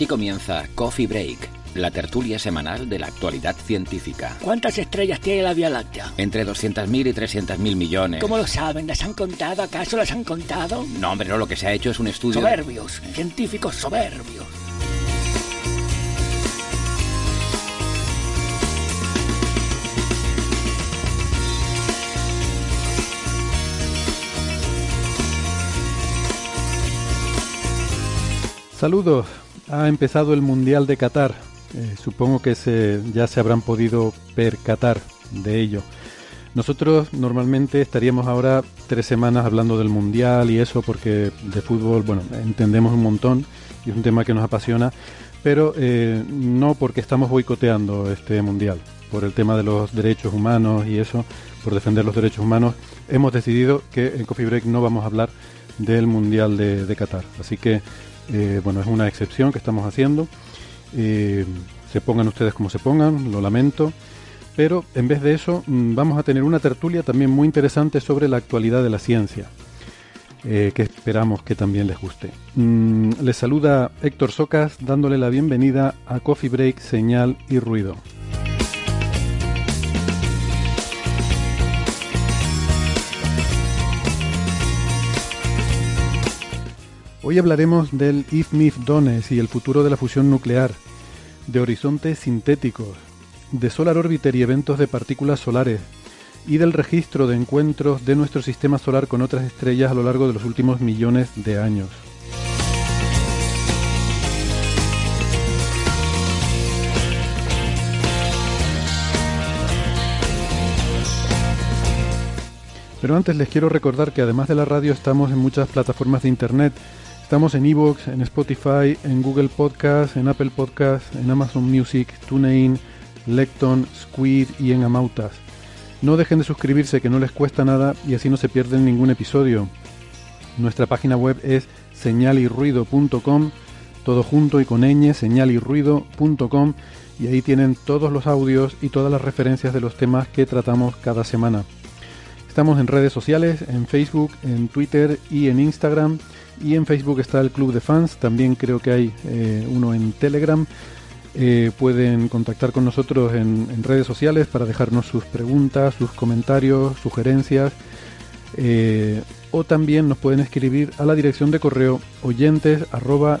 Aquí comienza Coffee Break, la tertulia semanal de la actualidad científica. ¿Cuántas estrellas tiene la Vía Láctea? Entre 200.000 y 300.000 millones. ¿Cómo lo saben? ¿Las han contado? ¿Acaso las han contado? No, hombre, no, lo que se ha hecho es un estudio... Soberbios, científicos soberbios. Saludos, ha empezado el Mundial de Qatar. Eh, supongo que se, ya se habrán podido percatar de ello. Nosotros normalmente estaríamos ahora tres semanas hablando del Mundial y eso porque de fútbol, bueno, entendemos un montón y es un tema que nos apasiona, pero eh, no porque estamos boicoteando este Mundial, por el tema de los derechos humanos y eso, por defender los derechos humanos, hemos decidido que en Coffee Break no vamos a hablar del Mundial de, de Qatar. Así que eh, bueno, es una excepción que estamos haciendo. Eh, se pongan ustedes como se pongan, lo lamento. Pero en vez de eso, mm, vamos a tener una tertulia también muy interesante sobre la actualidad de la ciencia, eh, que esperamos que también les guste. Mm, les saluda Héctor Socas dándole la bienvenida a Coffee Break, Señal y Ruido. Hoy hablaremos del If-Mif-Dones y el futuro de la fusión nuclear, de horizontes sintéticos, de Solar Orbiter y eventos de partículas solares, y del registro de encuentros de nuestro sistema solar con otras estrellas a lo largo de los últimos millones de años. Pero antes les quiero recordar que además de la radio estamos en muchas plataformas de internet. Estamos en Evox, en Spotify, en Google Podcast, en Apple Podcast, en Amazon Music, TuneIn, Lecton, Squid y en Amautas. No dejen de suscribirse que no les cuesta nada y así no se pierden ningún episodio. Nuestra página web es señalirruido.com, todo junto y con ñ, señalirruido.com y ahí tienen todos los audios y todas las referencias de los temas que tratamos cada semana. Estamos en redes sociales, en Facebook, en Twitter y en Instagram. Y en Facebook está el Club de Fans, también creo que hay eh, uno en Telegram. Eh, pueden contactar con nosotros en, redes sociales para dejarnos sus preguntas, sus comentarios, sugerencias. Eh, o también nos pueden escribir a la dirección de correo oyentes arroba.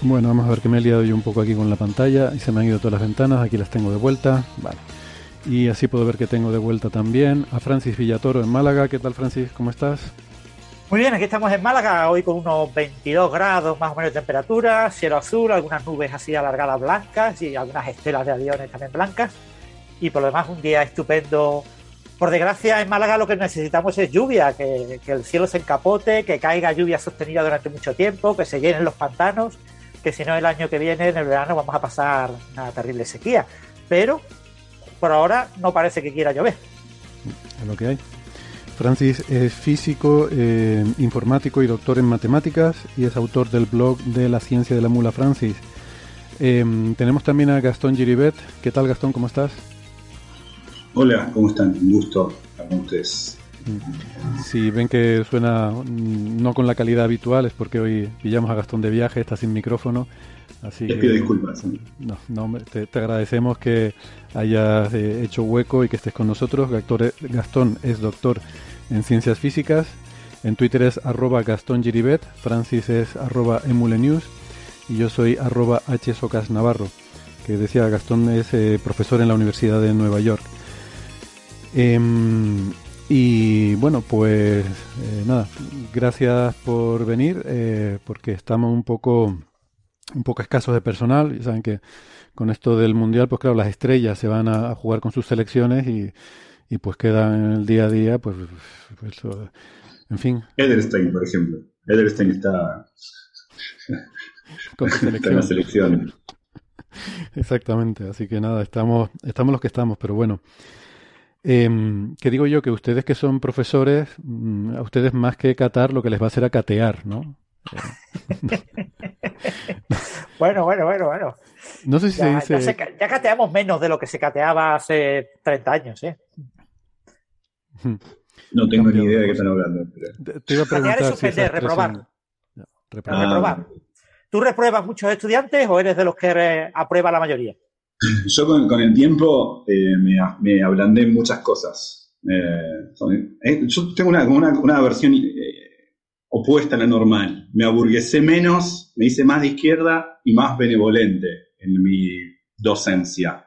Bueno, vamos a ver que me he liado yo un poco aquí con la pantalla y se me han ido todas las ventanas, aquí las tengo de vuelta. Vale. Y así puedo ver que tengo de vuelta también a Francis Villatoro en Málaga. ¿Qué tal Francis? ¿Cómo estás? Muy bien, aquí estamos en Málaga, hoy con unos 22 grados más o menos de temperatura, cielo azul, algunas nubes así alargadas blancas y algunas estelas de aviones también blancas. Y por lo demás un día estupendo. Por desgracia en Málaga lo que necesitamos es lluvia, que, que el cielo se encapote, que caiga lluvia sostenida durante mucho tiempo, que se llenen los pantanos que si no el año que viene, en el verano, vamos a pasar una terrible sequía. Pero por ahora no parece que quiera llover. Es lo que hay. Francis es físico, eh, informático y doctor en matemáticas y es autor del blog de la ciencia de la mula Francis. Em, tenemos también a Gastón Giribet. ¿Qué tal Gastón? ¿Cómo estás? Hola, ¿cómo están? Un gusto estar con ustedes. Si ven que suena mm, no con la calidad habitual es porque hoy pillamos a Gastón de viaje, está sin micrófono. Así Les pido disculpas. No, no, te, te, agradecemos que hayas eh, hecho hueco y que estés con nosotros. Gastón es doctor en ciencias físicas. En Twitter es arroba Gastón Giribet, Francis es arroba emulenews y yo soy arroba Navarro, que decía Gastón es eh, profesor en la Universidad de Nueva York. Y bueno, pues eh, nada, gracias por venir, eh, porque estamos un poco, un poco escasos de personal. Y saben que con esto del mundial, pues claro, las estrellas se van a, a jugar con sus selecciones y, y, pues quedan en el día a día, pues, pues en fin. Ederstein, por ejemplo. Ederstein está, con está en la selección. Exactamente, así que nada, estamos, estamos los que estamos, pero bueno. Eh, que digo yo que ustedes que son profesores, mm, a ustedes más que catar, lo que les va a hacer a catear, ¿no? bueno, bueno, bueno, bueno. No sé si ya, se dice. Ya, se, ya, cateamos menos de lo que se cateaba hace 30 años, ¿eh? No tengo ni idea de qué están hablando. Pero... Te iba a preguntar. Catear es suspender, si reprobar. No, reprobar. Ah. reprobar. ¿Tú repruebas muchos estudiantes o eres de los que aprueba la mayoría? Yo con, con el tiempo eh, me, me, ablandé en muchas cosas. Eh, eh, yo tengo una, una, una versión eh, opuesta a la normal. Me aburguesé menos, me hice más de izquierda y más benevolente en mi docencia.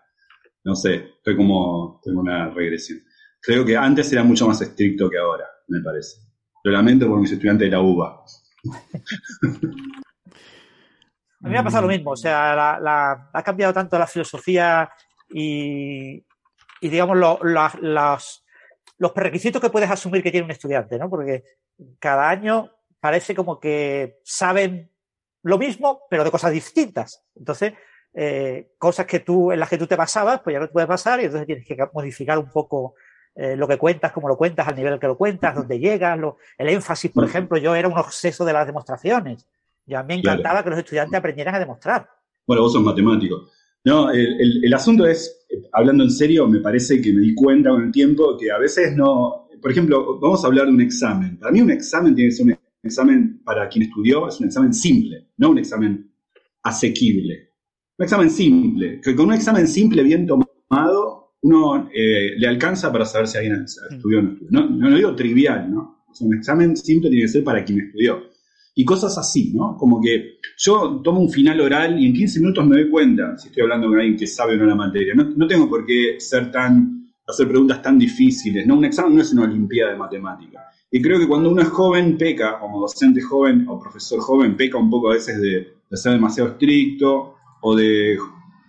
No sé, estoy como tengo una regresión. Creo que antes era mucho más estricto que ahora, me parece. Lo lamento por mis estudiantes de la UBA. A mí me ha pasado lo mismo, o sea, la, la, ha cambiado tanto la filosofía y, y digamos, lo, lo, los, los prerequisitos que puedes asumir que tiene un estudiante, ¿no? Porque cada año parece como que saben lo mismo, pero de cosas distintas. Entonces, eh, cosas que tú, en las que tú te basabas, pues ya no te puedes pasar y entonces tienes que modificar un poco eh, lo que cuentas, cómo lo cuentas, al nivel que lo cuentas, dónde llegas, lo, el énfasis, por ejemplo, yo era un obseso de las demostraciones. Y a mí me encantaba claro. que los estudiantes aprendieran a demostrar. Bueno, vos sos matemático. No, el, el, el, asunto es, hablando en serio, me parece que me di cuenta con el tiempo que a veces no. Por ejemplo, vamos a hablar de un examen. Para mí, un examen tiene que ser un examen para quien estudió, es un examen simple, no un examen asequible. Un examen simple. Que con un examen simple, bien tomado, uno eh, le alcanza para saber si alguien estudió o no estudió. No, no lo digo trivial, ¿no? O sea, un examen simple tiene que ser para quien estudió y cosas así, ¿no? Como que yo tomo un final oral y en 15 minutos me doy cuenta si estoy hablando con alguien que sabe o no la materia. No, tengo por qué ser tan, hacer preguntas tan difíciles, ¿no? Un examen no es una olimpiada de matemática. Y creo que cuando uno es joven, peca, como docente joven o profesor joven, peca un poco a veces de ser demasiado estricto o de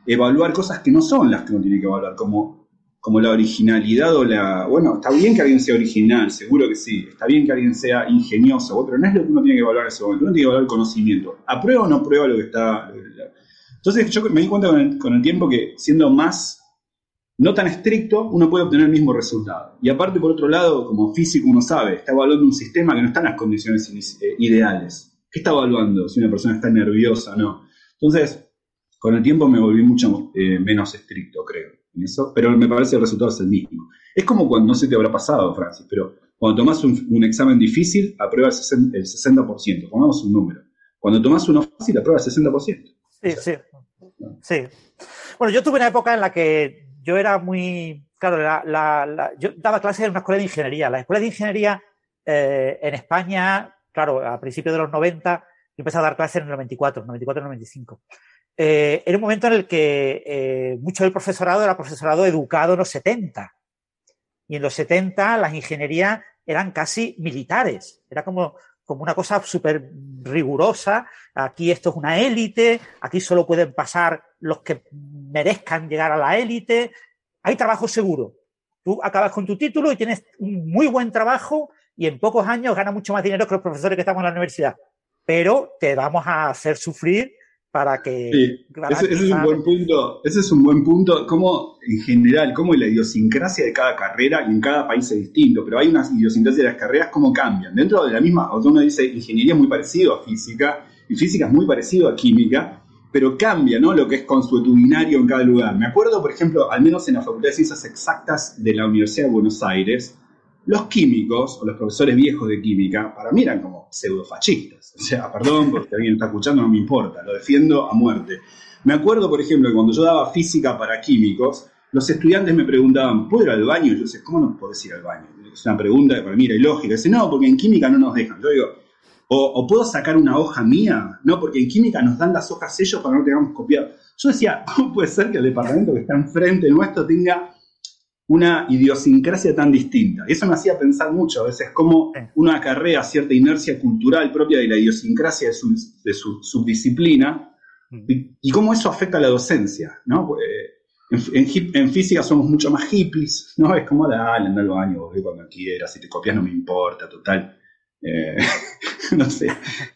evaluar cosas que no son las que uno tiene que evaluar, como como la originalidad o la... Bueno, está bien que alguien sea original, seguro que sí. Está bien que alguien sea ingenioso, pero no es lo que uno tiene que evaluar en ese momento. Uno tiene que evaluar el conocimiento. ¿Aprueba o no prueba lo que está...? Entonces yo me di cuenta con el, tiempo que siendo más, no tan estricto, uno puede obtener el mismo resultado. Y aparte, por otro lado, como físico uno sabe, está evaluando un sistema que no está en las condiciones ideales. ¿Qué está evaluando? Si una persona está nerviosa o no. Entonces, con el tiempo me volví mucho eh, menos estricto, creo en eso, pero me parece que el resultado es el mismo. Es como cuando, no sé te habrá pasado, Francis, pero cuando tomas un, un examen difícil, aprueba el 60%, el 60%, pongamos un número. Cuando tomas uno fácil, aprueba el 60%. Sí, sí. Sí. Bueno, yo tuve una época en la que yo era muy. Claro, la, la, la, yo daba clases en una escuela de ingeniería. La escuela de ingeniería eh, en España, claro, a principios de los 90, yo empecé a dar clases en el 94, 94, 95 eh, era un momento en el que eh, mucho del profesorado era profesorado educado en los 70. Y en los 70 las ingenierías eran casi militares. Era como, como una cosa súper rigurosa. Aquí esto es una élite, aquí solo pueden pasar los que merezcan llegar a la élite. Hay trabajo seguro. Tú acabas con tu título y tienes un muy buen trabajo y en pocos años ganas mucho más dinero que los profesores que estamos en la universidad. Pero te vamos a hacer sufrir para que... Sí, ese, ese, es un buen punto, ese es un buen punto, como en general, como la idiosincrasia de cada carrera y en cada país es distinto, pero hay unas idiosincrasias de las carreras, cómo cambian. Dentro de la misma, uno dice, ingeniería es muy parecido a física, y física es muy parecido a química, pero cambia, ¿no? Lo que es consuetudinario en cada lugar. Me acuerdo, por ejemplo, al menos en la Facultad de Ciencias Exactas de la Universidad de Buenos Aires, los químicos, o los profesores viejos de química, para mí eran como pseudofascistas. O sea, perdón, porque alguien está escuchando, no me importa, lo defiendo a muerte. Me acuerdo, por ejemplo, que cuando yo daba física para químicos, los estudiantes me preguntaban, ¿puedo ir al baño? yo decía, ¿cómo no podés ir al baño? Es una pregunta que para mí era ilógica. Dice, no, porque en química no nos dejan. Yo digo, o, puedo sacar una hoja mía? No, porque en química nos dan las hojas sellos para no tengamos copiado. Yo decía, ¿cómo puede ser que el departamento que está enfrente nuestro tenga una idiosincrasia tan distinta. Eso me hacía pensar mucho a veces cómo una acarrea cierta inercia cultural propia de la idiosincrasia de su, subdisciplina mm. y, cómo eso afecta a la docencia. ¿no? En, física somos mucho más hippies, ¿no? Es como, dale, anda al baño, cuando quieras, si te copias no me importa, total. Eh, no sé.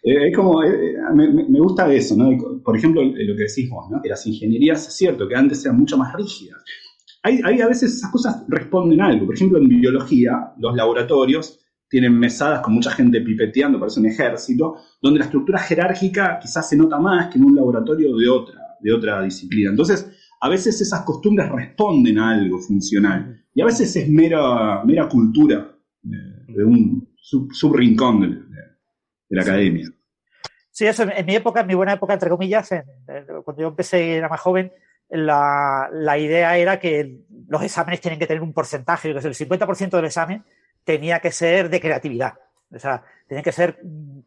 Eh, es como, eh, me, gusta eso, ¿no? Por ejemplo, lo que decís vos, ¿no? Que las ingenierías, es cierto, que antes eran mucho más rígidas hay, a veces esas cosas responden a algo. Por ejemplo, en biología, los laboratorios tienen mesadas con mucha gente pipeteando, parece un ejército, donde la estructura jerárquica quizás se nota más que en un laboratorio de otra, de otra disciplina. Entonces, a veces esas costumbres responden a algo funcional. Y a veces es mera, mera cultura de, un subrincón de, la academia. Sí, eso en mi época, en mi buena época, entre comillas, cuando yo empecé, era más joven, la, la, idea era que los exámenes tienen que tener un porcentaje, que el 50% del examen tenía que ser de creatividad. O sea, tienen que ser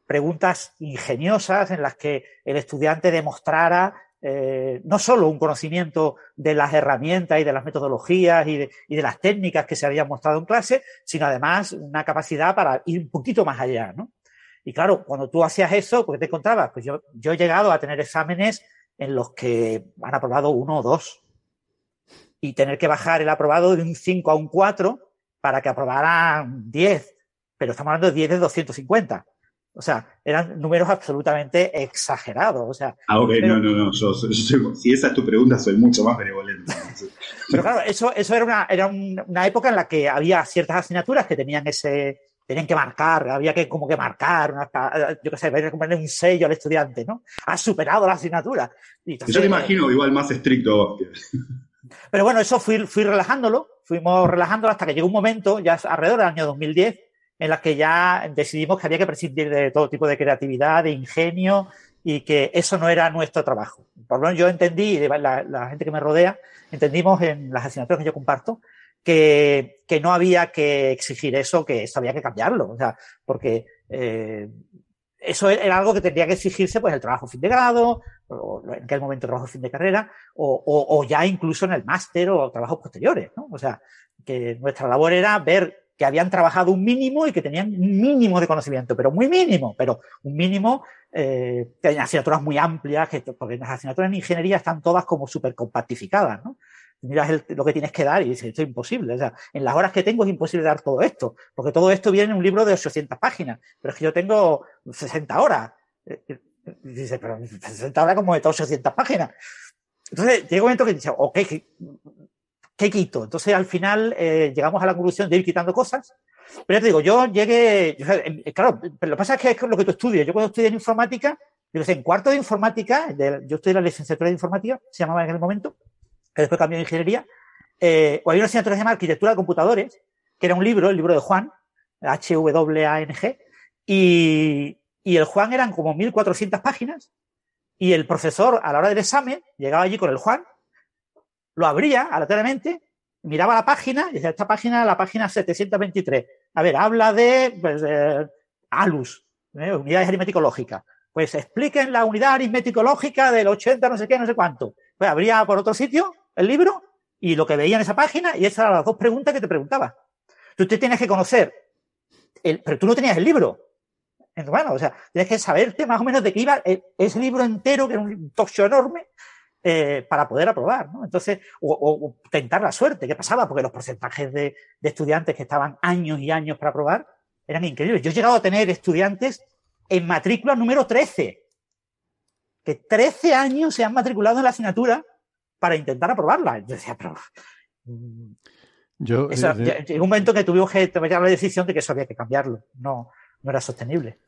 preguntas ingeniosas en las que el estudiante demostrara eh, no solo un conocimiento de las herramientas y de las metodologías y de, y de, las técnicas que se habían mostrado en clase, sino además una capacidad para ir un poquito más allá, ¿no? Y claro, cuando tú hacías eso, pues te encontrabas, pues yo, yo he llegado a tener exámenes en los que han aprobado uno o dos. Y tener que bajar el aprobado de un 5 a un 4 para que aprobaran 10. Pero estamos hablando de 10 de 250. O sea, eran números absolutamente exagerados. O sea, ah, ok, no, no, no. si esa es tu pregunta, soy mucho más benevolente. pero claro, eso, eso era, una, era una época en la que había ciertas asignaturas que tenían ese, tenían que marcar, había que como que marcar, yo qué sé, ponerle un sello al estudiante, ¿no? Ha superado la asignatura. yo te imagino igual más estricto. Pero bueno, eso fui, fui relajándolo, fuimos relajándolo hasta que llegó un momento, ya alrededor del año 2010, en la que ya decidimos que había que prescindir de todo tipo de creatividad, de ingenio, y que eso no era nuestro trabajo. Por lo menos yo entendí, y la, la gente que me rodea, entendimos en las asignaturas que yo comparto, que, que, no había que exigir eso, que eso había que cambiarlo. O sea, porque eh, eso era algo que tendría que exigirse, pues, el trabajo fin de grado, o en aquel momento trabajo fin de carrera, o, o, o ya incluso en el máster o trabajos posteriores, ¿no? O sea, que nuestra labor era ver que habían trabajado un mínimo y que tenían un mínimo de conocimiento, pero muy mínimo, pero un mínimo, eh, que asignaturas muy amplias, que, porque las asignaturas en ingeniería están todas como súper compactificadas, ¿no? Miras lo que tienes que dar y dices, esto es imposible. O sea, en las horas que tengo es imposible dar todo esto, porque todo esto viene en un libro de 800 páginas, pero es que yo tengo 60 horas. Eh, eh, y dices, pero 60 horas como de 800 páginas. Entonces, llega un momento que dice, ok, ¿qué, quito? Entonces, al final, eh, llegamos a la conclusión de ir quitando cosas. Pero ya te digo, yo llegué, claro, pero lo que pasa es que es lo que tú estudias. Yo cuando estudié en informática, digo, en cuarto de informática, yo estudié la licenciatura de informática, se llamaba en aquel momento, que después cambió de ingeniería, eh, o hay una asignatura que se llama Arquitectura de Computadores, que era un libro, el libro de Juan, H-W-A-N-G, y, y el Juan eran como 1400 páginas, y el profesor, a la hora del examen, llegaba allí con el Juan, lo abría aleatoriamente, miraba la página, y decía, esta página, la página 723. A ver, habla de, pues, ALUS, ¿eh? unidades aritmético-lógicas. Pues expliquen la unidad aritmético-lógica del 80 no sé qué, no sé cuánto. Pues abría por otro sitio el libro y lo que veía en esa página y esas eran las dos preguntas que te preguntaba. Tú te tienes que conocer, el, pero tú no tenías el libro. Bueno, o sea, tienes que saberte más o menos de qué iba ese libro entero, que era un tocho enorme, eh, para poder aprobar, ¿no? Entonces, o, tentar la suerte. ¿Qué pasaba? Porque los porcentajes de, de, estudiantes que estaban años y años para aprobar eran increíbles. Yo he llegado a tener estudiantes en matrícula número 13. que 13 años se han matriculado en la asignatura para intentar aprobarla. Yo decía, pero... mm, Yo, Eso, de- ya- llegó un momento que tuvimos que tomar la decisión de que eso había que cambiarlo. No, no era sostenible.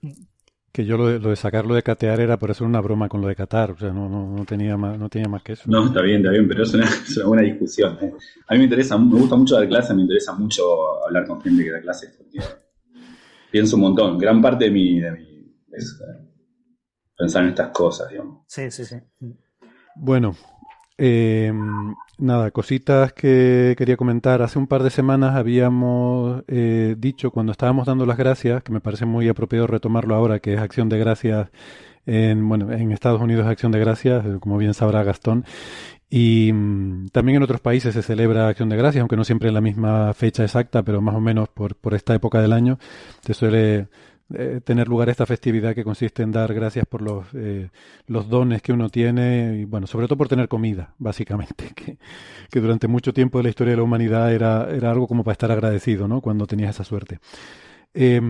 que yo lo de, lo de sacarlo de catear era por hacer una broma con lo de Qatar, o sea, no, no, no tenía más, no tenía más que eso. No, está bien, está bien, pero es una, es una buena discusión. ¿eh? A mí me interesa, me gusta mucho dar clase, me interesa mucho hablar con gente que da clases, porque pienso un montón. Gran parte de mi, de mi es eh, pensar en estas cosas, digamos. Sí, sí, sí. Bueno, eh, nada, cositas que quería comentar. Hace un par de semanas habíamos eh, dicho, cuando estábamos dando las gracias, que me parece muy apropiado retomarlo ahora, que es Acción de Gracias en, bueno, en Estados Unidos Acción de Gracias, eh, como bien sabrá Gastón, y mm, también en otros países se celebra Acción de Gracias, aunque no siempre en la misma fecha exacta, pero más o menos por, por esta época del año se suele eh, tener lugar esta festividad que consiste en dar gracias por los, eh, los dones que uno tiene y bueno, sobre todo por tener comida, básicamente, que, que durante mucho tiempo de la historia de la humanidad era, era algo como para estar agradecido, ¿no? Cuando tenías esa suerte. Eh,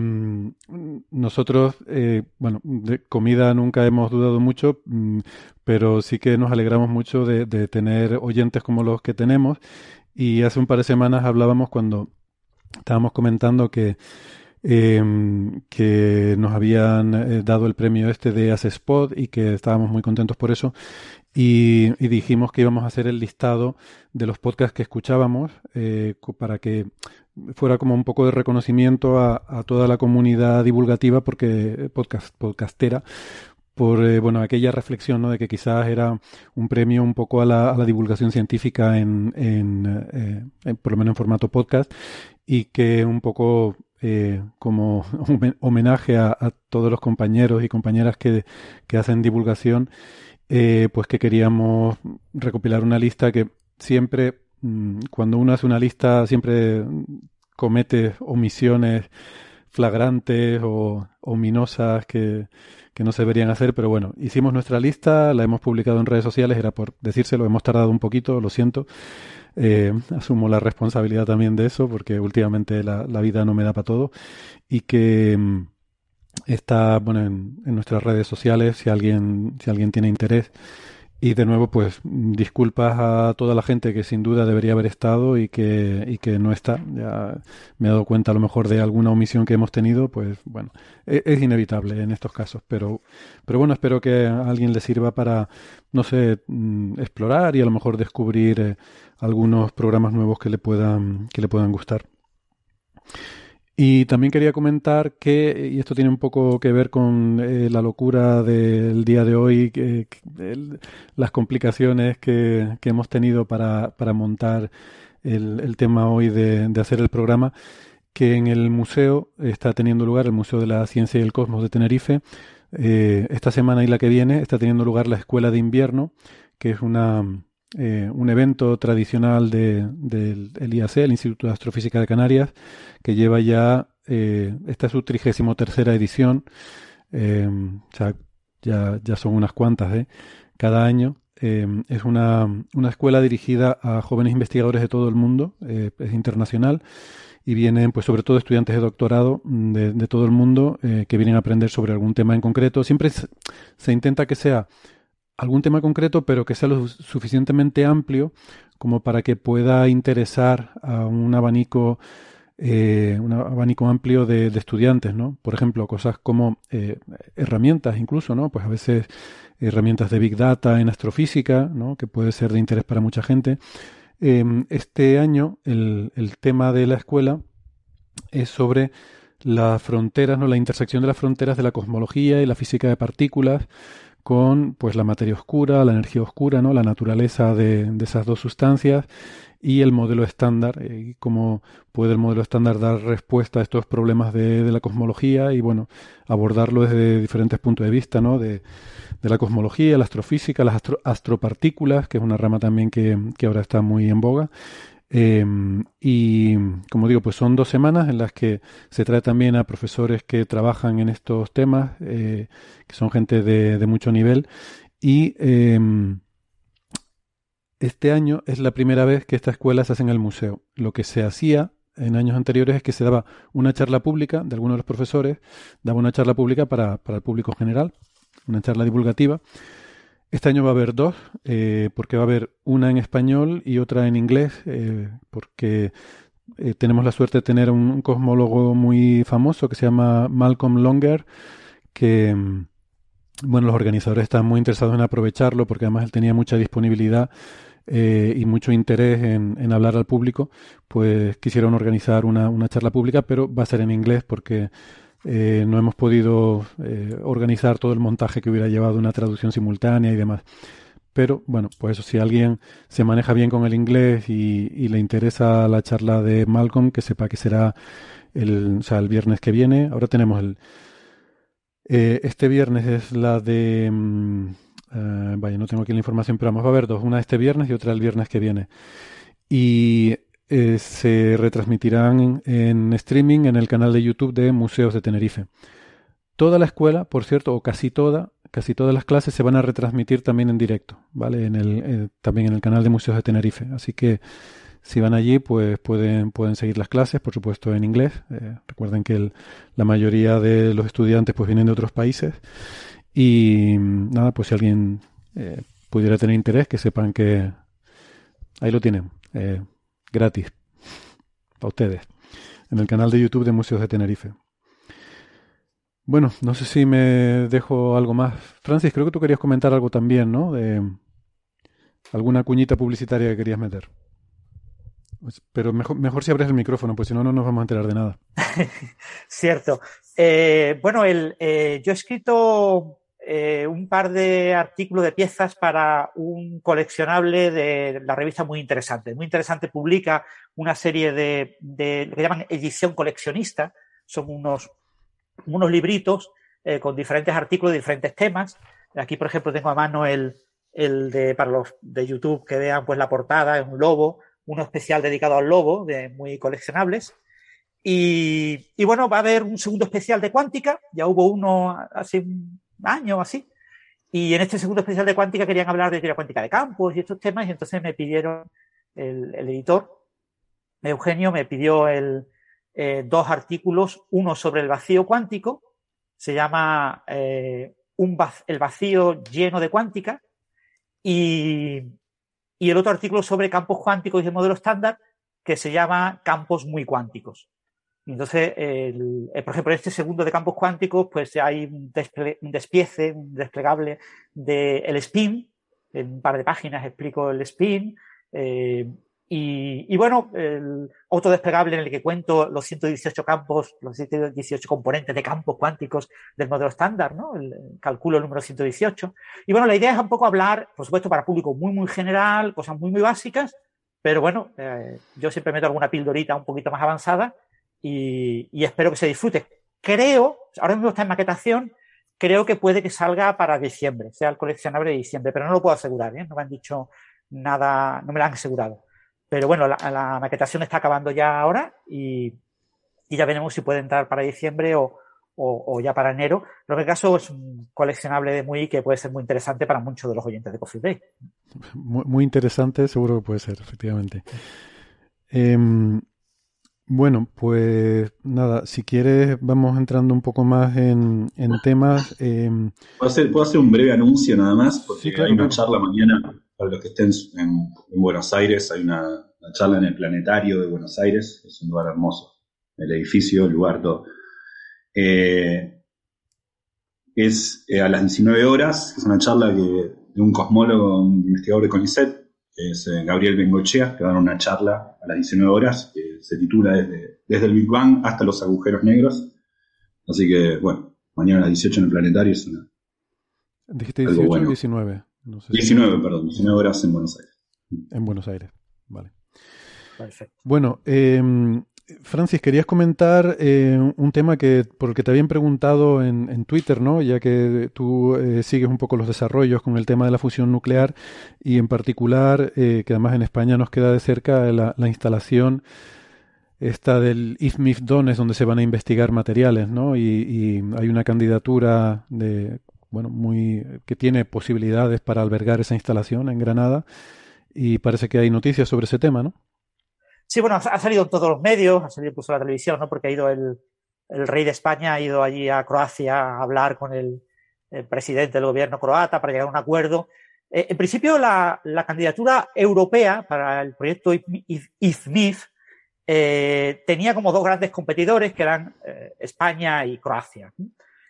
nosotros, eh, bueno, de comida nunca hemos dudado mucho, mm, pero sí que nos alegramos mucho de tener oyentes como los que tenemos. Y hace un par de semanas hablábamos cuando estábamos comentando que, eh, que nos habían eh, dado el premio este de Spot y que estábamos muy contentos por eso. Y, dijimos que íbamos a hacer el listado de los podcasts que escuchábamos eh, para que fuera como un poco de reconocimiento a, toda la comunidad divulgativa porque podcast, podcastera por eh, bueno aquella reflexión ¿no? de que quizás era un premio un poco a la, a la divulgación científica en, en, eh, en- por lo menos en formato podcast y que un poco eh, como homen- homenaje a, todos los compañeros y compañeras que, que hacen divulgación eh, pues que queríamos recopilar una lista que siempre mm, cuando uno hace una lista siempre comete omisiones flagrantes o ominosas que, que no se deberían hacer, pero bueno, hicimos nuestra lista, la hemos publicado en redes sociales, era por decírselo, hemos tardado un poquito, lo siento. Eh, asumo la responsabilidad también de eso, porque últimamente la, la vida no me da para todo. Y que mm, está bueno, en, en nuestras redes sociales, si alguien, si alguien tiene interés. Y de nuevo, pues disculpas a toda la gente que sin duda debería haber estado y que, y que no está. Ya me he dado cuenta a lo mejor de alguna omisión que hemos tenido, pues bueno, e- es, inevitable en estos casos. Pero, pero bueno, espero que a alguien le sirva para, no sé, mm, explorar y a lo mejor descubrir eh, algunos programas nuevos que le puedan, que le puedan gustar. Y también quería comentar que, y esto tiene un poco que ver con eh, la locura del día de hoy, las complicaciones que, que hemos tenido para, para montar el, el tema hoy de, de hacer el programa, que en el museo está teniendo lugar, el Museo de la Ciencia y el Cosmos de Tenerife, eh, esta semana y la que viene está teniendo lugar la Escuela de Invierno, que es una, eh, un evento tradicional de- del el IAC, el Instituto de Astrofísica de Canarias, que lleva ya, eh, esta es su trigésimo tercera edición, eh, ya, ya son unas cuantas. Cada año. Es una, una escuela dirigida a jóvenes investigadores de todo el mundo, es internacional, y vienen, pues, sobre todo estudiantes de doctorado de, todo el mundo que vienen a aprender sobre algún tema en concreto. Siempre se intenta que sea algún tema concreto, pero que sea lo suficientemente amplio como para que pueda interesar a un abanico, eh, un abanico amplio de, estudiantes, ¿no? Por ejemplo, cosas como eh, herramientas incluso, ¿no? Pues a veces herramientas de Big Data en astrofísica, ¿no? Que puede ser de interés para mucha gente. Eh, este año el, el tema de la escuela es sobre las fronteras, ¿no? La intersección de las fronteras de la cosmología y la física de partículas con pues la materia oscura, la energía oscura, ¿no? la naturaleza de, de esas dos sustancias y el modelo estándar, eh, cómo puede el modelo estándar dar respuesta a estos problemas de, de la cosmología y bueno, abordarlo desde diferentes puntos de vista, ¿no? De, de la cosmología, la astrofísica, las astro- astropartículas, que es una rama también que, que ahora está muy en boga. Eh, y como digo, pues son dos semanas en las que se trae también a profesores que trabajan en estos temas, eh, que son gente de, de mucho nivel. Y eh, este año es la primera vez que esta escuela se hace en el museo. Lo que se hacía en años anteriores es que se daba una charla pública de algunos de los profesores, daba una charla pública para, para el público general, una charla divulgativa. Este año va a haber dos, eh, porque va a haber una en español y otra en inglés, eh, porque eh, tenemos la suerte de tener un cosmólogo muy famoso que se llama Malcolm Longer, que, mm, bueno, los organizadores están muy interesados en aprovecharlo, porque además él tenía mucha disponibilidad y mucho interés en, hablar al público, pues quisieron organizar una charla pública, pero va a ser en inglés porque eh, no hemos podido eh, organizar todo el montaje que hubiera llevado una traducción simultánea y demás. Pero bueno, pues eso, si alguien se maneja bien con el inglés y, le interesa la charla de Malcolm, que sepa que será el, o sea, el viernes que viene. Ahora tenemos el... Eh, este viernes es la de... Mm, vaya, no tengo aquí la información, pero vamos a ver dos. Una este viernes y otra el viernes que viene. Y eh, se retransmitirán en streaming en el canal de YouTube de Museos de Tenerife. Toda la escuela, por cierto, o casi toda, casi todas las clases se van a retransmitir también en directo, ¿vale? Eh, también en el canal de Museos de Tenerife. Así que si van allí, pues pueden, pueden seguir las clases, por supuesto en inglés. Eh, recuerden que la mayoría de los estudiantes pues vienen de otros países. Y nada, pues si alguien pudiera tener interés, que sepan que ahí lo tienen gratis para ustedes en el canal de YouTube de Museos de Tenerife. Bueno, no sé si me dejo algo más. Francis, creo que tú querías comentar algo también, ¿no? De alguna cuñita publicitaria que querías meter. Pues, pero mejor, mejor si abres el micrófono, pues si no, no nos vamos a enterar de nada. Cierto. Eh, bueno, el, eh, yo he escrito eh, un par de artículos de piezas para un coleccionable de la revista muy interesante. Muy interesante publica una serie de, de lo que llaman edición coleccionista. Son unos, unos libritos eh, con diferentes artículos de diferentes temas. Aquí, por ejemplo, tengo a mano el, el de, para los de YouTube que vean pues la portada, es un lobo, uno especial dedicado al lobo, de muy coleccionables. Y, y, bueno, va a haber un segundo especial de cuántica. Ya hubo uno hace año o así. Y en este segundo especial de cuántica querían hablar de teoría cuántica de campos y estos temas, y entonces me pidieron, el, editor, Eugenio, me pidió el, eh, dos artículos, uno sobre el vacío cuántico, se llama eh, un El vacío lleno de cuántica, y, y el otro artículo sobre campos cuánticos y el modelo estándar, que se llama Campos muy cuánticos. Entonces, el, eh, por ejemplo, en este segundo de campos cuánticos, pues hay un, despiece, un desplegable del spin. En un par de páginas explico el spin. Eh, y, y, bueno, el otro desplegable en el que cuento los 118 campos, los 118 componentes de campos cuánticos del modelo estándar, ¿no? El, calculo el número 118. Y bueno, la idea es un poco hablar, por supuesto, para público muy, muy general, cosas muy, muy básicas, pero bueno, eh, yo siempre meto alguna pildorita un poquito más avanzada y, espero que se disfrute. Creo, ahora mismo está en maquetación, creo que puede que salga para diciembre, sea el coleccionable de diciembre, pero no lo puedo asegurar, ¿eh? no me han dicho nada, no me lo han asegurado. Pero bueno, la, maquetación está acabando ya ahora y, ya veremos si puede entrar para diciembre o, ya para enero. Pero en caso es un coleccionable de muy que puede ser muy interesante para muchos de los oyentes de Coffee Break. Muy, interesante, seguro que puede ser, efectivamente. Em, bueno, pues nada, si quieres vamos entrando un poco más en, temas. Em, ¿Puedo, hacer, un breve anuncio nada más? Porque hay una charla mañana, para los que estén en, Buenos Aires, hay una, charla en el Planetario de Buenos Aires, es un lugar hermoso, el edificio, el lugar todo. Eh, es eh, a las 19 horas, es una charla que, de un cosmólogo, un investigador de CONICET, es eh, Gabriel Bengochea, que va a dar una charla a las 19 horas, que se titula desde, desde el Big Bang hasta los agujeros negros. Así que, bueno, mañana a las 18 en el planetario es una. Dijiste 18 o 19. 19, perdón, 19 horas en Buenos Aires. En Buenos Aires, vale. Perfecto. Bueno, eh, Francis, querías comentar eh, un tema que por el que te habían preguntado en, Twitter, ¿no? Ya que tú eh, sigues un poco los desarrollos con el tema de la fusión nuclear y en particular, eh, que además en España nos queda de cerca la, instalación esta del IFMIF Dones, donde se van a investigar materiales, ¿no? Y, y, hay una candidatura de, bueno, muy que tiene posibilidades para albergar esa instalación en Granada y parece que hay noticias sobre ese tema, ¿no? Sí, bueno, ha salido en todos los medios, ha salido incluso en la televisión, ¿no? Porque ha ido el, rey de España, ha ido allí a Croacia a hablar con el, el presidente del gobierno croata para llegar a un acuerdo. Eh, en principio, la, la, candidatura europea para el proyecto IFMIF eh, tenía como dos grandes competidores que eran eh, España y Croacia.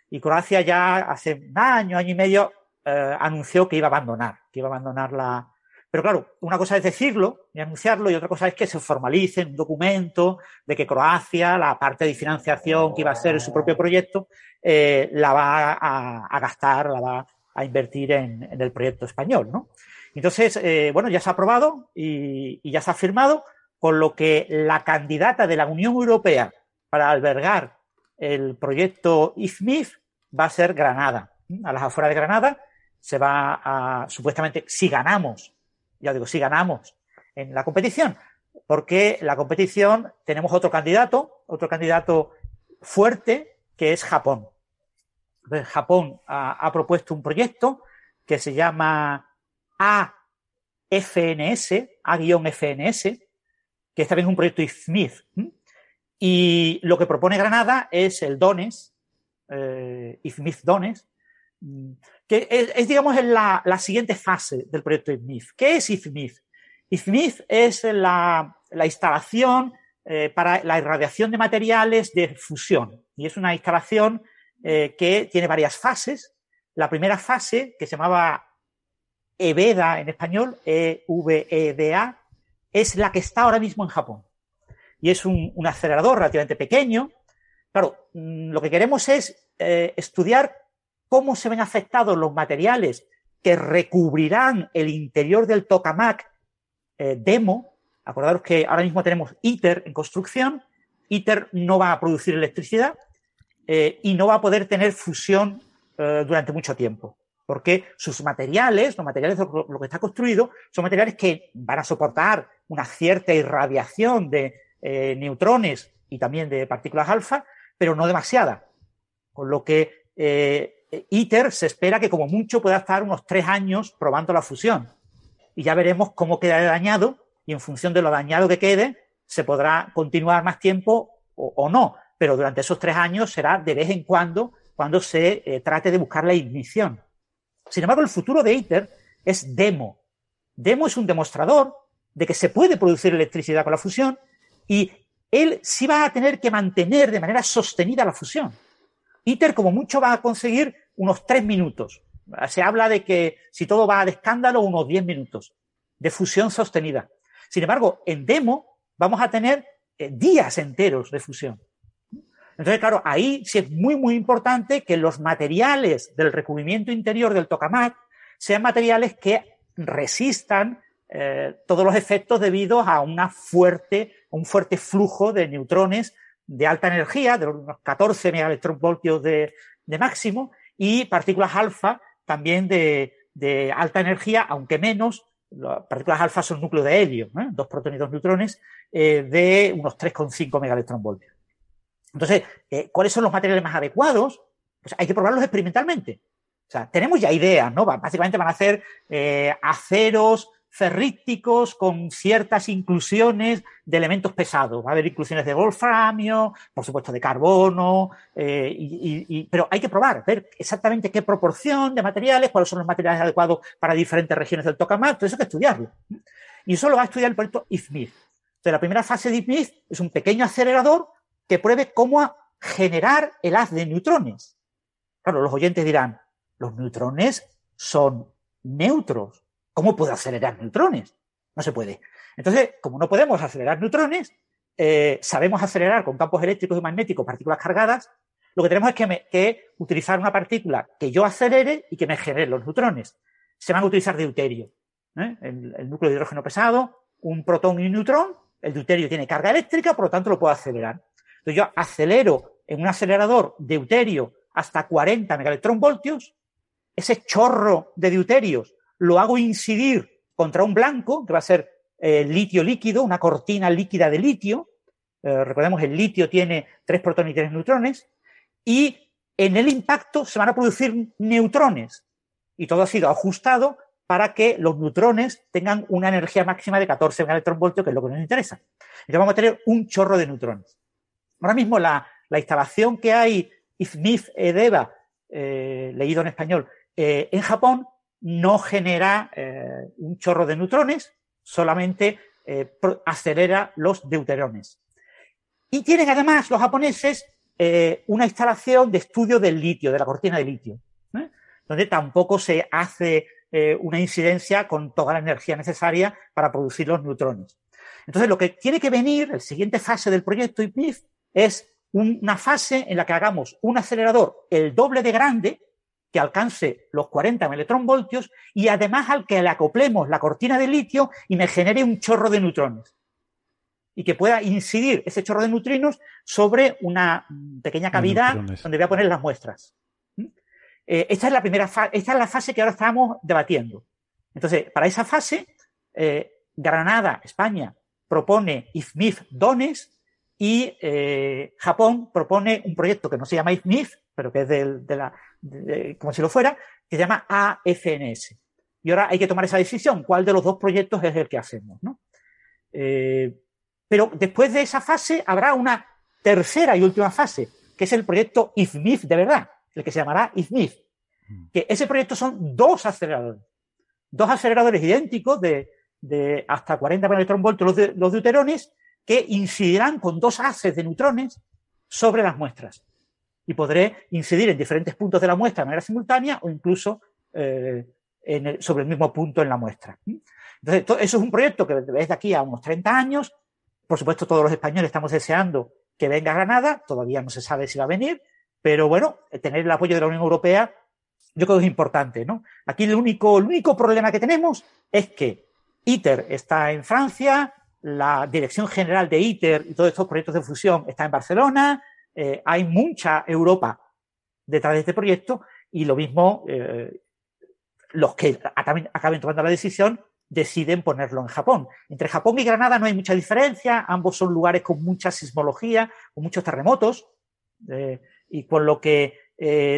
Y Croacia ya hace un año, año y medio eh, anunció que iba a abandonar, que iba a abandonar la... Pero claro, una cosa es decirlo y anunciarlo y otra cosa es que se formalice en un documento de que Croacia, la parte de financiación que iba a ser su propio proyecto, eh, la va a, gastar, la va a invertir en, en el proyecto español, ¿no? Entonces, eh, bueno, ya se ha aprobado y, y ya se ha firmado, con lo que la candidata de la Unión Europea para albergar el proyecto IFMIF va a ser Granada. A las afueras de Granada se va a, supuestamente, si ganamos, ya digo, si ganamos en la competición, porque la competición tenemos otro candidato, otro candidato fuerte, que es Japón. Entonces, Japón ha, propuesto un proyecto que se llama AFNS, A-FNS, que es también un proyecto IFMIF. Y lo que propone Granada es el DONES, eh, IFMIF DONES, que es, digamos, la, la, siguiente fase del proyecto IFMIF. ¿Qué es IFMIF? IFMIF es la, la instalación eh, para la irradiación de materiales de fusión. Y es una instalación eh, que tiene varias fases. La primera fase, que se llamaba EVEDA en español, E-V-E-D-A, es la que está ahora mismo en Japón. Y es un, un acelerador relativamente pequeño. Claro, mm, lo que queremos es eh, estudiar cómo se ven afectados los materiales que recubrirán el interior del tokamak eh, demo. Acordaros que ahora mismo tenemos ITER en construcción. ITER no va a producir electricidad eh, y no va a poder tener fusión eh, durante mucho tiempo. Porque sus materiales, los materiales de lo que está construido, son materiales que van a soportar una cierta irradiación de neutrones y también de partículas alfa, pero no demasiada. Con lo que ITER se espera que como mucho pueda estar unos tres años probando la fusión. Y ya veremos cómo queda dañado y en función de lo dañado que quede, se podrá continuar más tiempo o, no. Pero durante esos tres años será de vez en cuando cuando se eh, trate de buscar la ignición. Sin embargo, el futuro de ITER es demo. Demo es un demostrador de que se puede producir electricidad con la fusión y él sí va a tener que mantener de manera sostenida la fusión. ITER como mucho va a conseguir unos tres minutos. Se habla de que si todo va de escándalo, unos diez minutos de fusión sostenida. Sin embargo, en demo vamos a tener eh, días enteros de fusión. Entonces, claro, ahí sí es muy, muy importante que los materiales del recubrimiento interior del tokamak sean materiales que resistan eh, todos los efectos debido a una fuerte, un fuerte flujo de neutrones de alta energía, de unos 14 megaelectronvoltios de, de máximo, y partículas alfa también de, alta energía, aunque menos. Las partículas alfa son núcleos de helio, ¿eh? dos protones y dos neutrones, eh, de unos 3,5 megaelectronvoltios. Entonces, eh, ¿cuáles son los materiales más adecuados? Pues hay que probarlos experimentalmente. O sea, tenemos ya ideas, ¿no? Básicamente van a ser aceros ferríticos con ciertas inclusiones de elementos pesados. Va a haber inclusiones de wolframio, por supuesto de carbono, eh, y, pero hay que probar, ver exactamente qué proporción de materiales, cuáles son los materiales adecuados para diferentes regiones del tokamak, todo eso hay que estudiarlo. Y eso lo va a estudiar el proyecto IFMIR. Entonces, la primera fase de IFMIR es un pequeño acelerador que pruebe cómo generar el haz de neutrones. Claro, los oyentes dirán, los neutrones son neutros. ¿Cómo puedo acelerar neutrones? No se puede. Entonces, como no podemos acelerar neutrones, eh, sabemos acelerar con campos eléctricos y magnéticos partículas cargadas, lo que tenemos es que, utilizar una partícula que yo acelere y que me genere los neutrones. Se van a utilizar deuterio. ¿eh? El, el, núcleo de hidrógeno pesado, un protón y un neutrón. El deuterio tiene carga eléctrica, por lo tanto lo puedo acelerar. Entonces yo acelero en un acelerador deuterio hasta 40 megaelectronvoltios, ese chorro de deuterios lo hago incidir contra un blanco, que va a ser eh, litio líquido, una cortina líquida de litio. Eh, recordemos, el litio tiene tres protones y tres neutrones. Y en el impacto se van a producir neutrones. Y todo ha sido ajustado para que los neutrones tengan una energía máxima de 14 megaelectronvoltios, que es lo que nos interesa. Entonces vamos a tener un chorro de neutrones. Ahora mismo la, la instalación que hay, IFMIF EDEVA, leído en español, en Japón no genera un chorro de neutrones, solamente acelera los deuterones. Y tienen además los japoneses una instalación de estudio del litio, de la cortina de litio, donde tampoco se hace una incidencia con toda la energía necesaria para producir los neutrones. Entonces, lo que tiene que venir, el siguiente fase del proyecto IPNIF, es una fase en la que hagamos un acelerador el doble de grande, que alcance los 40 voltios y además al que le acoplemos la cortina de litio y me genere un chorro de neutrones. Y que pueda incidir ese chorro de neutrinos sobre una pequeña cavidad donde voy a poner las muestras. ¿Mm? Eh, esta es la primera fase, esta es la fase que ahora estamos debatiendo. Entonces, para esa fase, eh, Granada, España, propone IFMIF Dones y eh, Japón propone un proyecto que no se llama IFMIF, pero que es de, la, como si lo fuera, que se llama AFNS. Y ahora hay que tomar esa decisión, cuál de los dos proyectos es el que hacemos. ¿no? Eh, pero después de esa fase habrá una tercera y última fase, que es el proyecto IFMIF de verdad, el que se llamará IFMIF. Mm. Que ese proyecto son dos aceleradores, dos aceleradores idénticos de, de hasta 40 voltios los, de, los deuterones que incidirán con dos haces de neutrones sobre las muestras. Y podré incidir en diferentes puntos de la muestra de manera simultánea o incluso eh, sobre el mismo punto en la muestra. Entonces, eso es un proyecto que desde aquí a unos 30 años, por supuesto todos los españoles estamos deseando que venga a Granada, todavía no se sabe si va a venir, pero bueno, tener el apoyo de la Unión Europea yo creo que es importante, ¿no? Aquí el único, el único problema que tenemos es que ITER está en Francia, la Dirección General de ITER y todos estos proyectos de fusión está en Barcelona, eh, hay mucha Europa detrás de este proyecto y lo mismo eh, los que acaben, tomando la decisión deciden ponerlo en Japón. Entre Japón y Granada no hay mucha diferencia, ambos son lugares con mucha sismología, con muchos terremotos, eh, y con lo que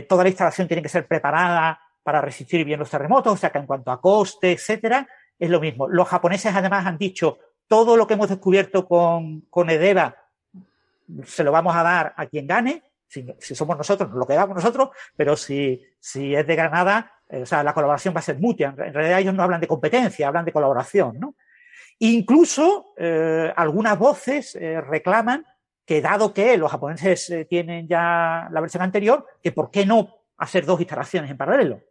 toda la instalación tiene que ser preparada para resistir bien los terremotos, o sea que en cuanto a coste, etcétera, es lo mismo. Los japoneses además han dicho, todo lo que hemos descubierto con, con Edeva se lo vamos a dar a quien gane, si, somos nosotros, lo quedamos nosotros, pero si, si es de Granada, eh, o sea, la colaboración va a ser mutua. En realidad ellos no hablan de competencia, hablan de colaboración, ¿no? Incluso eh, algunas voces eh, reclaman que dado que los japoneses tienen ya la versión anterior, que por qué no hacer dos instalaciones en paralelo.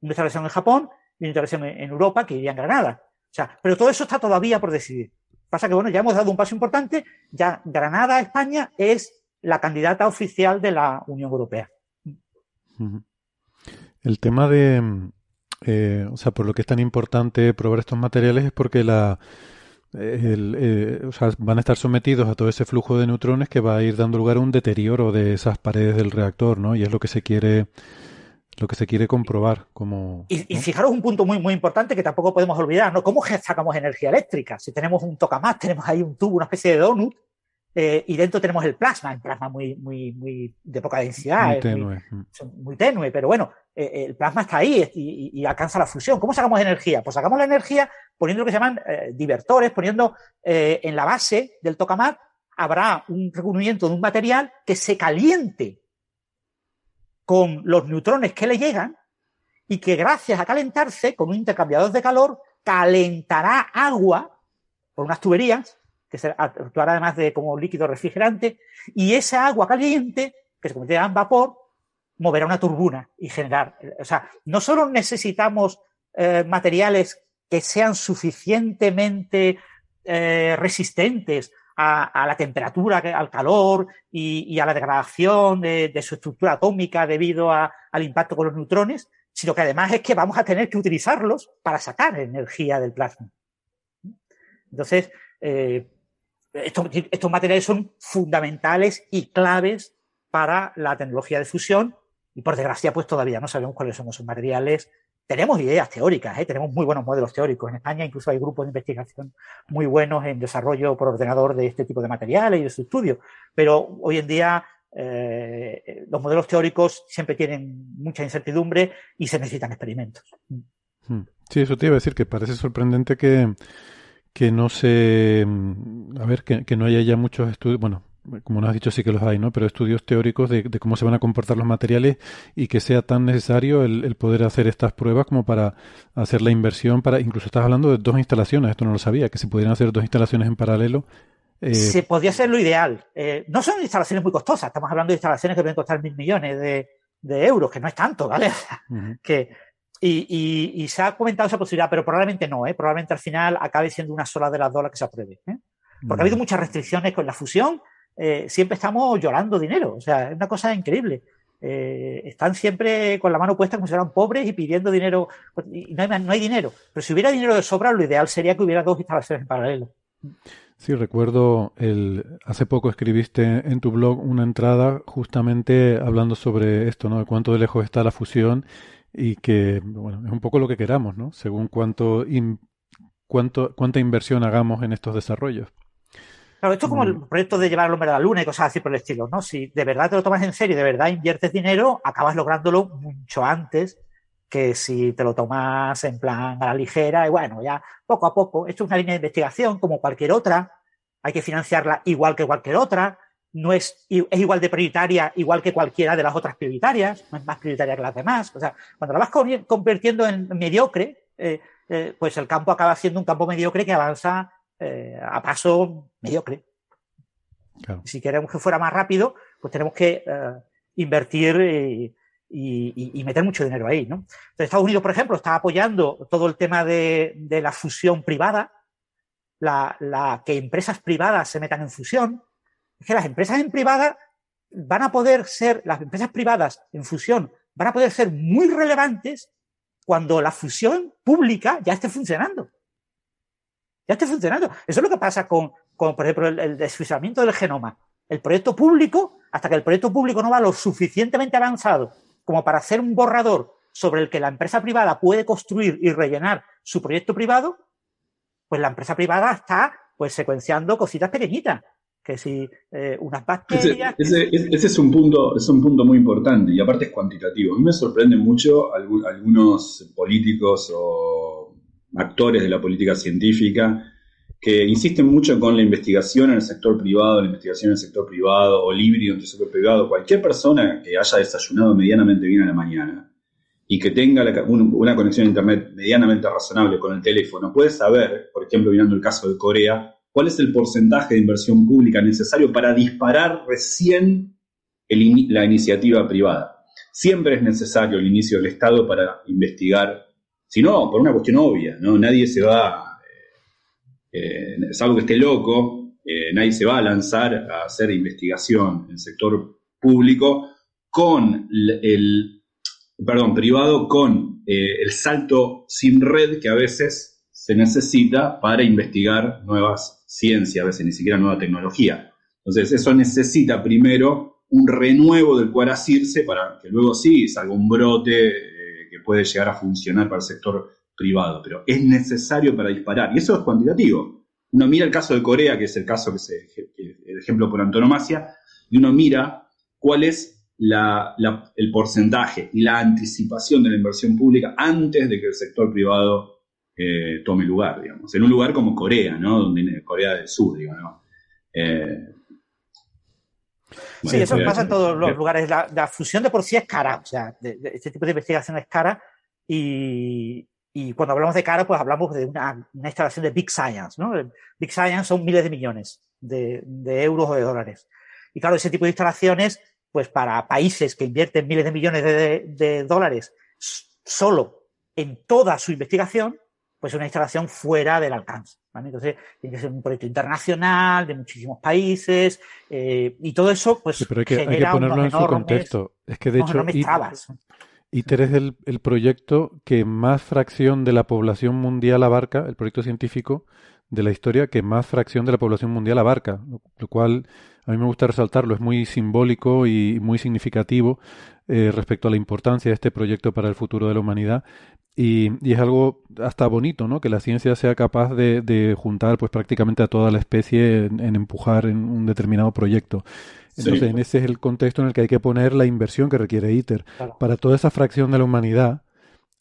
Una instalación en Japón y una instalación en Europa que iría en Granada. O sea, pero todo eso está todavía por decidir. Pasa que, bueno, ya hemos dado un paso importante, ya Granada, España, es la candidata oficial de la Unión Europea. El tema de, eh, o sea, por lo que es tan importante probar estos materiales es porque la, eh, o sea, van a estar sometidos a todo ese flujo de neutrones que va a ir dando lugar a un deterioro de esas paredes del reactor, ¿no? Y es lo que se quiere lo que se quiere comprobar. Como, y, fijaros un punto muy, muy importante que tampoco podemos olvidar, ¿no? ¿Cómo sacamos energía eléctrica? Si tenemos un tokamás, tenemos ahí un tubo, una especie de donut, eh, y dentro tenemos el plasma, el plasma muy, muy, muy de poca densidad. Muy tenue. Muy, tenue, pero bueno, eh, el plasma está ahí y, alcanza la fusión. ¿Cómo sacamos energía? Pues sacamos la energía poniendo lo que se llaman eh, divertores, poniendo en la base del tokamak habrá un recubrimiento de un material que se caliente con los neutrones que le llegan y que gracias a calentarse con un intercambiador de calor calentará agua por unas tuberías que se actuará además de como líquido refrigerante y esa agua caliente que se convertirá en vapor moverá una turbina y generar o sea no solo necesitamos eh, materiales que sean suficientemente eh, resistentes a, la temperatura, al calor y, a la degradación de, su estructura atómica debido al impacto con los neutrones, sino que además es que vamos a tener que utilizarlos para sacar energía del plasma. Entonces, eh, estos, estos materiales son fundamentales y claves para la tecnología de fusión y por desgracia pues todavía no sabemos cuáles son esos materiales tenemos ideas teóricas, ¿eh? tenemos muy buenos modelos teóricos. En España incluso hay grupos de investigación muy buenos en desarrollo por ordenador de este tipo de materiales y de su estudio. Pero hoy en día eh, los modelos teóricos siempre tienen mucha incertidumbre y se necesitan experimentos. Hmm. Sí, eso te iba a decir que parece sorprendente que, que no se... A ver, que, que no haya ya muchos estudios... Bueno, como nos has dicho, sí que los hay, ¿no? Pero estudios teóricos de, cómo se van a comportar los materiales y que sea tan necesario el, poder hacer estas pruebas como para hacer la inversión para, incluso estás hablando de dos instalaciones, esto no lo sabía, que se pudieran hacer dos instalaciones en paralelo. Eh, se podría ser lo ideal. Eh, no son instalaciones muy costosas, estamos hablando de instalaciones que pueden costar mil millones de, euros, que no es tanto, ¿vale? que, y, y, se ha comentado esa posibilidad, pero probablemente no, ¿eh? Probablemente al final acabe siendo una sola de las dos las que se apruebe. ¿eh? Porque ha habido muchas restricciones con la fusión eh, siempre estamos llorando dinero. O sea, es una cosa increíble. Eh, están siempre con la mano puesta como si fueran pobres y pidiendo dinero. Y no hay, no hay dinero. Pero si hubiera dinero de sobra, lo ideal sería que hubiera dos instalaciones en paralelo. Sí, recuerdo, el, hace poco escribiste en tu blog una entrada justamente hablando sobre esto, ¿no? De cuánto de lejos está la fusión y que, bueno, es un poco lo que queramos, ¿no? Según cuánto, cuánto cuánta inversión hagamos en estos desarrollos. Claro, esto es como el proyecto de llevar al hombre a la luna y cosas así por el estilo, ¿no? Si de verdad te lo tomas en serio y de verdad inviertes dinero, acabas lográndolo mucho antes que si te lo tomas en plan a la ligera y bueno, ya poco a poco. Esto es una línea de investigación como cualquier otra, hay que financiarla igual que cualquier otra, no es, es igual de prioritaria igual que cualquiera de las otras prioritarias, no es más prioritaria que las demás. O sea, cuando la vas convirtiendo en mediocre, eh, eh, pues el campo acaba siendo un campo mediocre que avanza eh, a paso mediocre. Si queremos que fuera más rápido, pues tenemos que eh, invertir y, meter mucho dinero ahí. ¿no? Estados Unidos, por ejemplo, está apoyando todo el tema de, la fusión privada, la, que empresas privadas se metan en fusión. Es que las empresas en privada van a poder ser, las empresas privadas en fusión van a poder ser muy relevantes cuando la fusión pública ya esté funcionando ya esté funcionando. Eso es lo que pasa con, por ejemplo, el, el del genoma. El proyecto público, hasta que el proyecto público no va lo suficientemente avanzado como para hacer un borrador sobre el que la empresa privada puede construir y rellenar su proyecto privado, pues la empresa privada está pues secuenciando cositas pequeñitas que si eh, unas bacterias. Ese, es un punto, es un punto muy importante y aparte es cuantitativo. A mí me sorprende mucho algunos políticos o actores de la política científica que insisten mucho con la investigación en el sector privado, la investigación en el sector privado o híbrido entre el sector privado. Cualquier persona que haya desayunado medianamente bien a la mañana y que tenga una conexión a Internet medianamente razonable con el teléfono puede saber, por ejemplo, mirando el caso de Corea, cuál es el porcentaje de inversión pública necesario para disparar recién la iniciativa privada. Siempre es necesario el inicio del Estado para investigar si no, por una cuestión obvia, ¿no? Nadie se va, eh, eh, salvo que esté loco, eh, nadie se va a lanzar a hacer investigación en el sector público con el, perdón, privado, con el salto sin red que a veces se necesita para investigar nuevas ciencias, a veces ni siquiera nueva tecnología. Entonces, eso necesita primero un renuevo del cual asirse para que luego sí salga un brote puede llegar a funcionar para el sector privado, pero es necesario para disparar. Y eso es cuantitativo. Uno mira el caso de Corea, que es el caso que se, el ejemplo por antonomasia, y uno mira cuál es el porcentaje y la anticipación de la inversión pública antes de que el sector privado eh, tome lugar, digamos. En un lugar como Corea, ¿no? Donde, Corea del Sur, digamos, eh, sí, eso pasa en todos los lugares. La, fusión de por sí es cara, o sea, este tipo de investigación es cara y, cuando hablamos de cara, pues hablamos de una, instalación de Big Science, ¿no? Big Science son miles de millones de, euros o de dólares. Y claro, ese tipo de instalaciones, pues para países que invierten miles de millones de dólares solo en toda su investigación, pues una instalación fuera del alcance. Entonces, tiene que ser un proyecto internacional de muchísimos países eh, y todo eso, pues. pero hay que, hay que ponerlo en su contexto. Es que de hecho, ITER, es el, el, proyecto que más fracción de la población mundial abarca, el proyecto científico de la historia que más fracción de la población mundial abarca, lo cual a mí me gusta resaltarlo, es muy simbólico y muy significativo eh, respecto a la importancia de este proyecto para el futuro de la humanidad y, es algo hasta bonito, ¿no? Que la ciencia sea capaz de, juntar pues prácticamente a toda la especie en, empujar en un determinado proyecto. Entonces, en ese es el contexto en el que hay que poner la inversión que requiere ITER. Para toda esa fracción de la humanidad,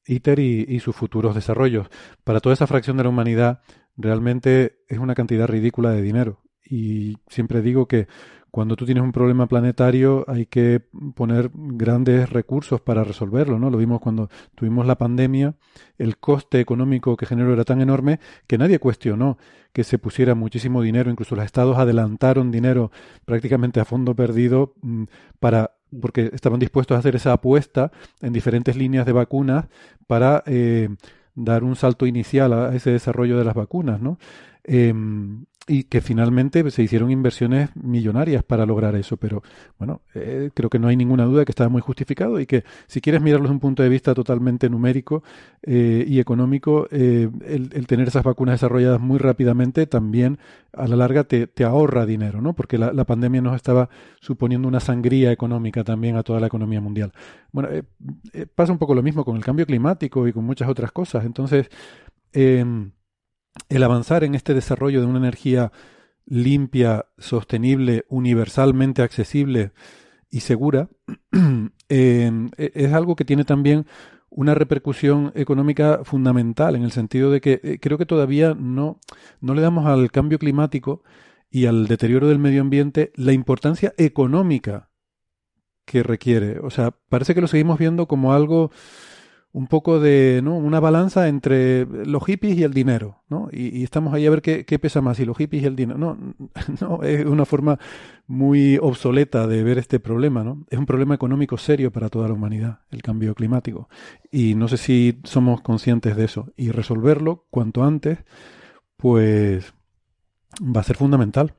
ITER y, sus futuros desarrollos, para toda esa fracción de la humanidad, realmente es una cantidad ridícula de dinero. Y siempre digo que cuando tú tienes un problema planetario hay que poner grandes recursos para resolverlo, ¿no? Lo vimos cuando tuvimos la pandemia, el coste económico que generó era tan enorme que nadie cuestionó que se pusiera muchísimo dinero, incluso los estados adelantaron dinero prácticamente a fondo perdido mm, para porque estaban dispuestos a hacer esa apuesta en diferentes líneas de vacunas para eh, dar un salto inicial a ese desarrollo de las vacunas, ¿no? Em, y que finalmente se hicieron inversiones millonarias para lograr eso. Pero bueno, eh, creo que no hay ninguna duda de que estaba muy justificado y que si quieres mirarlo desde un punto de vista totalmente numérico eh, y económico, eh, el, tener esas vacunas desarrolladas muy rápidamente también a la larga te, ahorra dinero, ¿no? Porque la, la, pandemia nos estaba suponiendo una sangría económica también a toda la economía mundial. Bueno, pasa un poco lo mismo con el cambio climático y con muchas otras cosas. Entonces, em, el avanzar en este desarrollo de una energía limpia, sostenible, universalmente accesible y segura, eh, es algo que tiene también una repercusión económica fundamental en el sentido de que eh, creo que todavía no, no le damos al cambio climático y al deterioro del medio ambiente la importancia económica que requiere. O sea, parece que lo seguimos viendo como algo un poco de ¿no? una balanza entre los hippies y el dinero, ¿no? Y, estamos ahí a ver qué, pesa más, si los hippies y el dinero. No, no, es una forma muy obsoleta de ver este problema, ¿no? Es un problema económico serio para toda la humanidad, el cambio climático. Y no sé si somos conscientes de eso. Y resolverlo cuanto antes, pues va a ser fundamental.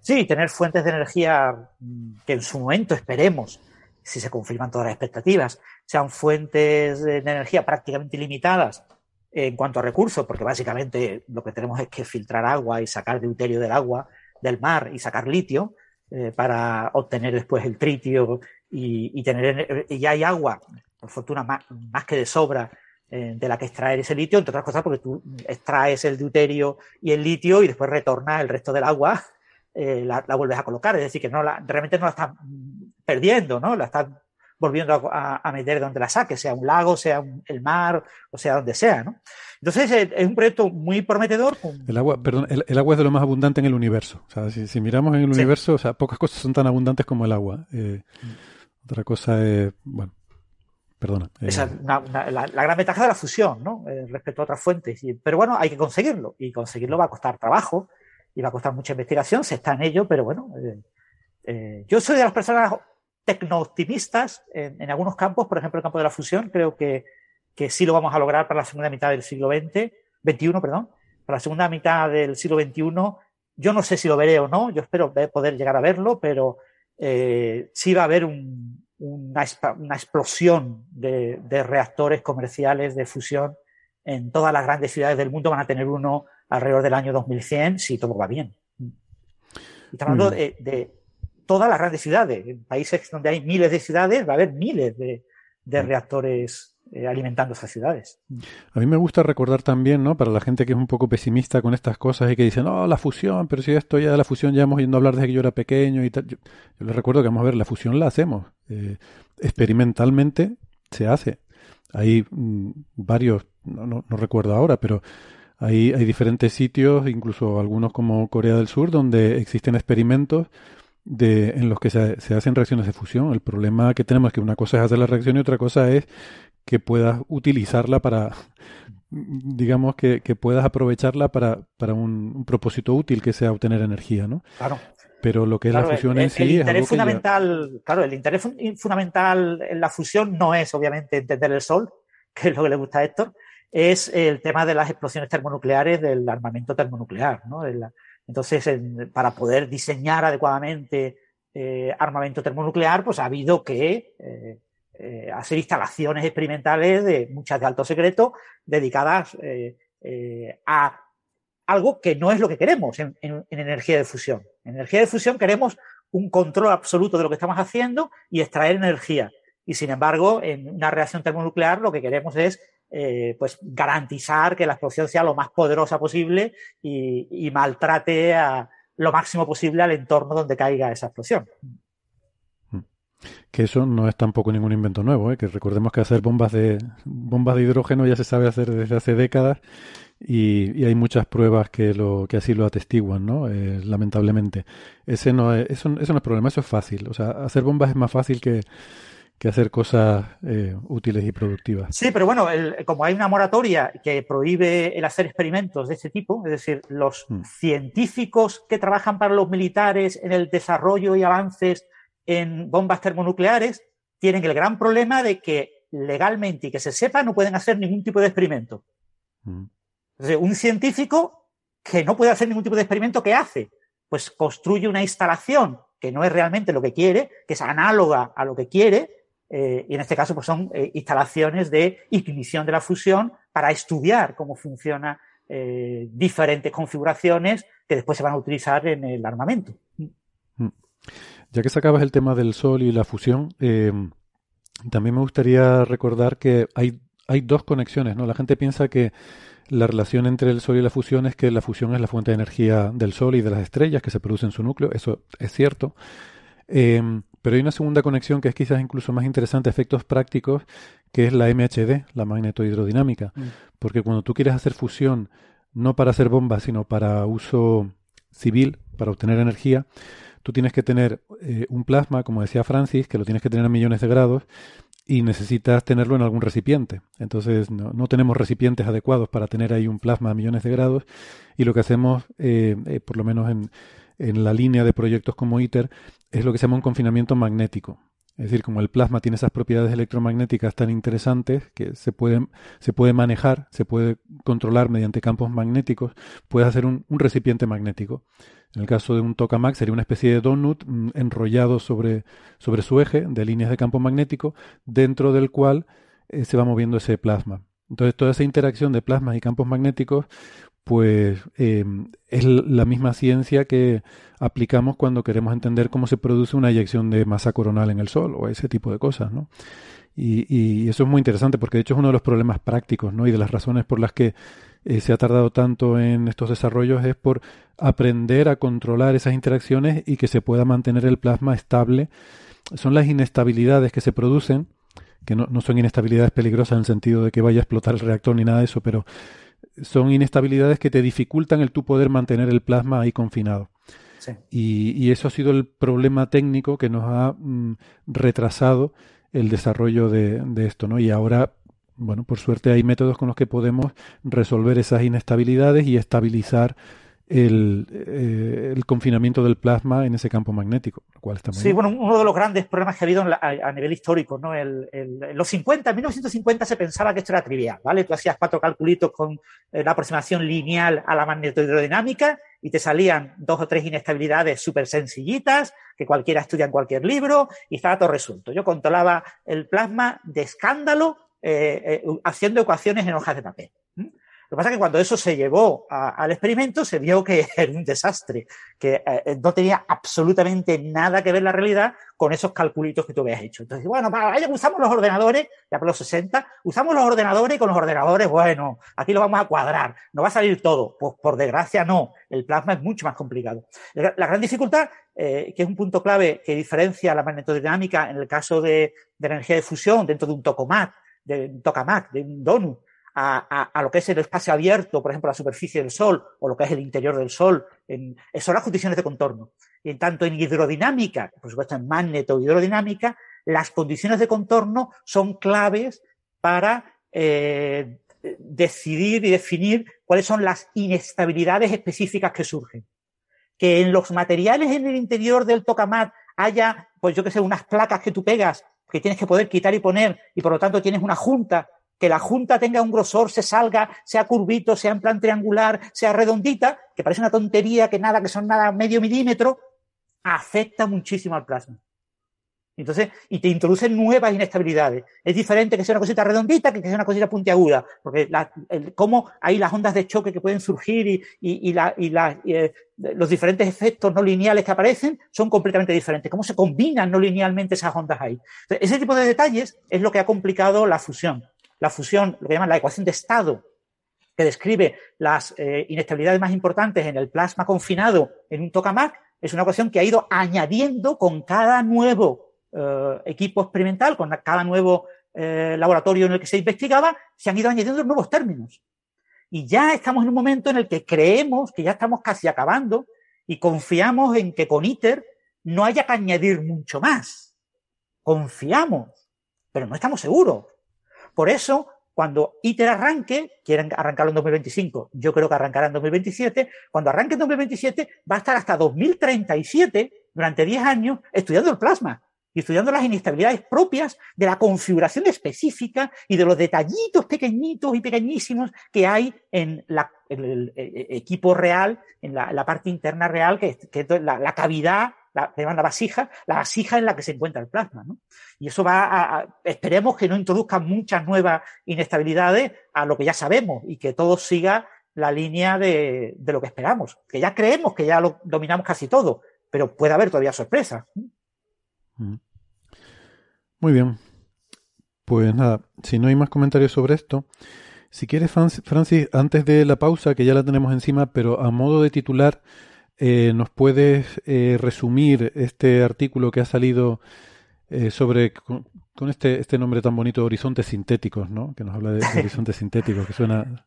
Sí, tener fuentes de energía que en su momento esperemos si se confirman todas las expectativas, sean fuentes de energía prácticamente ilimitadas en cuanto a recursos, porque básicamente lo que tenemos es que filtrar agua y sacar deuterio del agua, del mar y sacar litio eh, para obtener después el tritio y, tener y ya hay agua, por fortuna más, que de sobra eh, de la que extraer ese litio, entre otras cosas porque tú extraes el deuterio y el litio y después retornas el resto del agua, eh, la, vuelves a colocar, es decir, que no la, realmente no la estás perdiendo, ¿no? La están volviendo a, meter donde la saque, sea un lago, sea el mar, o sea donde sea, ¿no? Entonces es, un proyecto muy prometedor. El agua, perdón, el, agua es de lo más abundante en el universo. O sea, si, miramos en el universo, o sea, pocas cosas son tan abundantes como el agua. Eh, otra cosa es, bueno, perdona. Eh. Esa es la, gran ventaja de la fusión, ¿no? Eh, respecto a otras fuentes. pero bueno, hay que conseguirlo y conseguirlo va a costar trabajo y va a costar mucha investigación. Se está en ello, pero bueno. yo soy de las personas tecno-optimistas en, algunos campos, por ejemplo, el campo de la fusión, creo que, que sí lo vamos a lograr para la segunda mitad del siglo XX, 21, perdón, para la segunda mitad del siglo XXI. Yo no sé si lo veré o no, yo espero poder llegar a verlo, pero eh, sí va a haber una, explosión de, reactores comerciales de fusión en todas las grandes ciudades del mundo. Van a tener uno alrededor del año 2100 si todo va bien. Estamos hablando de todas las grandes ciudades. En países donde hay miles de ciudades va a haber miles de, mm. reactores eh, alimentando esas ciudades. A mí me gusta recordar también, ¿no? Para la gente que es un poco pesimista con estas cosas y que dice, no, la fusión, pero si esto ya de la fusión ya hemos ido a hablar desde que yo era pequeño y tal. Yo, les recuerdo que vamos a ver, la fusión la hacemos. Eh, experimentalmente se hace. Hay mm, varios, no, no, no, recuerdo ahora, pero hay, hay diferentes sitios, incluso algunos como Corea del Sur, donde existen experimentos de, en los que se, se, hacen reacciones de fusión. El problema que tenemos es que una cosa es hacer la reacción y otra cosa es que puedas utilizarla para, digamos, que, que puedas aprovecharla para, para un, propósito útil que sea obtener energía, ¿no? Claro. Pero lo que es la fusión en sí el interés fundamental, claro, el interés fundamental en la fusión no es obviamente entender el sol, que es lo que le gusta a Héctor, es el tema de las explosiones termonucleares del armamento termonuclear, ¿no? Entonces, para poder diseñar adecuadamente eh, armamento termonuclear, pues ha habido que eh, eh, hacer instalaciones experimentales de muchas de alto secreto dedicadas a algo que no es lo que queremos en, energía de fusión. En energía de fusión queremos un control absoluto de lo que estamos haciendo y extraer energía. Y sin embargo, en una reacción termonuclear lo que queremos es eh, pues garantizar que la explosión sea lo más poderosa posible y, maltrate a, lo máximo posible al entorno donde caiga esa explosión. Que eso no es tampoco ningún invento nuevo, ¿eh? que recordemos que hacer bombas de bombas de hidrógeno ya se sabe hacer desde hace décadas y, hay muchas pruebas que, lo, que así lo atestiguan, ¿no? Eh, lamentablemente. Ese no es, eso, eso no es problema, eso es fácil. O sea, hacer bombas es más fácil que, que hacer cosas eh, útiles y productivas. Sí, pero bueno, como hay una moratoria que prohíbe el hacer experimentos de este tipo, es decir, los mm. científicos que trabajan para los militares en el desarrollo y avances en bombas termonucleares tienen el gran problema de que legalmente y que se sepa no pueden hacer ningún tipo de experimento. Mm. un científico que no puede hacer ningún tipo de experimento, ¿qué hace? Pues construye una instalación que no es realmente lo que quiere, que es análoga a lo que quiere, eh, y en este caso pues son eh, instalaciones de ignición de la fusión para estudiar cómo funcionan eh, diferentes configuraciones que después se van a utilizar en el armamento. Mm. Ya que sacabas el tema del sol y la fusión, también me gustaría recordar que hay, hay dos conexiones, ¿no? La gente piensa que la relación entre el Sol y la fusión es que la fusión es la fuente de energía del Sol y de las estrellas que se producen en su núcleo. Eso es cierto. Pero hay una segunda conexión que es quizás incluso más interesante, efectos prácticos, que es la MHD, la magnetohidrodinámica. Mm. Porque cuando tú quieres hacer fusión, no para hacer bombas, sino para uso civil, para obtener energía, tú tienes que tener eh, un plasma, como decía Francis, que lo tienes que tener a millones de grados, y necesitas tenerlo en algún recipiente. Entonces no, tenemos recipientes adecuados para tener ahí un plasma a millones de grados y lo que hacemos, eh, eh, por lo menos en, en, la línea de proyectos como ITER, es lo que se llama un confinamiento magnético. Es decir, como el plasma tiene esas propiedades electromagnéticas tan interesantes que se puede, se puede manejar, se puede controlar mediante campos magnéticos, puedes hacer un, recipiente magnético. En el caso de un tokamak sería una especie de donut mm, enrollado sobre, sobre su eje de líneas de campo magnético, dentro del cual eh, se va moviendo ese plasma. Entonces, toda esa interacción de plasmas y campos magnéticos pues eh, es la misma ciencia que aplicamos cuando queremos entender cómo se produce una eyección de masa coronal en el Sol o ese tipo de cosas, ¿no? Y, eso es muy interesante porque de hecho es uno de los problemas prácticos, ¿no? Y de las razones por las que eh, se ha tardado tanto en estos desarrollos es por aprender a controlar esas interacciones y que se pueda mantener el plasma estable. Son las inestabilidades que se producen, que no, no son inestabilidades peligrosas en el sentido de que vaya a explotar el reactor ni nada de eso, pero son inestabilidades que te dificultan el tu poder mantener el plasma ahí confinado. Y, eso ha sido el problema técnico que nos ha mm, retrasado el desarrollo de, de, esto, ¿no? Y ahora, bueno, por suerte hay métodos con los que podemos resolver esas inestabilidades y estabilizar el, eh, el, confinamiento del plasma en ese campo magnético, lo cual está muy Sí, bueno, uno de los grandes problemas que ha habido a, nivel histórico, ¿no? El, en los 50, en 1950 se pensaba que esto era trivial, ¿vale? Tú hacías cuatro calculitos con eh, la aproximación lineal a la magnetohidrodinámica y te salían dos o tres inestabilidades súper sencillitas que cualquiera estudia en cualquier libro y estaba todo resuelto. Yo controlaba el plasma de escándalo eh, haciendo ecuaciones en hojas de papel. Lo que pasa es que cuando eso se llevó al experimento se vio que era un desastre, que eh, no tenía absolutamente nada que ver la realidad con esos calculitos que tú habías hecho. Entonces, bueno, para usamos los ordenadores, ya por los 60, usamos los ordenadores y con los ordenadores, bueno, aquí lo vamos a cuadrar, no va a salir todo. Pues por desgracia no, el plasma es mucho más complicado. La, gran dificultad, eh, que es un punto clave que diferencia la magnetodinámica en el caso de, la energía de fusión dentro de un tokamak, de un tokamak, de un donut, a, lo que es el espacio abierto, por ejemplo, la superficie del Sol o lo que es el interior del Sol, en, son las condiciones de contorno. Y en tanto en hidrodinámica, por supuesto en magneto-hidrodinámica, las condiciones de contorno son claves para eh, decidir y definir cuáles son las inestabilidades específicas que surgen. Que en los materiales en el interior del tokamak haya, pues yo que sé, unas placas que tú pegas que tienes que poder quitar y poner y por lo tanto tienes una junta que la junta tenga un grosor, se salga, sea curvito, sea en plan triangular, sea redondita, que parece una tontería, que nada, que son nada medio milímetro, afecta muchísimo al plasma. Entonces, y te introducen nuevas inestabilidades. Es diferente que sea una cosita redondita que que sea una cosita puntiaguda, porque la, cómo hay las ondas de choque que pueden surgir y, y, la, y eh, los diferentes efectos no lineales que aparecen son completamente diferentes. Cómo se combinan no linealmente esas ondas ahí. ese tipo de detalles es lo que ha complicado la fusión la fusión, lo que llaman la ecuación de estado, que describe las eh, inestabilidades más importantes en el plasma confinado en un tokamak, es una ecuación que ha ido añadiendo con cada nuevo eh, equipo experimental, con cada nuevo eh, laboratorio en el que se investigaba, se han ido añadiendo nuevos términos. Y ya estamos en un momento en el que creemos que ya estamos casi acabando y confiamos en que con ITER no haya que añadir mucho más. Confiamos, pero no estamos seguros. Por eso, cuando ITER arranque, quieren arrancarlo en 2025, yo creo que arrancará en 2027, cuando arranque en 2027 va a estar hasta 2037, durante 10 años, estudiando el plasma y estudiando las inestabilidades propias de la configuración específica y de los detallitos pequeñitos y pequeñísimos que hay en, el, equipo real, en la, parte interna real, que, es la, cavidad, la, vasija, la vasija en la que se encuentra el plasma. Y eso va a, esperemos que no introduzca muchas nuevas inestabilidades a lo que ya sabemos y que todo siga la línea de, de lo que esperamos, que ya creemos que ya lo dominamos casi todo, pero puede haber todavía sorpresas. Muy bien. Pues nada, si no hay más comentarios sobre esto, si quieres, Francis, antes de la pausa, que ya la tenemos encima, pero a modo de titular, eh, ¿nos puedes eh, resumir este artículo que ha salido eh, sobre, con, este, este nombre tan bonito, Horizontes Sintéticos, ¿no? Que nos habla de, horizontes sintéticos, que suena...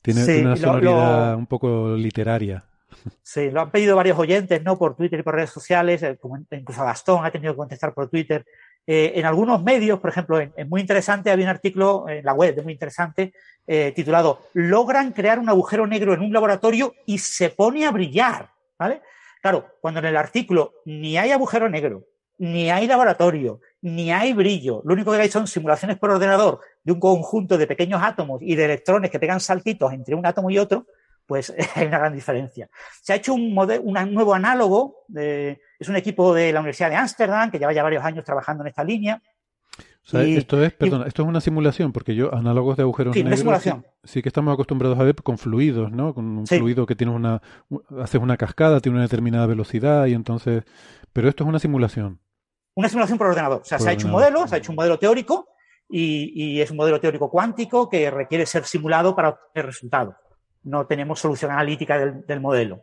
Tiene, una sonoridad un poco literaria. Sí, lo han pedido varios oyentes, ¿no? Por Twitter y por redes sociales, incluso Gastón ha tenido que contestar por Twitter. En algunos medios, por ejemplo, en, Muy Interesante, había un artículo en la web de Muy Interesante eh, titulado Logran crear un agujero negro en un laboratorio y se pone a brillar, ¿vale? Claro, cuando en el artículo ni hay agujero negro, ni hay laboratorio, ni hay brillo, lo único que hay son simulaciones por ordenador de un conjunto de pequeños átomos y de electrones que pegan saltitos entre un átomo y otro, pues hay una gran diferencia. Se ha hecho un, un nuevo análogo, es un equipo de la Universidad de Ámsterdam que lleva ya varios años trabajando en esta línea. Esto es, perdona, esto es una simulación, porque yo, análogos de agujeros sí, negros, sí, que estamos acostumbrados a ver con fluidos, ¿no? Con un fluido que tiene una, haces una cascada, tiene una determinada velocidad y entonces, pero esto es una simulación. Una simulación por ordenador. O sea, se ha hecho un modelo, se ha hecho un modelo teórico y, y, es un modelo teórico cuántico que requiere ser simulado para obtener resultados no tenemos solución analítica del, modelo.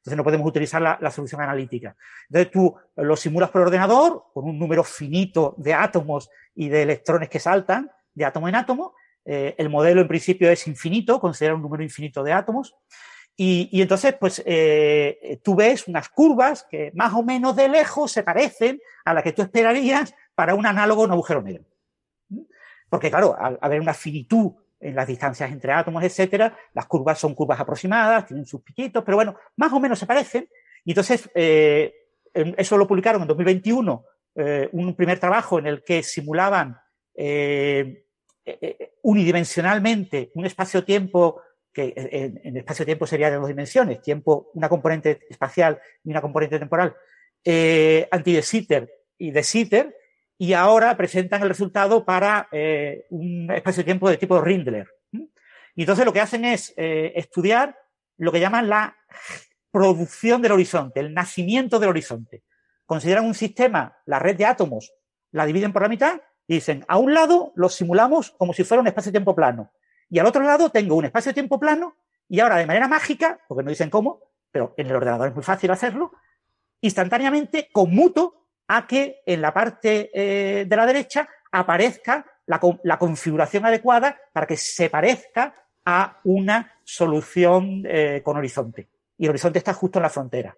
Entonces no podemos utilizar la, solución analítica. Entonces tú lo simulas por ordenador con un número finito de átomos y de electrones que saltan de átomo en átomo. Eh, el modelo en principio es infinito, considera un número infinito de átomos. Y, entonces, pues eh, tú ves unas curvas que más o menos de lejos se parecen a las que tú esperarías para un análogo a un agujero negro. Porque claro, al haber una finitud en las distancias entre átomos, etcétera. Las curvas son curvas aproximadas, tienen sus piquitos, pero bueno, más o menos se parecen. Y entonces, eh, eso lo publicaron en 2021, eh, un primer trabajo en el que simulaban eh, unidimensionalmente un espacio-tiempo que en, espacio-tiempo sería de dos dimensiones, tiempo, una componente espacial y una componente temporal, anti de Sitter y de Sitter, y ahora presentan el resultado para eh, un espacio-tiempo de tipo Rindler. Y entonces lo que hacen es eh, estudiar lo que llaman la producción del horizonte, el nacimiento del horizonte. Consideran un sistema, la red de átomos, la dividen por la mitad y dicen, a un lado lo simulamos como si fuera un espacio-tiempo plano. Y al otro lado tengo un espacio-tiempo plano y ahora de manera mágica, porque no dicen cómo, pero en el ordenador es muy fácil hacerlo, instantáneamente conmuto a que en la parte eh, de la derecha aparezca la, configuración adecuada para que se parezca a una solución eh, con horizonte. Y el horizonte está justo en la frontera.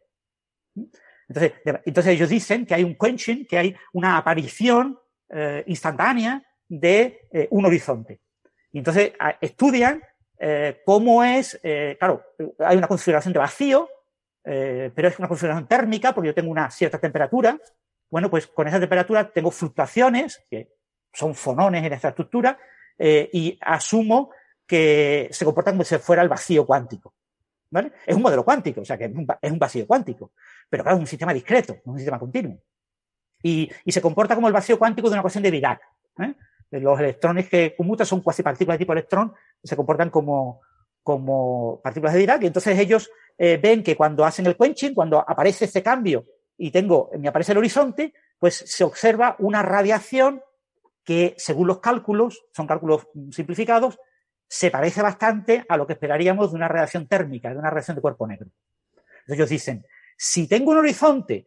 Entonces, entonces ellos dicen que hay un quenching, que hay una aparición eh, instantánea de un horizonte. Y entonces estudian cómo es, claro, hay una configuración de vacío, pero es una configuración térmica porque yo tengo una cierta temperatura, bueno, pues con esa temperatura tengo fluctuaciones, que son fonones en esta estructura, eh, y asumo que se comportan como si fuera el vacío cuántico. Es un modelo cuántico, o sea que es un, vacío cuántico, pero claro, es un sistema discreto, no es un sistema continuo. Y, se comporta como el vacío cuántico de una ecuación de Dirac. ¿eh? Los electrones que conmutan son cuasi partículas de tipo electrón, se comportan como, como partículas de Dirac, y entonces ellos eh, ven que cuando hacen el quenching, cuando aparece ese cambio y tengo, me aparece el horizonte, pues se observa una radiación que, según los cálculos, son cálculos simplificados, se parece bastante a lo que esperaríamos de una radiación térmica, de una radiación de cuerpo negro. Entonces ellos dicen, si tengo un horizonte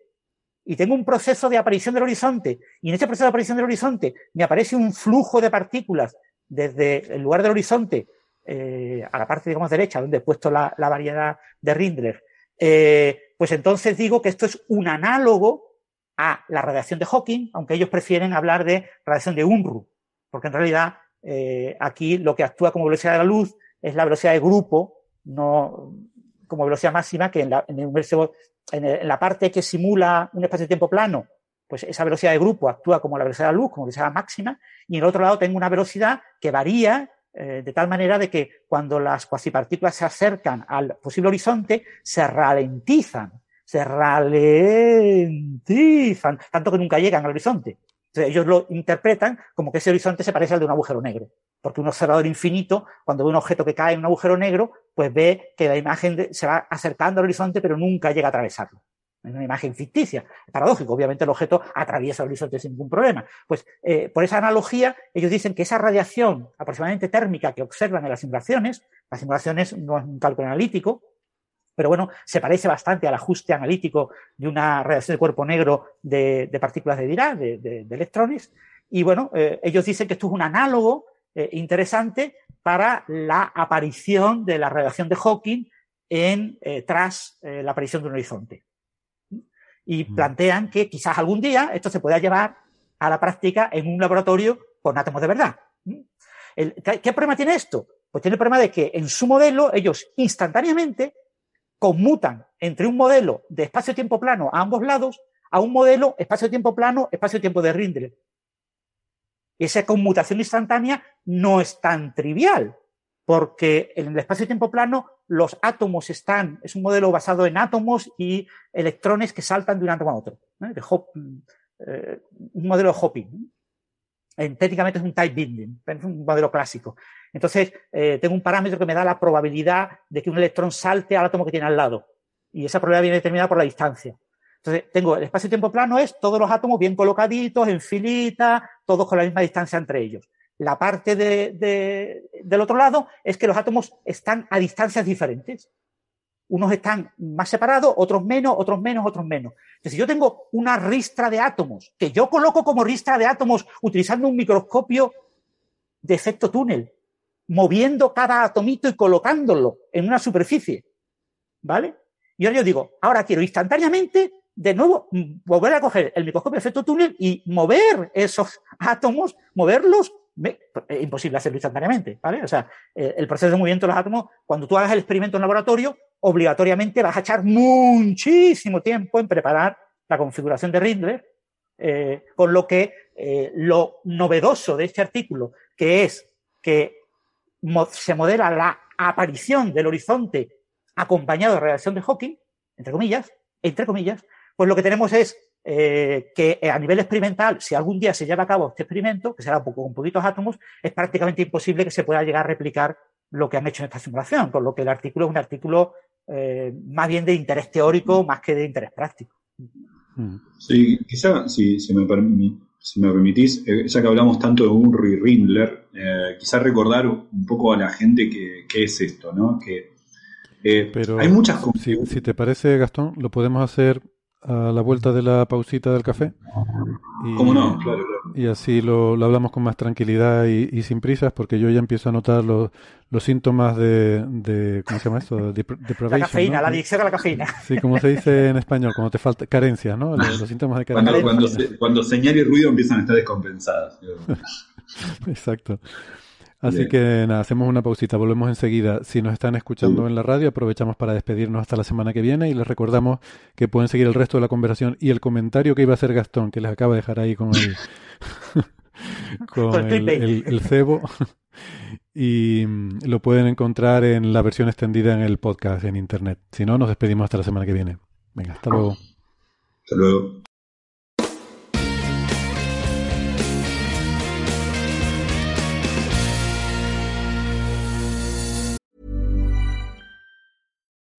y tengo un proceso de aparición del horizonte, y en este proceso de aparición del horizonte me aparece un flujo de partículas desde el lugar del horizonte eh, a la parte, digamos, derecha, donde he puesto la variedad de Rindler, eh, pues entonces digo que esto es un análogo a la radiación de Hawking, aunque ellos prefieren hablar de radiación de Unruh, porque en realidad eh, aquí lo que actúa como velocidad de la luz es la velocidad de grupo, no como velocidad máxima, que en la, en el universo, en, la parte que simula un espacio-tiempo plano, pues esa velocidad de grupo actúa como la velocidad de la luz, como velocidad máxima, y en el otro lado tengo una velocidad que varía eh, de tal manera de que cuando las cuasipartículas se acercan al posible horizonte, se ralentizan, se ralentizan, tanto que nunca llegan al horizonte. Entonces, ellos lo interpretan como que ese horizonte se parece al de un agujero negro. Porque un observador infinito, cuando ve un objeto que cae en un agujero negro, pues ve que la imagen se va acercando al horizonte, pero nunca llega a atravesarlo. Es una imagen ficticia. Paradójico. Obviamente el objeto atraviesa el horizonte sin ningún problema. Pues eh, por esa analogía, ellos dicen que esa radiación aproximadamente térmica que observan en las simulaciones, las simulaciones no es un cálculo analítico, pero bueno, se parece bastante al ajuste analítico de una radiación de cuerpo negro de, partículas de Dirac, de, electrones. Y bueno, eh, ellos dicen que esto es un análogo eh, interesante para la aparición de la radiación de Hawking en, tras la aparición de un horizonte. Y plantean que quizás algún día esto se pueda llevar a la práctica en un laboratorio con átomos de verdad. ¿qué, qué problema tiene esto? Pues tiene el problema de que en su modelo ellos instantáneamente conmutan entre un modelo de espacio-tiempo plano a ambos lados a un modelo espacio-tiempo plano, espacio-tiempo de Rindle. Y esa conmutación instantánea no es tan trivial, porque en el espacio-tiempo plano los átomos están, es un modelo basado en átomos y electrones que saltan de un átomo a otro. De Hop- eh, un modelo de hopping. En- técnicamente es un type binding, es un modelo clásico. Entonces, eh, tengo un parámetro que me da la probabilidad de que un electrón salte al átomo que tiene al lado. Y esa probabilidad viene determinada por la distancia. Entonces, tengo el espacio-tiempo plano es todos los átomos bien colocaditos, en filita, todos con la misma distancia entre ellos. La parte de- de- del otro lado es que los átomos están a distancias diferentes. Unos están más separados, otros menos, otros menos, otros menos. Entonces, si yo tengo una ristra de átomos, que yo coloco como ristra de átomos utilizando un microscopio de efecto túnel, moviendo cada atomito y colocándolo en una superficie, ¿vale? Y ahora yo digo, ahora quiero instantáneamente, de nuevo, volver a coger el microscopio de efecto túnel y mover esos átomos, moverlos, es imposible hacerlo instantáneamente, ¿vale? O sea, eh, el proceso de movimiento de los átomos, cuando tú hagas el experimento en laboratorio, obligatoriamente vas a echar muchísimo tiempo en preparar la configuración de Rindler, eh, con lo que eh, lo novedoso de este artículo, que es que se modela la aparición del horizonte acompañado de radiación de Hawking, entre comillas, entre comillas, pues lo que tenemos es eh, que a nivel experimental, si algún día se lleva a cabo este experimento, que será un poco- con poquitos átomos, es prácticamente imposible que se pueda llegar a replicar lo que han hecho en esta simulación, con lo que el artículo es un artículo eh, más bien de interés teórico más que de interés práctico. Sí, quizá, si, si me, permi- si me permitís, eh, ya que hablamos tanto de Unruh y Rindler, eh, quizá recordar un poco a la gente que, qué es esto, ¿no? Que eh, Pero hay muchas si, si te parece, Gastón, lo podemos hacer a la vuelta de la pausita del café. Y, ¿Cómo no? Claro, claro. Y así lo, lo hablamos con más tranquilidad y, y sin prisas, porque yo ya empiezo a notar los, los síntomas de, de ¿cómo se llama esto? Dep- La cafeína, ¿no? la adicción a la cafeína. Sí, como se dice en español, cuando te falta carencia, ¿no? Los, los síntomas de Cuando, carencia. cuando, se- cuando señal y ruido empiezan a estar descompensadas. Exacto. Así Bien. que nada, hacemos una pausita, volvemos enseguida. Si nos están escuchando Sí. en la radio, aprovechamos para despedirnos hasta la semana que viene y les recordamos que pueden seguir el resto de la conversación y el comentario que iba a hacer Gastón, que les acaba de dejar ahí con el, con Con el el, clickbait. el- el cebo. Y mm, lo pueden encontrar en la versión extendida en el podcast en internet. Si no, nos despedimos hasta la semana que viene. Venga, hasta luego. Hasta luego.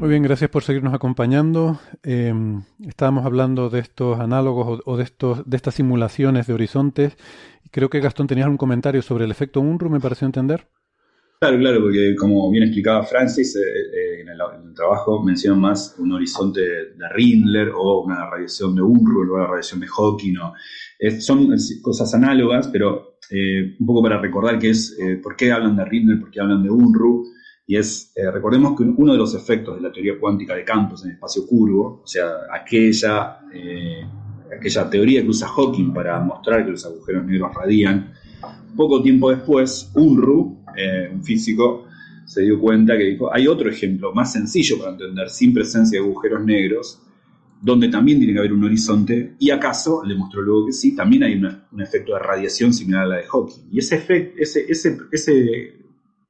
Muy bien, gracias por seguirnos acompañando. Eh, estábamos hablando de estos análogos o, o, de, estos, de estas simulaciones de horizontes. Creo que Gastón tenías un comentario sobre el efecto Unruh, me pareció entender. Claro, claro, porque como bien explicaba Francis, eh, eh, en, el, en, el, trabajo mencionan más un horizonte de Rindler o una radiación de Unruh o una radiación de Hawking. ¿no? Son cosas análogas, pero eh, un poco para recordar que es por qué hablan de Rindler, por qué hablan de Unruh. Y es, eh, recordemos que uno de los efectos de la teoría cuántica de campos en el espacio curvo, o sea, aquella, eh, aquella teoría que usa Hawking para mostrar que los agujeros negros radian, poco tiempo después, Unruh, eh, un físico, se dio cuenta que dijo, hay otro ejemplo más sencillo para entender, sin presencia de agujeros negros, donde también tiene que haber un horizonte, y acaso, le mostró luego que sí, también hay un efecto de radiación similar a la de Hawking. Y ese, ese, ese, ese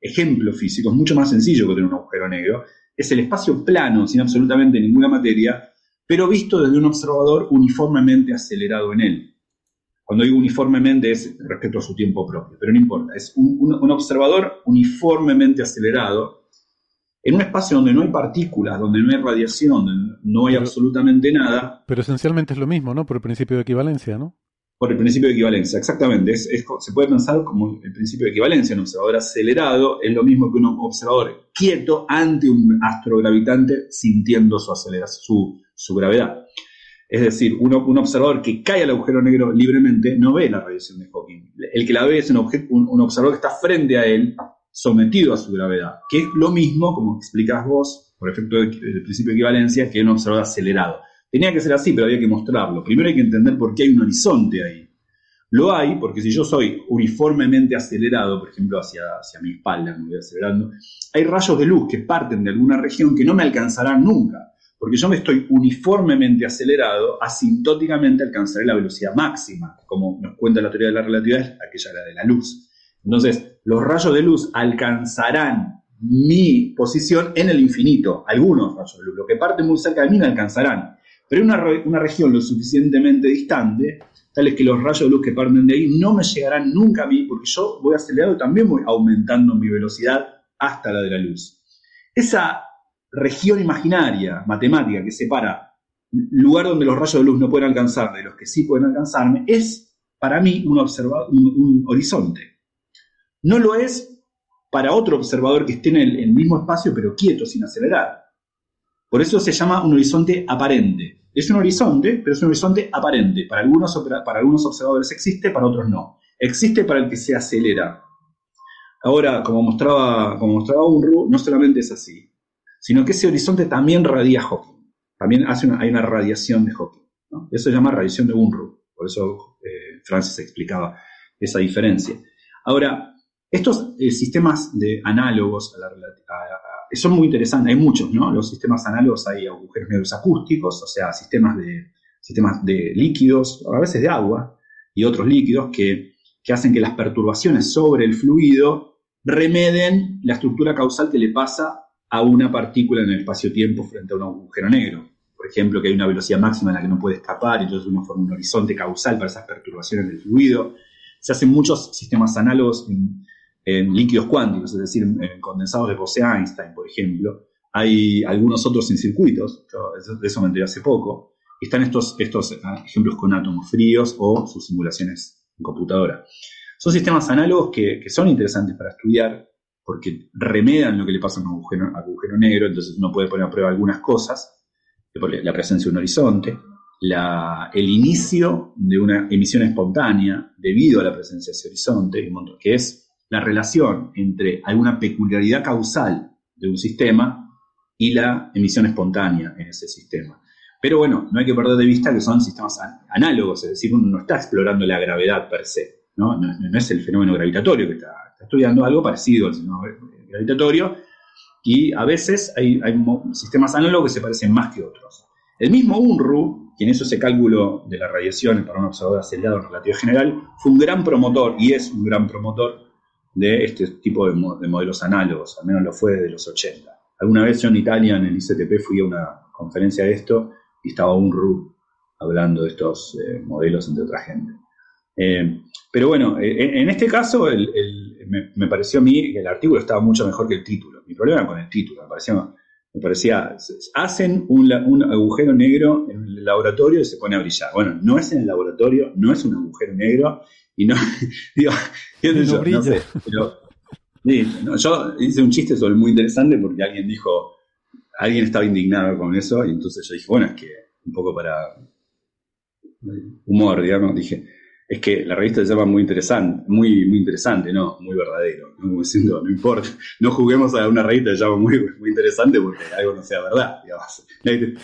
ejemplo físico es mucho más sencillo que tener un agujero negro. Es el espacio plano, sin absolutamente ninguna materia, pero visto desde un observador uniformemente acelerado en él. Cuando digo uniformemente es respecto a su tiempo propio, pero no importa. Es un observador uniformemente acelerado en un espacio donde no hay partículas, donde no hay radiación, donde no hay pero, absolutamente nada. Pero esencialmente es lo mismo, ¿no? Por el principio de equivalencia, ¿no? Por el principio de equivalencia, exactamente. Es, es, se puede pensar como el principio de equivalencia. Un observador acelerado es lo mismo que un observador quieto ante un astrogravitante sintiendo su, aceleración, su, su gravedad. Es decir, un, un, observador que cae al agujero negro libremente no ve la radiación de Hawking. El que la ve es un, un, un observador que está frente a él, sometido a su gravedad, que es lo mismo, como explicás vos, por efecto del de principio de equivalencia, que un observador acelerado. Tenía que ser así, pero había que mostrarlo. Primero hay que entender por qué hay un horizonte ahí. Lo hay porque si yo soy uniformemente acelerado, por ejemplo, hacia, hacia mi espalda, me voy acelerando, hay rayos de luz que parten de alguna región que no me alcanzarán nunca. Porque yo me estoy uniformemente acelerado, asintóticamente alcanzaré la velocidad máxima, como nos cuenta la teoría de la relatividad, aquella la de la luz. Entonces, los rayos de luz alcanzarán mi posición en el infinito, algunos rayos de luz. Lo que parte muy cerca de mí me alcanzarán. Pero una, una región lo suficientemente distante, tal es que los rayos de luz que parten de ahí no me llegarán nunca a mí, porque yo voy acelerado y también voy aumentando mi velocidad hasta la de la luz. Esa región imaginaria, matemática, que separa lugar donde los rayos de luz no pueden alcanzarme de los que sí pueden alcanzarme, es para mí un, un, un horizonte. No lo es para otro observador que esté en el, mismo espacio pero quieto, sin acelerar. Por eso se llama un horizonte aparente. Es un horizonte, pero es un horizonte aparente. Para algunos, para algunos observadores existe, para otros no. Existe para el que se acelera. Ahora, como mostraba, como mostraba Unruh, no solamente es así, sino que ese horizonte también radia Hawking. También hay una radiación de Hawking. Eso se llama radiación de Unruh. Por eso eh, Francis explicaba esa diferencia. Ahora, estos eh, sistemas de análogos a la, a, son muy interesantes, hay muchos, ¿no? Los sistemas análogos hay agujeros negros acústicos, o sea, sistemas de, sistemas de líquidos, a veces de agua, y otros líquidos que, que hacen que las perturbaciones sobre el fluido remeden la estructura causal que le pasa a una partícula en el espacio-tiempo frente a un agujero negro. Por ejemplo, que hay una velocidad máxima en la que no puede escapar, y entonces uno forma un horizonte causal para esas perturbaciones del fluido. Se hacen muchos sistemas análogos en líquidos cuánticos, es decir, en condensados de Bose-Einstein, por ejemplo. Hay algunos otros en circuitos, de eso me enteré hace poco. Están estos, estos ejemplos con átomos fríos o sus simulaciones en computadora. Son sistemas análogos que, que son interesantes para estudiar porque remedan lo que le pasa a un agujero, agujero negro, entonces uno puede poner a prueba algunas cosas. la presencia de un horizonte, el inicio de una emisión espontánea debido a la presencia de ese horizonte, que es la relación entre alguna peculiaridad causal de un sistema y la emisión espontánea en ese sistema. Pero bueno, no hay que perder de vista que son sistemas análogos, es decir, uno no está explorando la gravedad per se, no, no, es el fenómeno gravitatorio que está, estudiando algo parecido al fenómeno gravitatorio, y a veces hay, sistemas análogos que se parecen más que otros. El mismo UNRU, quien hizo ese cálculo de la radiación para un observador acelerado en relatividad general, fue un gran promotor y es un gran promotor de este tipo de, modelos análogos, al menos lo fue desde los 80. Alguna vez yo en Italia, en el ICTP, fui a una conferencia de esto y estaba UNRU hablando de estos eh, modelos entre otra gente. Eh, pero bueno, eh, en este caso me, pareció a mí que el artículo estaba mucho mejor que el título. Mi problema con el título, me parecía me parecía, hacen un, agujero negro en el laboratorio y se pone a brillar. Bueno, no es en el laboratorio, no es un agujero negro y no, digo, yo, no sé, pero yo hice un chiste sobre muy interesante porque alguien dijo, alguien estaba indignado con eso y entonces yo dije, bueno, es que un poco para humor, digamos, dije, es que la revista se llama muy interesante, muy, muy interesante, no, muy verdadero. ¿no? diciendo, no importa, no juguemos a una revista que se llama muy, muy interesante porque algo no sea verdad.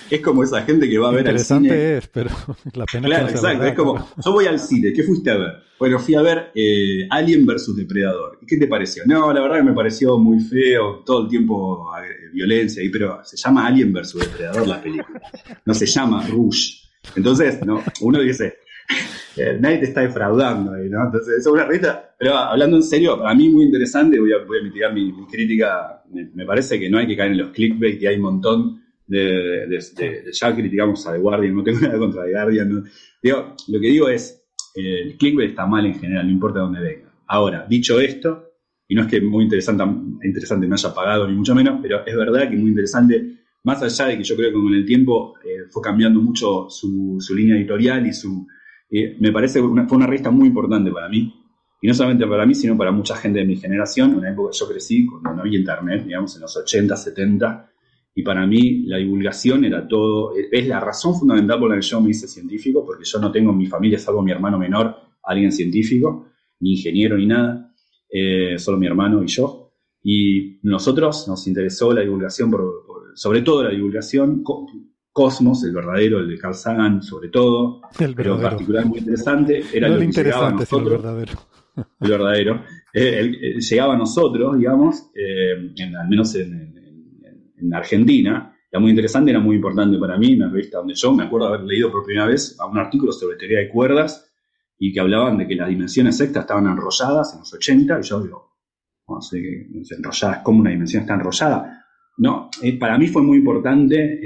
Es como esa gente que va a ver al cine. Interesante es, pero la pena Claro, exacto. es como, yo voy al cine, ¿qué fuiste a ver? Bueno, fui a ver eh, Alien vs Depredador. ¿Qué te pareció? No, la verdad que me pareció muy feo, todo el tiempo eh, violencia, pero se llama Alien vs Depredador la película. No se llama Rush. Entonces, no, uno dice, nadie te está defraudando ahí, ¿no? Entonces, es una revista, pero hablando en serio, para mí muy interesante, voy a, voy a mitigar mi, crítica, me, parece que no hay que caer en los clickbait y hay un montón de, ya criticamos a The Guardian, no tengo nada contra The Guardian, digo, lo que digo es, el clickbait está mal en general, no importa dónde venga. Ahora, dicho esto, y no es que muy interesante, interesante me haya pagado, ni mucho menos, pero es verdad que muy interesante, más allá de que yo creo que con el tiempo eh, fue cambiando mucho su, su línea editorial y su, me parece que fue una revista muy importante para mí. Y no solamente para mí, sino para mucha gente de mi generación. En una época que yo crecí, cuando no había internet, digamos, en los 80, 70. Y para mí la divulgación era todo, es la razón fundamental por la que yo me hice científico, porque yo no tengo en mi familia, salvo mi hermano menor, alguien científico, ni ingeniero, ni nada, eh, solo mi hermano y yo. Y nosotros nos interesó la divulgación, sobre todo la divulgación Cosmos, el verdadero, el de Carl Sagan sobre todo, pero en particular muy interesante, era lo que llegaba a nosotros. El verdadero. El verdadero. Eh, llegaba a nosotros, digamos, eh, al menos en, Argentina, era muy interesante, era muy importante para mí, una revista donde yo me acuerdo haber leído por primera vez un artículo sobre teoría de cuerdas y que hablaban de que las dimensiones sectas estaban enrolladas en los 80, y yo digo, no sé, enrolladas, ¿cómo una dimensión está enrollada? No, eh, para mí fue muy importante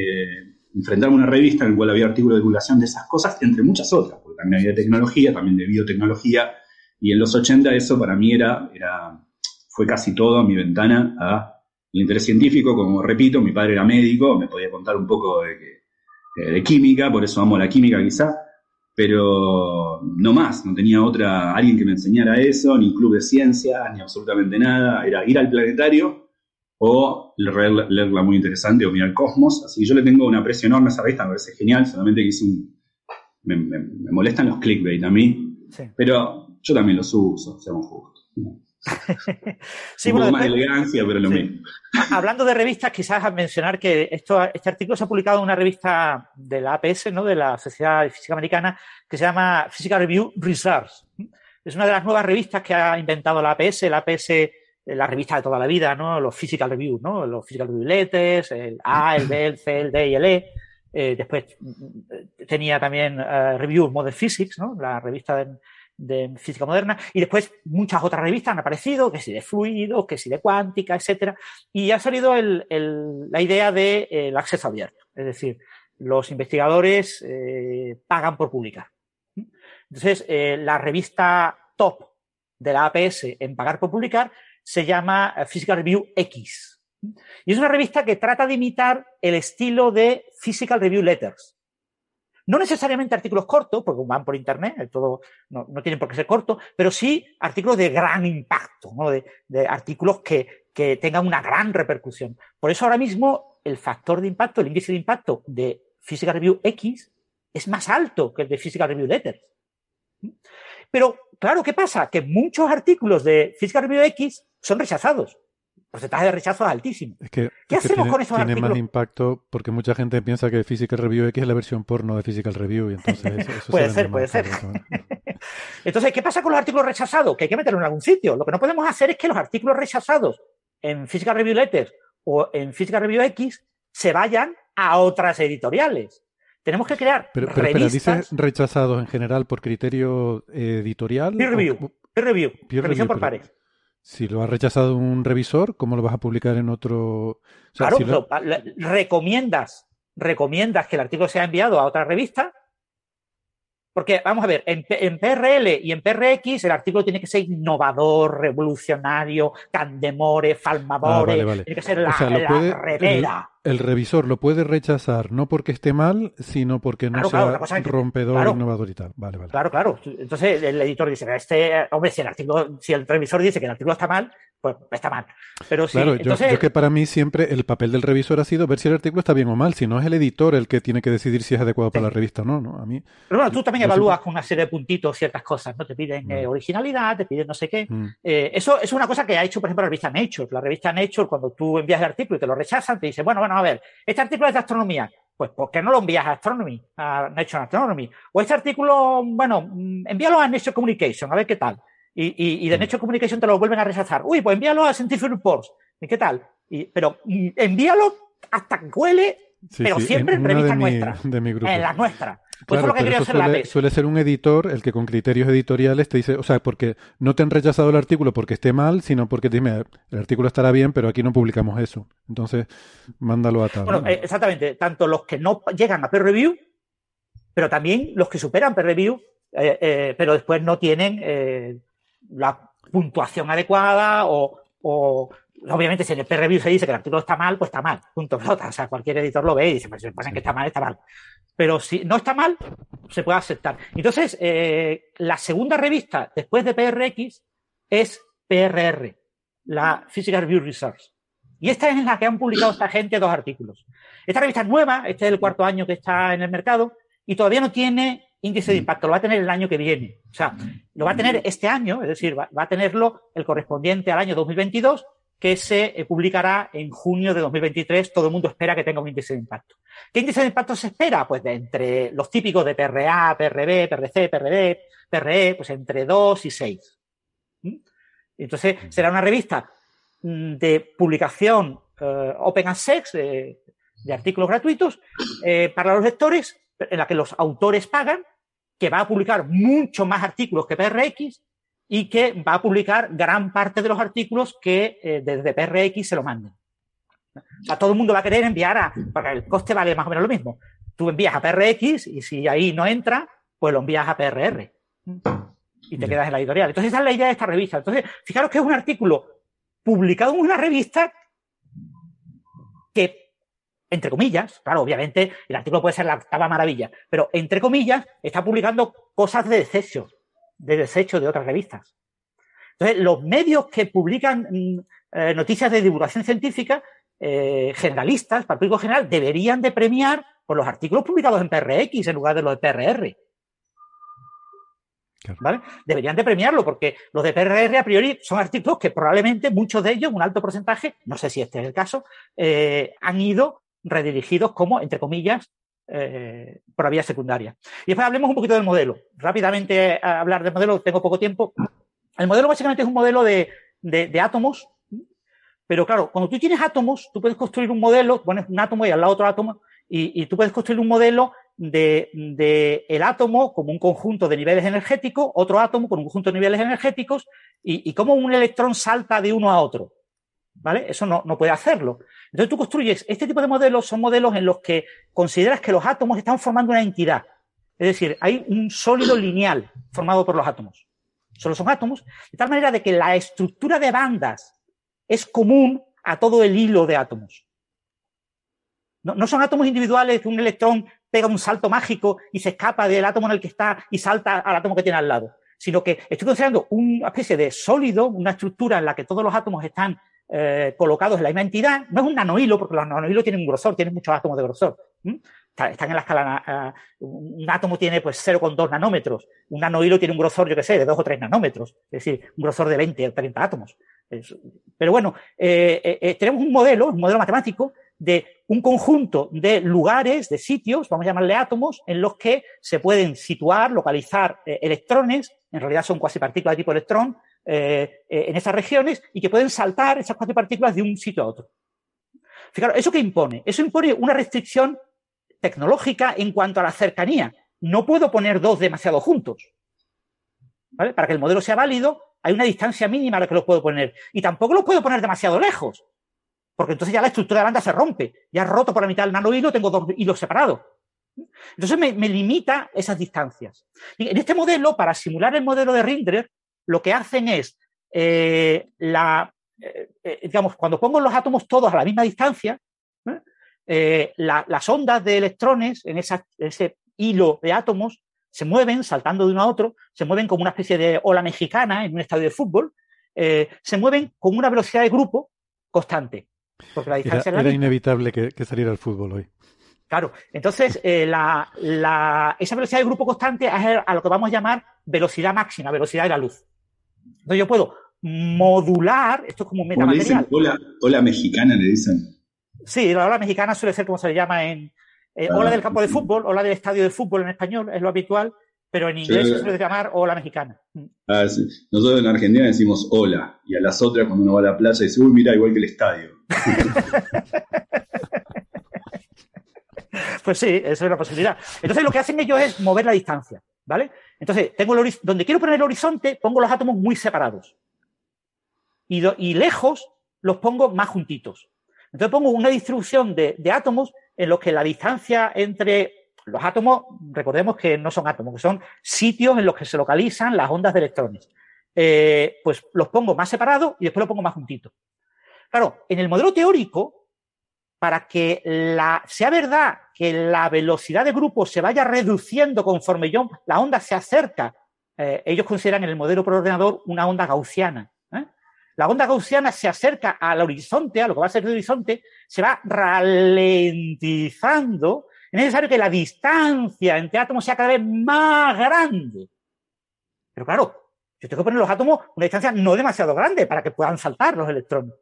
enfrentarme a una revista en la cual había artículos de divulgación de esas cosas, entre muchas otras, porque también había tecnología, también de biotecnología, y en los 80 eso para mí era, era fue casi todo mi ventana a interés científico, como repito, mi padre era médico, me podía contar un poco de, eh, de química, por eso amo la química quizá, pero no más, no tenía otra, alguien que me enseñara eso, ni club de ciencias, ni absolutamente nada, era ir al planetario o leerla muy interesante o mirar Cosmos. Así que yo le tengo un aprecio enorme a esa revista, me parece genial, solamente que hice un... Me, molestan los clickbait a mí, pero yo también los uso, seamos justos. sí, un poco más de elegancia, pero lo mismo. Hablando de revistas, quizás mencionar que esto, este artículo se ha publicado en una revista de la APS, ¿no? de la Sociedad de Física Americana, que se llama Physical Review Research. Es una de las nuevas revistas que ha inventado la APS. La APS la revista de toda la vida, ¿no? Los Physical Reviews, ¿no? Los Physical Review Letters, el A, el B, el C, el D y el E. Eh, después mm, tenía también uh, Review Modern Physics, ¿no? La revista de, física moderna. Y después muchas otras revistas han aparecido, que si de fluido, que si de cuántica, etcétera. Y ha salido el, el, la idea del de, el acceso abierto. Es decir, los investigadores eh, pagan por publicar. Entonces, eh, la revista top de la APS en pagar por publicar se llama eh, Physical Review X. Y es una revista que trata de imitar el estilo de Physical Review Letters. No necesariamente artículos cortos, porque van por internet, todo no, no tienen por qué ser cortos, pero sí artículos de gran impacto, ¿no? de, de, artículos que, que tengan una gran repercusión. Por eso ahora mismo el factor de impacto, el índice de impacto de Physical Review X es más alto que el de Physical Review Letters. Pero, claro, ¿qué pasa? Que muchos artículos de Physical Review X son rechazados. El porcentaje de rechazo es altísimo. Es que, ¿Qué es que hacemos tiene, con esos tiene artículos? más impacto porque mucha gente piensa que Physical Review X es la versión porno de Physical Review y entonces eso, eso Puede ser, puede ser. Entonces, ¿qué pasa con los artículos rechazados? Que hay que meterlo en algún sitio. Lo que no podemos hacer es que los artículos rechazados en Physical Review Letters o en Physical Review X se vayan a otras editoriales. Tenemos que crear Pero, pero revistas dices rechazados en general por criterio eh, editorial. peer review, o- peer review, peer revisión review, por pero- pares. Si lo ha rechazado un revisor, ¿cómo lo vas a publicar en otro? O sea, Claro, si lo- lo- la- recomiendas, recomiendas que el artículo sea enviado a otra revista. Porque, vamos a ver, en, en PRL y en PRX el artículo tiene que ser innovador, revolucionario, candemore, falmamore, Ah, vale, vale. tiene que ser la, O sea, lo la puede- revera. el revisor lo puede rechazar no porque esté mal, sino porque no Claro, sea claro, cosa rompedor, claro. innovador y tal. Vale, vale. Claro, claro. Entonces el editor dice, este, hombre, si el artículo, si el revisor dice que el artículo está mal, pues está mal. Pero Claro, yo, entonces, yo que para mí siempre el papel del revisor ha sido ver si el artículo está bien o mal, si no es el editor el que tiene que decidir si es adecuado para la revista o no, ¿no? A mí, pero bueno, tú también evalúas siempre- con una serie de puntitos ciertas cosas, ¿no? Te piden eh, Vale. originalidad, te piden no sé qué. mm, Eh, eso, eso es una cosa que ha hecho, por ejemplo, la revista Nature. La revista Nature, cuando tú envías el artículo y te lo rechazan, te dice, bueno, bueno, a ver, este artículo es de astronomía. Pues, ¿por qué no lo envías a Astronomy, a Nature Astronomy? O este artículo, bueno, mm, envíalo a Nature Communication, a ver qué tal. Y, y, y de Mm. Nature Communication te lo vuelven a rechazar. Uy, pues envíalo a Scientific Reports. ¿Y qué tal? Y, pero mm, envíalo hasta que huele, sí, pero sí, siempre en de revistas nuestras, de mi grupo. en las nuestras. Pues Claro, eso es lo que quería hacer la suele, APES. suele ser un editor el que con criterios editoriales te dice, o sea, porque no te han rechazado el artículo porque esté mal, sino porque dime, el artículo estará bien, pero aquí no publicamos eso. Entonces, mándalo a tal. Bueno, ¿no? eh, exactamente. Tanto los que no llegan a peer review, pero también los que superan peer review, eh, eh, pero después no tienen la puntuación adecuada o, o, obviamente si en el peer review se dice que el artículo está mal, pues está mal. Punto pelota. O sea, cualquier editor lo ve y dice, pues si ponen que está mal, está mal. Pero si no está mal, se puede aceptar. Entonces, eh, la segunda revista después de PRX es PRR, la Physical Review Research. Y esta es en la que han publicado esta gente dos artículos. Esta revista es nueva, este es el cuarto año que está en el mercado y todavía no tiene índice de impacto, lo va a tener el año que viene. O sea, lo va a tener este año, es decir, va, va a tenerlo el correspondiente al año 2022, que se eh, publicará en junio de 2023. Todo el mundo espera que tenga un índice de impacto. ¿Qué índice de impacto se espera? Pues de entre los típicos de PRA, PRB, PRC, PRD, PRE, pues entre 2 y 6. ¿Mm? Entonces, será una revista mm, de publicación eh, Open Access, de, de artículos gratuitos, eh, para los lectores, en la que los autores pagan, que va a publicar mucho más artículos que PRX y que va a publicar gran parte de los artículos que eh, desde PRX se lo manden. O sea, todo el mundo va a querer enviar a, porque el coste vale más o menos lo mismo. Tú envías a PRX y si ahí no entra, pues lo envías a PRR. Y te quedas en la editorial. Entonces, esa es la idea de esta revista. Entonces, fijaros que es un artículo publicado en una revista que, entre comillas, claro, obviamente el artículo puede ser la octava maravilla, pero entre comillas está publicando cosas de desecho, de desecho de otras revistas. Entonces, los medios que publican mm, eh, noticias de divulgación científica eh, generalistas, para el público general, deberían de premiar por los artículos publicados en PRX en lugar de los de PRR. Claro. ¿Vale? Deberían de premiarlo porque los de PRR a priori son artículos que probablemente muchos de ellos, un alto porcentaje, no sé si este es el caso, eh, han ido redirigidos como, entre comillas, eh, por la vía secundaria. Y después hablemos un poquito del modelo. Rápidamente hablar del modelo, tengo poco tiempo. El modelo básicamente es un modelo de, de, de átomos, pero claro, cuando tú tienes átomos, tú puedes construir un modelo, pones un átomo y al lado otro átomo, y, y tú puedes construir un modelo de, de, el átomo como un conjunto de niveles energéticos, otro átomo con un conjunto de niveles energéticos, y, y cómo un electrón salta de uno a otro. ¿Vale? Eso no, no puede hacerlo. Entonces tú construyes, este tipo de modelos son modelos en los que consideras que los átomos están formando una entidad. Es decir, hay un sólido lineal formado por los átomos. Solo son átomos, de tal manera de que la estructura de bandas es común a todo el hilo de átomos. No, no, son átomos individuales que un electrón pega un salto mágico y se escapa del átomo en el que está y salta al átomo que tiene al lado, sino que estoy considerando una especie de sólido, una estructura en la que todos los átomos están eh, colocados en la misma entidad. No es un nanohilo, porque los nanohilos tienen un grosor, tienen muchos átomos de grosor. Están en la escala, un átomo tiene pues 0,2 nanómetros, un nanohilo tiene un grosor, yo qué sé, de 2 o 3 nanómetros, es decir, un grosor de 20 o 30 átomos. Pero bueno, eh, eh, tenemos un modelo, un modelo matemático de un conjunto de lugares, de sitios, vamos a llamarle átomos, en los que se pueden situar, localizar electrones, en realidad son cuasi partículas de tipo electrón, en esas regiones y que pueden saltar esas cuasi partículas de un sitio a otro. Fijaros, ¿eso qué impone? Eso impone una restricción tecnológica en cuanto a la cercanía. No puedo poner dos demasiado juntos. ¿vale? Para que el modelo sea válido, hay una distancia mínima a la que los puedo poner. Y tampoco los puedo poner demasiado lejos. Porque entonces ya la estructura de la banda se rompe. Ya roto por la mitad del nanohilo, tengo dos hilos separados. Entonces me, limita esas distancias. en este modelo, para simular el modelo de Rindler, lo que hacen es eh, la, eh, eh, digamos, cuando pongo los átomos todos a la misma distancia, las ondas de electrones en ese hilo de átomos se mueven saltando de uno a otro, se mueven como una especie de ola mexicana en un estadio de fútbol, se mueven con una velocidad de grupo constante. Porque la distancia era, inevitable que, saliera el fútbol hoy. Claro, entonces eh, esa velocidad de grupo constante es a lo que vamos a llamar velocidad máxima, velocidad de la luz. Entonces yo puedo modular, esto es como un metamaterial. Ola, ola mexicana le dicen. Sí, la ola mexicana suele ser como se le llama en, eh, ola del campo de fútbol, ola del estadio de fútbol en español, es lo habitual, pero en inglés se suele llamar ola mexicana. Mm. Ah, Nosotros en Argentina decimos hola, y a las otras cuando uno va a la playa dice, uy, mira, igual que el estadio. pues sí, eso es una posibilidad. Entonces lo que hacen ellos es mover la distancia, ¿vale? Entonces, tengo el donde quiero poner el horizonte, pongo los átomos muy separados. Y, y lejos los pongo más juntitos. Entonces pongo una distribución de, de átomos en los que la distancia entre los átomos, recordemos que no son átomos, que son sitios en los que se localizan las ondas de electrones. Eh, pues los pongo más separados y después los pongo más juntitos. Claro, en el modelo teórico, para que sea verdad que la velocidad de grupo se vaya reduciendo conforme yo, la onda se acerca, eh, ellos consideran en el modelo por ordenador una onda gaussiana. ¿eh? La onda gaussiana se acerca al horizonte, a lo que va a ser el horizonte, se va ralentizando. Es necesario que la distancia entre átomos sea cada vez más grande. Pero claro, yo tengo que poner los átomos una distancia no demasiado grande para que puedan saltar los electrones.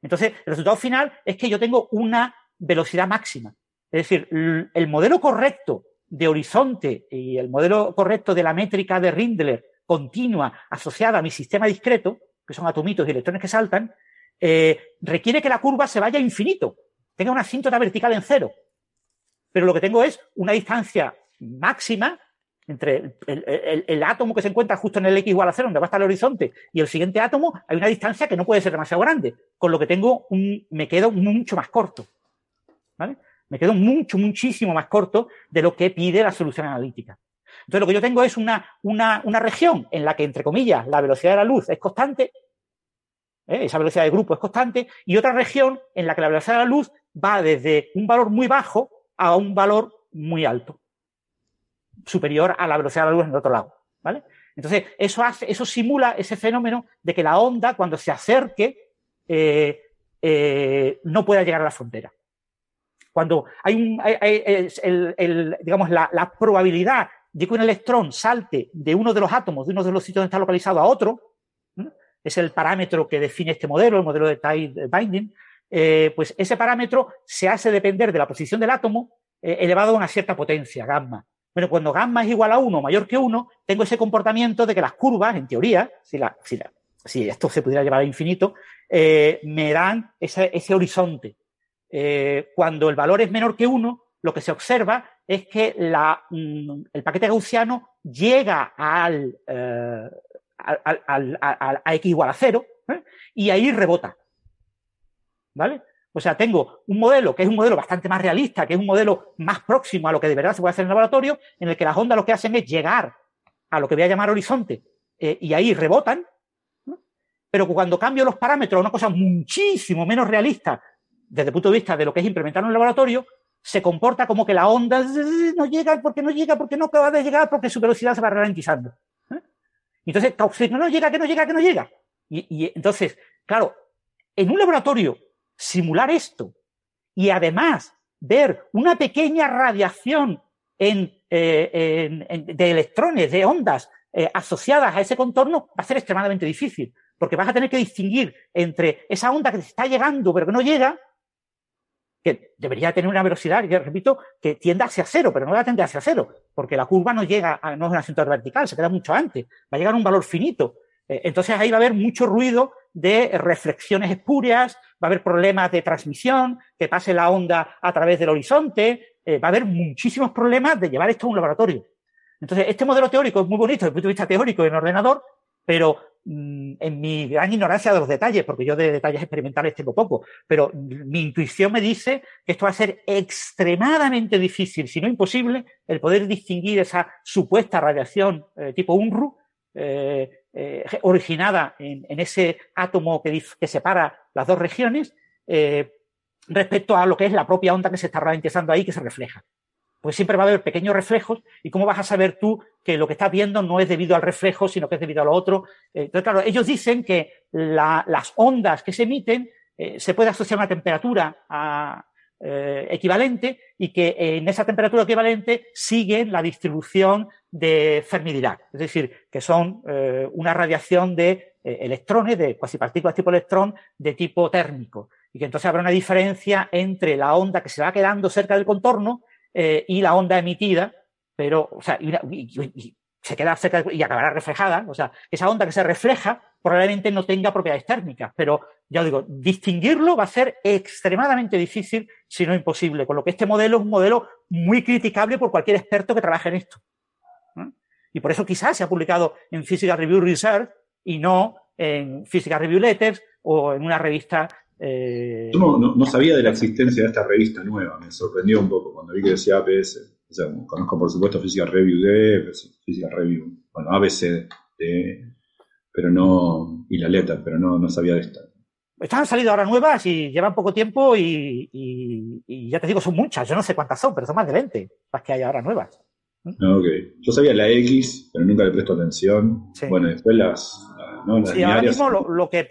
Entonces, el resultado final es que yo tengo una velocidad máxima. Es decir, el modelo correcto de horizonte y el modelo correcto de la métrica de Rindler continua asociada a mi sistema discreto que son atomitos y electrones que saltan, eh, requiere que la curva se vaya a infinito, tenga una asíntota vertical en cero. Pero lo que tengo es una distancia máxima entre el, átomo que se encuentra justo en el x igual a cero, donde va a estar el horizonte, y el siguiente átomo, hay una distancia que no puede ser demasiado grande, con lo que tengo un, me quedo mucho más corto. ¿Vale? Me quedo mucho, muchísimo más corto de lo que pide la solución analítica. Entonces, lo que yo tengo es una, una, región en la que, entre comillas, la velocidad de la luz es constante, ¿eh? esa velocidad de grupo es constante, y otra región en la que la velocidad de la luz va desde un valor muy bajo a un valor muy alto, superior a la velocidad de la luz en el otro lado. ¿vale? Entonces, eso, hace, eso simula ese fenómeno de que la onda, cuando se acerque, eh, eh, no pueda llegar a la frontera. Cuando hay un, digamos, la, probabilidad de que un electrón salte de uno de los átomos, de uno de los sitios donde está localizado a otro, es el parámetro que define este modelo, el modelo de tide binding, eh, pues ese parámetro se hace depender de la posición del átomo eh, elevado a una cierta potencia, gamma. Bueno, cuando gamma es igual a 1 mayor que 1, tengo ese comportamiento de que las curvas, en teoría, si, esto se pudiera llevar a infinito, eh, me dan ese horizonte. Cuando el valor es menor que 1, lo que se observa es que mm, el paquete gaussiano llega al, eh, x igual a cero ¿eh? y ahí rebota. ¿Vale? O sea, tengo un modelo que es un modelo bastante más realista, que es un modelo más próximo a lo que de verdad se puede hacer en el laboratorio, en el que las ondas lo que hacen es llegar a lo que voy a llamar horizonte eh, y ahí rebotan. Pero cuando cambio los parámetros a una cosa muchísimo menos realista desde el punto de vista de lo que es implementarlo en el laboratorio, se comporta como que la onda no llega porque no llega, porque no acaba de llegar, porque su velocidad se va ralentizando. ¿eh? Entonces, no, no llega, que no llega, que no llega. Y, entonces, claro, en un laboratorio, simular esto y además ver una pequeña radiación en, de electrones, de ondas asociadas a ese contorno, va a ser extremadamente difícil, porque vas a tener que distinguir entre esa onda que te está llegando pero que no llega, que debería tener una velocidad, yo repito, que tienda hacia cero, pero no va a tender hacia cero, porque la curva no llega, a, no es una cintura vertical, se queda mucho antes, va a llegar a un valor finito. Eh, entonces ahí va a haber mucho ruido de reflexiones espurias, va a haber problemas de transmisión, que pase la onda a través del horizonte, eh, va a haber muchísimos problemas de llevar esto a un laboratorio. Entonces, este modelo teórico es muy bonito desde el punto de vista teórico en ordenador, pero en mi gran ignorancia de los detalles, porque yo de detalles experimentales tengo poco, pero mi intuición me dice que esto va a ser extremadamente difícil, si no imposible, el poder distinguir esa supuesta radiación eh, tipo UNRU eh, eh, originada en, ese átomo que, que, separa las dos regiones respecto a lo que es la propia onda que se está ralentizando ahí que se refleja pues siempre va a haber pequeños reflejos y cómo vas a saber tú que lo que estás viendo no es debido al reflejo, sino que es debido a lo otro. Eh, entonces, claro, ellos dicen que las ondas que se emiten eh, se puede asociar a una temperatura eh, equivalente y que en esa temperatura equivalente siguen la distribución de Fermi-Dirac, es decir, que son una radiación de electrones, de cuasipartículas tipo electrón, de tipo térmico, y que entonces habrá una diferencia entre la onda que se va quedando cerca del contorno eh, y la onda emitida, pero, o sea, se queda cerca y acabará reflejada, o sea, esa onda que se refleja probablemente no tenga propiedades térmicas, pero ya os digo, distinguirlo va a ser extremadamente difícil, si no imposible, con lo que este modelo es un modelo muy criticable por cualquier experto que trabaje en esto. Y por eso quizás se ha publicado en Physical Review Research y no en Physical Review Letters o en una revista eh, Yo no, sabía de la existencia de esta revista nueva, me sorprendió un poco cuando vi que decía APS. O sea, conozco por supuesto Physical Review D, Physical Review, bueno, ABC D, pero no, y la letra, pero no, no sabía de esta. Estas han salido ahora nuevas y llevan poco tiempo y, ya te digo, son muchas. Yo no sé cuántas son, pero son más de 20 las que hay ahora nuevas. Ok. Yo sabía la X, pero nunca le presto atención. Bueno, después las, sí, ahora mismo lo, que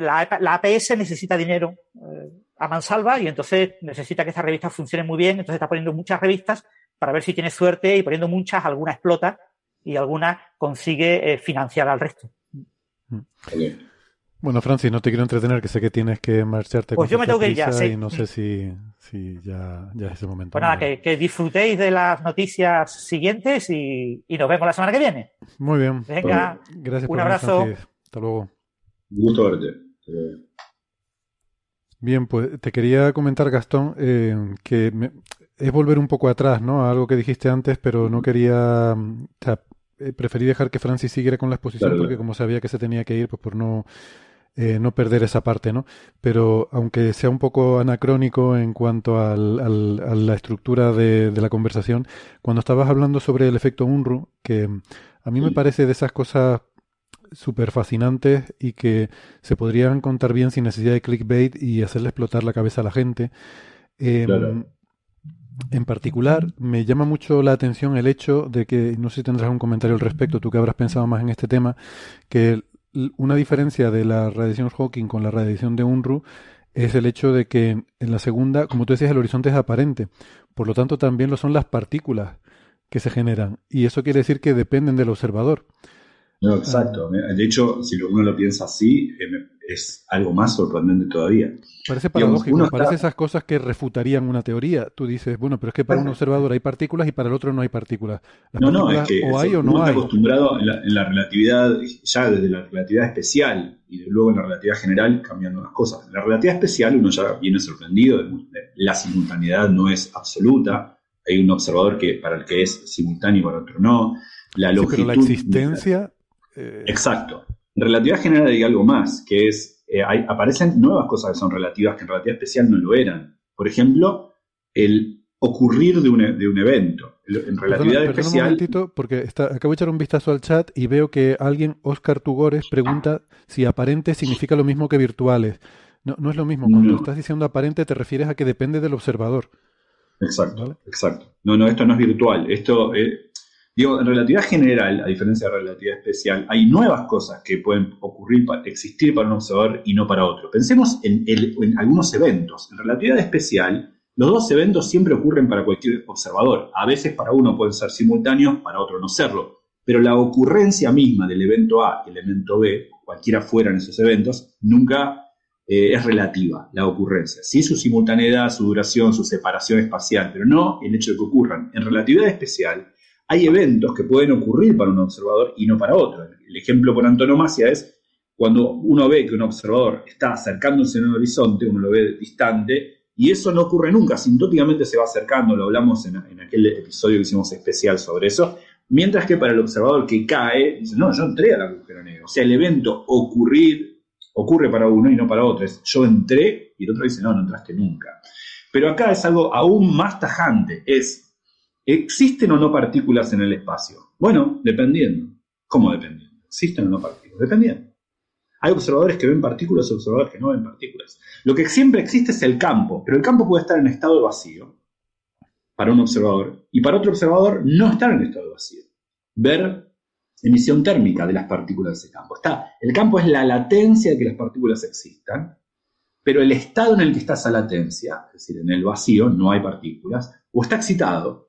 la, APS necesita dinero eh, a mansalva y entonces necesita que esta revista funcione muy bien, entonces está poniendo muchas revistas para ver si tiene suerte y poniendo muchas, alguna explota y alguna consigue eh, financiar al resto. Bueno, Francis, no te quiero entretener, que sé que tienes que marcharte. Pues yo me tengo que ir ya, sí. Y no sé si, ya, ya, es ese momento. Pues nada, que, disfrutéis de las noticias siguientes y, nos vemos la semana que viene. Muy bien. Venga, Gracias un abrazo. Hasta luego. Un gusto verte. Bien, pues te quería comentar, Gastón, eh, que es volver un poco atrás, ¿no? A algo que dijiste antes, pero no quería. O sea, eh, preferí dejar que Francis siguiera con la exposición porque, como sabía que se tenía que ir, pues por no. Eh, no perder esa parte, ¿no? Pero aunque sea un poco anacrónico en cuanto al, a la estructura de, de, la conversación, cuando estabas hablando sobre el efecto UNRU, que a mí me parece de esas cosas súper fascinantes y que se podrían contar bien sin necesidad de clickbait y hacerle explotar la cabeza a la gente. Em, en particular, me llama mucho la atención el hecho de que, no sé si tendrás un comentario al respecto, tú que habrás pensado más en este tema, que una diferencia de la radiación Hawking con la radiación de UNRU es el hecho de que en la segunda, como tú decías, el horizonte es aparente. Por lo tanto, también lo son las partículas que se generan. Y eso quiere decir que dependen del observador. No, exacto. De hecho, si uno lo piensa así, eh, es algo más sorprendente todavía. Parece paradójico, parece esas cosas que refutarían una teoría. Tú dices, bueno, pero es que para un observador hay partículas y para el otro no hay partículas. no, no, es que o hay o no uno está acostumbrado en la, relatividad, ya desde la relatividad especial y luego en la relatividad general cambiando las cosas. En la relatividad especial uno ya viene sorprendido, la simultaneidad no es absoluta, hay un observador que para el que es simultáneo y para otro no. La longitud, pero la existencia eh, Exacto. En relatividad general hay algo más, que es, eh, aparecen nuevas cosas que son relativas, que en relatividad especial no lo eran. Por ejemplo, el ocurrir de un, de un evento. En relatividad especial... un momentito, porque acabo de echar un vistazo al chat y veo que alguien, Oscar Tugores, pregunta si aparente significa lo mismo que virtuales. No, no es lo mismo. Cuando estás diciendo aparente te refieres a que depende del observador. Exacto, exacto. No, no, esto no es virtual. Esto, eh, Digo, en relatividad general, a diferencia de relatividad especial, hay nuevas cosas que pueden ocurrir, existir para un observador y no para otro. Pensemos en, algunos eventos. En relatividad especial, los dos eventos siempre ocurren para cualquier observador. A veces para uno pueden ser simultáneos, para otro no serlo. Pero la ocurrencia misma del evento A y el evento B, cualquiera fueran esos eventos, nunca eh, es relativa, la ocurrencia. Sí su simultaneidad, su duración, su separación espacial, pero no el hecho de que ocurran. En relatividad especial, hay eventos que pueden ocurrir para un observador y no para otro. El ejemplo por antonomasia es cuando uno ve que un observador está acercándose en el horizonte, uno lo ve distante, y eso no ocurre nunca, sintóticamente se va acercando, lo hablamos en, aquel episodio que hicimos especial sobre eso, mientras que para el observador que cae, dice, no, yo entré al agujero negro. O sea, el evento ocurrir ocurre para uno y no para otro. Es yo entré y el otro dice, no, no entraste nunca. Pero acá es algo aún más tajante, es, ¿existen o no partículas en el espacio? Bueno, dependiendo. ¿Cómo dependiendo? ¿Existen o no partículas? Dependiendo. Hay observadores que ven partículas y observadores que no ven partículas. Lo que siempre existe es el campo, pero el campo puede estar en estado vacío para un observador y para otro observador no estar en estado vacío. Ver emisión térmica de las partículas de ese campo. Está, el campo es la latencia de que las partículas existan, pero el estado en el que está esa latencia, es decir, en el vacío no hay partículas, o está excitado.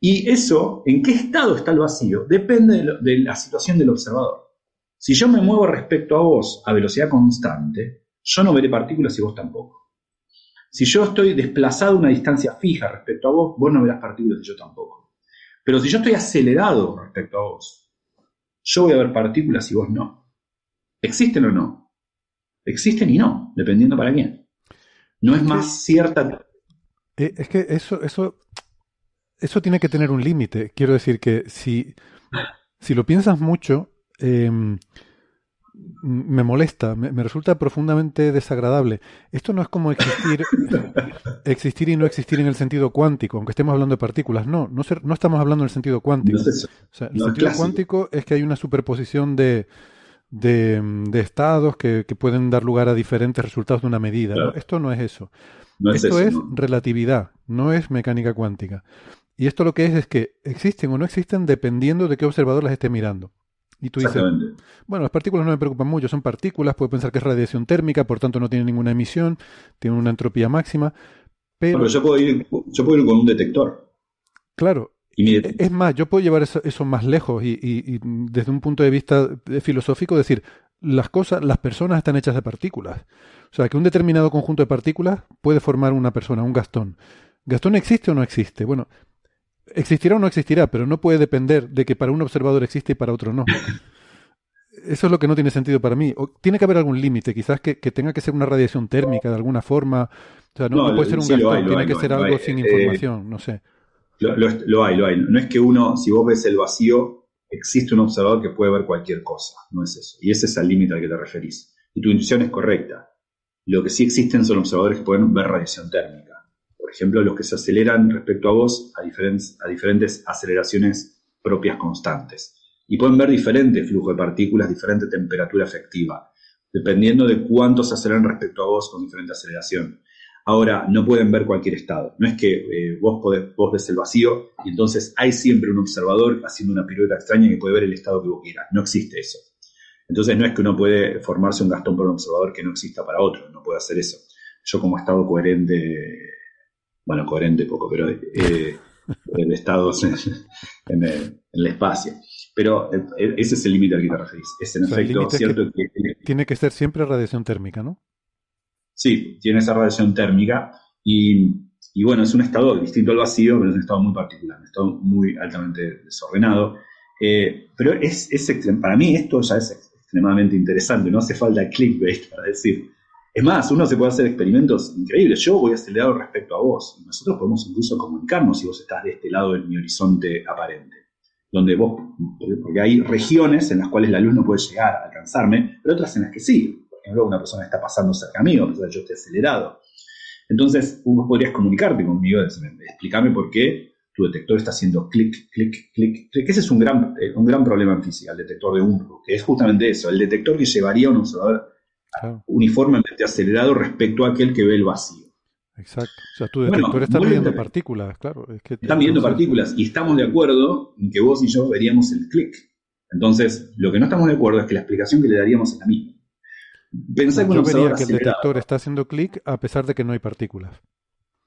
Y eso, en qué estado está el vacío, depende de la situación del observador. Si yo me muevo respecto a vos a velocidad constante, yo no veré partículas y vos tampoco. Si yo estoy desplazado a una distancia fija respecto a vos, vos no verás partículas y yo tampoco. Pero si yo estoy acelerado respecto a vos, yo voy a ver partículas y vos no. ¿Existen o no? Existen y no, dependiendo para quién. No es más cierta. Eh, es que eso, eso, eso tiene que tener un límite. Quiero decir que si, si lo piensas mucho, Em, me molesta, me, resulta profundamente desagradable. Esto no es como existir, existir y no existir en el sentido cuántico, aunque estemos hablando de partículas. No, no, no estamos hablando en el sentido cuántico. el sentido cuántico es que hay una superposición de, de, estados que, pueden dar lugar a diferentes resultados de una medida. Esto no es eso. esto es relatividad, no es mecánica cuántica. Y esto lo que es es que existen o no existen dependiendo de qué observador las esté mirando. Y tú dices, bueno, las partículas no me preocupan mucho, son partículas, puedo pensar que es radiación térmica, por tanto no tienen ninguna emisión, tienen una entropía máxima. Pero, yo, puedo ir, yo puedo ir con un detector. Claro. E, es más, yo puedo llevar eso, más lejos y, desde un punto de vista filosófico decir, las cosas, las personas están hechas de partículas. O sea, que un determinado conjunto de partículas puede formar una persona, un Gastón. ¿Gastón existe o no existe? Bueno, Existirá o no existirá, pero no puede depender de que para un observador existe y para otro no. Eso es lo que no tiene sentido para mí. tiene que haber algún límite, quizás que, tenga que ser una radiación térmica de alguna forma. O sea, no, puede ser un gastón, tiene que ser algo sin eh, información, no sé. Lo, hay, lo hay. No es que uno, si vos ves el vacío, existe un observador que puede ver cualquier cosa. No es eso. Y ese es el límite al que te referís. Y tu intuición es correcta. Lo que sí existen son observadores que pueden ver radiación térmica por ejemplo, los que se aceleran respecto a vos a diferentes, diferentes aceleraciones propias constantes. Y pueden ver diferente flujo de partículas, diferente temperatura efectiva, dependiendo de cuánto se aceleran respecto a vos con diferente aceleración. Ahora, no pueden ver cualquier estado. No es que eh, vos, podés, vos ves el vacío y entonces hay siempre un observador haciendo una pirueta extraña que puede ver el estado que vos quieras. No existe eso. Entonces no es que uno puede formarse un gastón por un observador que no exista para otro. No puede hacer eso. Yo como estado coherente bueno, coherente poco, pero eh, el estado en, el, espacio. Pero eh, ese es el límite al que te referís. Es en efecto cierto que, Tiene que ser siempre radiación térmica, ¿no? Sí, tiene esa radiación térmica y, bueno, es un estado distinto al vacío, pero es un estado muy particular, un estado muy altamente desordenado. Eh, pero es, para mí esto ya es extremadamente interesante, no hace falta clickbait para decir es más, uno se puede hacer experimentos increíbles. Yo voy acelerado respecto a vos. Y nosotros podemos incluso comunicarnos si vos estás de este lado de mi horizonte aparente. Donde vos, porque hay regiones en las cuales la luz no puede llegar a alcanzarme, pero otras en las que sí. Por ejemplo, una persona está pasando cerca mío, a yo esté acelerado. Entonces, vos podrías comunicarte conmigo, explicarme por qué tu detector está haciendo clic, clic, clic, clic. Ese es un gran, eh, un gran problema en física, el detector de Umbro, que es justamente eso, el detector que llevaría a un observador uniformemente acelerado respecto a aquel que ve el vacío. Exacto. O sea, tu detector está midiendo partículas, claro. Es que está midiendo partículas y estamos de acuerdo en que vos y yo veríamos el clic. Entonces, lo que no estamos de acuerdo es que la explicación que le daríamos es la misma. Pensá yo vería que el detector está haciendo clic a pesar de que no hay partículas.